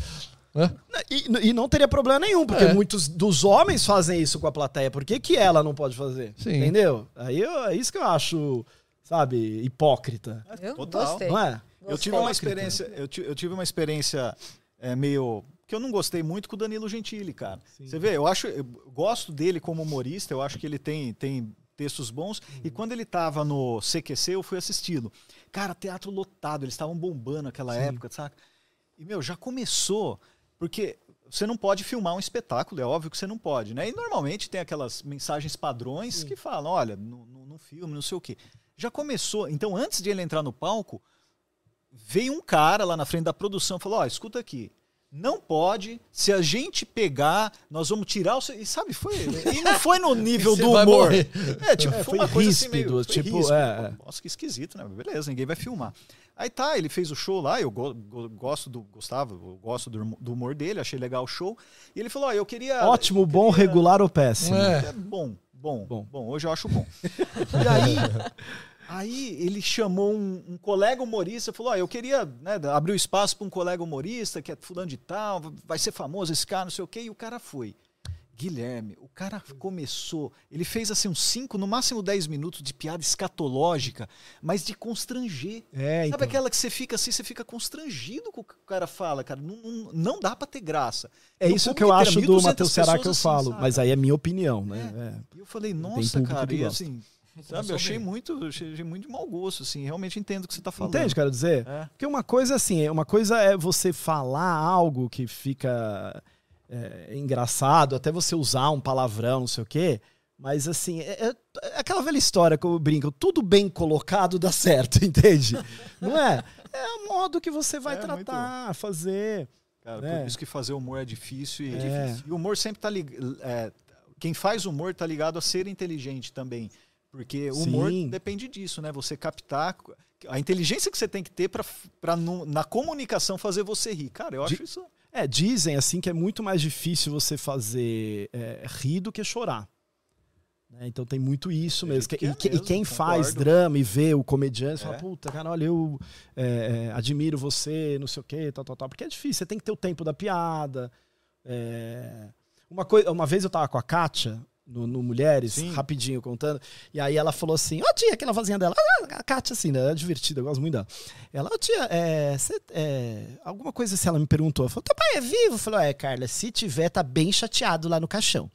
E, e não teria problema nenhum, porque É. muitos dos homens fazem isso com a plateia. Por que, que ela não pode fazer? Sim. Entendeu? Aí eu- é isso que eu acho, sabe, hipócrita. Eu Total. gostei. Não é? Eu tive uma experiência, eu, eu tive uma experiência é, meio que eu não gostei muito com o Danilo Gentili, cara. Você vê, eu acho, eu gosto dele como humorista, eu acho que ele tem tem textos bons e quando ele tava no CQC eu fui assisti-lo. Cara, teatro lotado, eles estavam bombando naquela época, saca? E meu, já começou porque você não pode filmar um espetáculo, é óbvio que você não pode, né? E normalmente tem aquelas mensagens padrões que falam, olha, no, no, no filme, não sei o quê. Já começou, então antes de ele entrar no palco, veio um cara lá na frente da produção e falou: Ó, escuta aqui. Não pode, se a gente pegar, nós vamos tirar o. seu-" E sabe, foi. E não foi no nível do humor. É, tipo, É, foi, foi uma coisa assim ríspido, meio. foi tipo, ríspido. é, é. Nossa, que esquisito, né? Beleza, ninguém vai filmar. Aí tá, ele fez o show lá, eu go- go- gosto do Gustavo, eu gosto do, do humor dele, achei legal o show. E ele falou: Ó, eu queria. Ótimo, eu bom, queria- regular ou péssimo? É. é bom, bom, Bom. bom, Hoje eu acho bom. E aí, aí ele chamou um, um colega humorista, falou: ó, eu queria né, abrir o espaço para um colega humorista que é fulano de tal, vai ser famoso esse cara, não sei o quê. E o cara foi. Guilherme, o cara começou, ele fez assim uns 5, no máximo 10 minutos de piada escatológica, mas de constranger. É, Sabe então. aquela que você fica assim, você fica constrangido com o que o cara fala, cara? Não, não, não dá pra ter graça. É No isso que eu acho do 1.200 Matheus Ceará que eu assim, falo, sabe? mas aí é minha opinião, né? É. E eu falei, nossa, cara, e assim, sabe, eu achei muito, achei muito de mau gosto, assim, realmente entendo o que você tá falando. Entende, quero dizer? É. Porque uma coisa assim, uma coisa é você falar algo que fica é, engraçado, até você usar um palavrão, não sei o quê. Mas assim, é, é aquela velha história que eu brinco, tudo bem colocado dá certo, entende? Não é? É o modo que você vai É, tratar, fazer. Cara, É. por isso que fazer humor é difícil. E, É. e o humor sempre tá ligado. quem faz humor tá ligado a ser inteligente também. Porque o humor Sim. depende disso, né? Você captar a inteligência que você tem que ter no- na comunicação fazer você rir. Cara, eu acho De- isso. É, dizem assim que é muito mais difícil você fazer é, rir do que chorar. Né? Então tem muito isso mesmo. que E, é que- e mesmo, quem faz concordo. drama e vê o comediante fala, É. puta, cara, olha, eu é, é, admiro você, não sei o quê, tal, tal, tal. Porque é difícil, você tem que ter o tempo da piada. é. Uma, coisa, uma vez eu tava com a Kátia, no, no Mulheres, Sim. rapidinho contando, e aí ela falou assim, ó tia, aquela vozinha dela, ah, a Kátia assim, né, é divertida, eu gosto muito dela. Ela, ô tia, é, cê- é, alguma coisa assim, ela me perguntou, ela falou, teu pai é vivo? Eu falei, é, Carla, se tiver, tá bem chateado lá no caixão.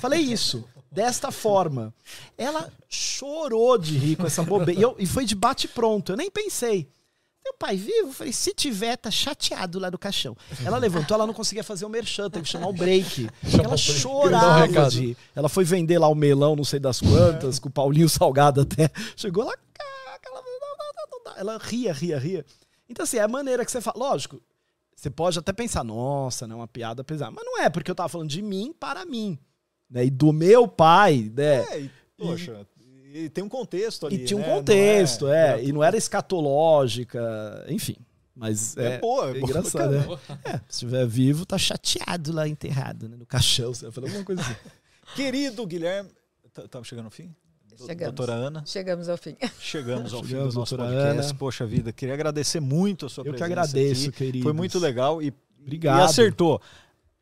Falei isso, desta forma. Ela chorou de rir com essa bobeira, e, eu- e foi de bate pronto, eu nem pensei. Meu pai vivo? Eu falei, se tiver, tá chateado lá no caixão. Ela levantou, ela não conseguia fazer o merchan, teve que chamar o break. Ela um chorava recado. de... Ela foi vender lá o melão, não sei das quantas, com o Paulinho Salgado até. Chegou lá, "Caraca, ela, não, não, não, não dá." ela ria, ria, ria. Então assim, é a maneira que você fala. Lógico, você pode até pensar, nossa, não é uma piada pesada. Mas não é, porque eu tava falando de mim para mim. Né? E do meu pai, né? É, e, poxa, e tem um contexto ali. E tinha um né? Não contexto, é, é E não era escatológica, enfim. Mas É é, boa, é é boa, engraçado, né? É, se estiver vivo, tá chateado lá enterrado, né? No caixão. Você vai falar alguma coisa assim. Querido Guilherme. Tá- Estamos chegando ao fim? Chegamos. Doutora Ana, Chegamos ao fim. chegamos ao fim Chegamos, do nosso podcast. Ana. Poxa vida, queria agradecer muito a sua Eu que presença agradeço, aqui. querido. Foi muito legal e, Obrigado. e acertou.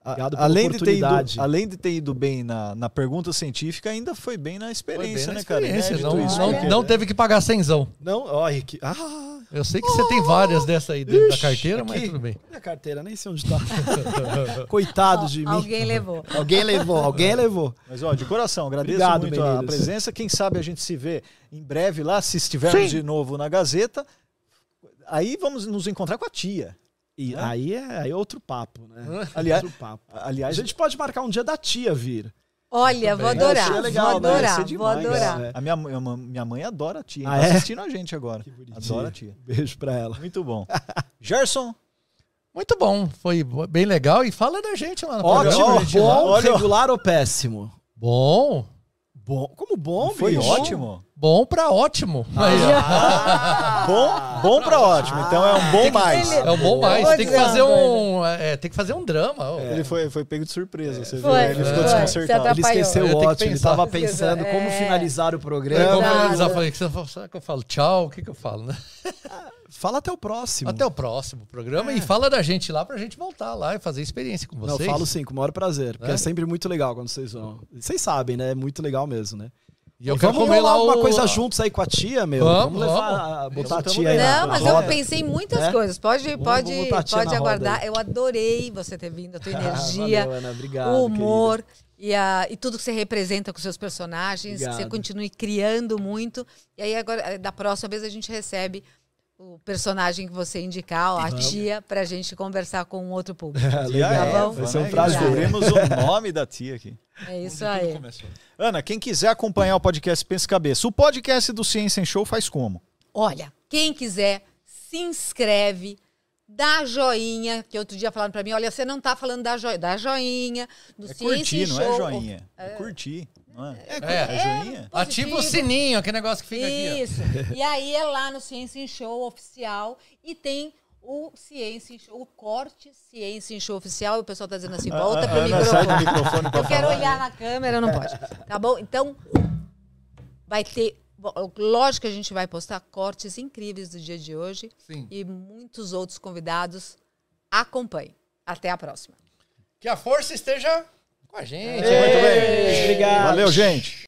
Obrigado pela além, de ter ido, oportunidade. além de ter ido bem na, na pergunta científica, ainda foi bem na experiência, bem na né, cara? experiência, Inédito Não, isso, não, porque- não teve que pagar cenzão. Não, olha que. Ah! Eu sei que você tem várias dessa aí dentro da Ixi, carteira, mas aqui. tudo bem. Minha carteira, nem sei onde tá. Coitado de mim. Alguém levou. Alguém levou, alguém levou. Mas, ó, de coração, agradeço Obrigado, muito a presença. Quem sabe a gente se vê em breve lá, se estivermos Sim. de novo na Gazeta. Aí vamos nos encontrar com a tia. E É? aí é aí é outro papo, né? Aliás, Outro papo. A aliás gente pode marcar um dia da tia vir. Olha, vou adorar. Seria legal, vou né? adorar, Ia ser vou demais. adorar. É. a minha, minha, minha mãe adora a tia. hein? Ah, tá é? assistindo a gente agora. Que bonitinho. Adora a tia. Beijo pra ela. Muito bom. Gerson, Muito bom, foi bem legal. E fala da gente lá no Ótimo, programa. gente, bom, lá. Regular ou péssimo? Bom, Bom. Como bom, foi bicho? ótimo. bom pra ótimo. Ó. Bom, bom pra ótimo. Então é um bom mais. é um bom mais. Tem que fazer um, é, tem que fazer um drama. ó. Ele foi, foi pego de surpresa, você viu? Foi, Ele ficou desconcertado. Ele esqueceu Eu o ótimo, ele tava pensando como É. finalizar o É, programa. como finalizar, eu falei, "Você- será que eu falo tchau? O que, que eu falo, né? Fala até o próximo. Até o próximo programa e fala da gente lá pra gente voltar lá e fazer experiência com Não, vocês. eu falo sim, com o maior prazer. Porque é? É? sempre muito legal quando vocês vão. Vocês sabem, né? É muito legal mesmo, né? E eu E quero vamos comer lá alguma o... coisa juntos aí com a tia, meu. Vamos, levar, vamos. a- botar a Vamos, tia aí. Não, na mas eu roda. pensei em muitas É? coisas. Pode, Vamos- pode, vamos pode aguardar. Eu adorei você ter vindo, a tua Ah, energia, valeu, Ana, obrigado, o humor e, a, e tudo que você representa com seus personagens. Que você Obrigado. continue criando muito. E aí, agora, da próxima vez, a gente recebe o personagem que você indicar, a tia, pra gente conversar com um outro público. Legal. Eva, Vai ser um prazer. Descobrimos o nome da tia aqui. É isso aí. Ana, quem quiser acompanhar o podcast Pensa Cabeça, o podcast do Ciência em Show faz como? Olha, quem quiser, se inscreve, dá joinha, que outro dia falaram pra mim, olha, você não tá falando da joinha, dá joinha, do É Ciência curtir, em não Show. é joinha. É curtir, não é? É, É joinha? Ativa o sininho, aquele negócio que fica aqui. Isso. E aí é lá no Ciência em Show oficial e tem o Ciência em Show, o corte Ciência em Show oficial. E o pessoal tá dizendo assim, volta pro Ana sai do microfone. microfone pra Eu quero falar. olhar na câmera, não pode. Tá bom? Então, vai ter. Lógico que a gente vai postar cortes incríveis do dia de hoje. Sim. e muitos outros convidados. Acompanhe. Até a próxima. Que a força esteja com a gente. Muito bem. Obrigado. Valeu, gente.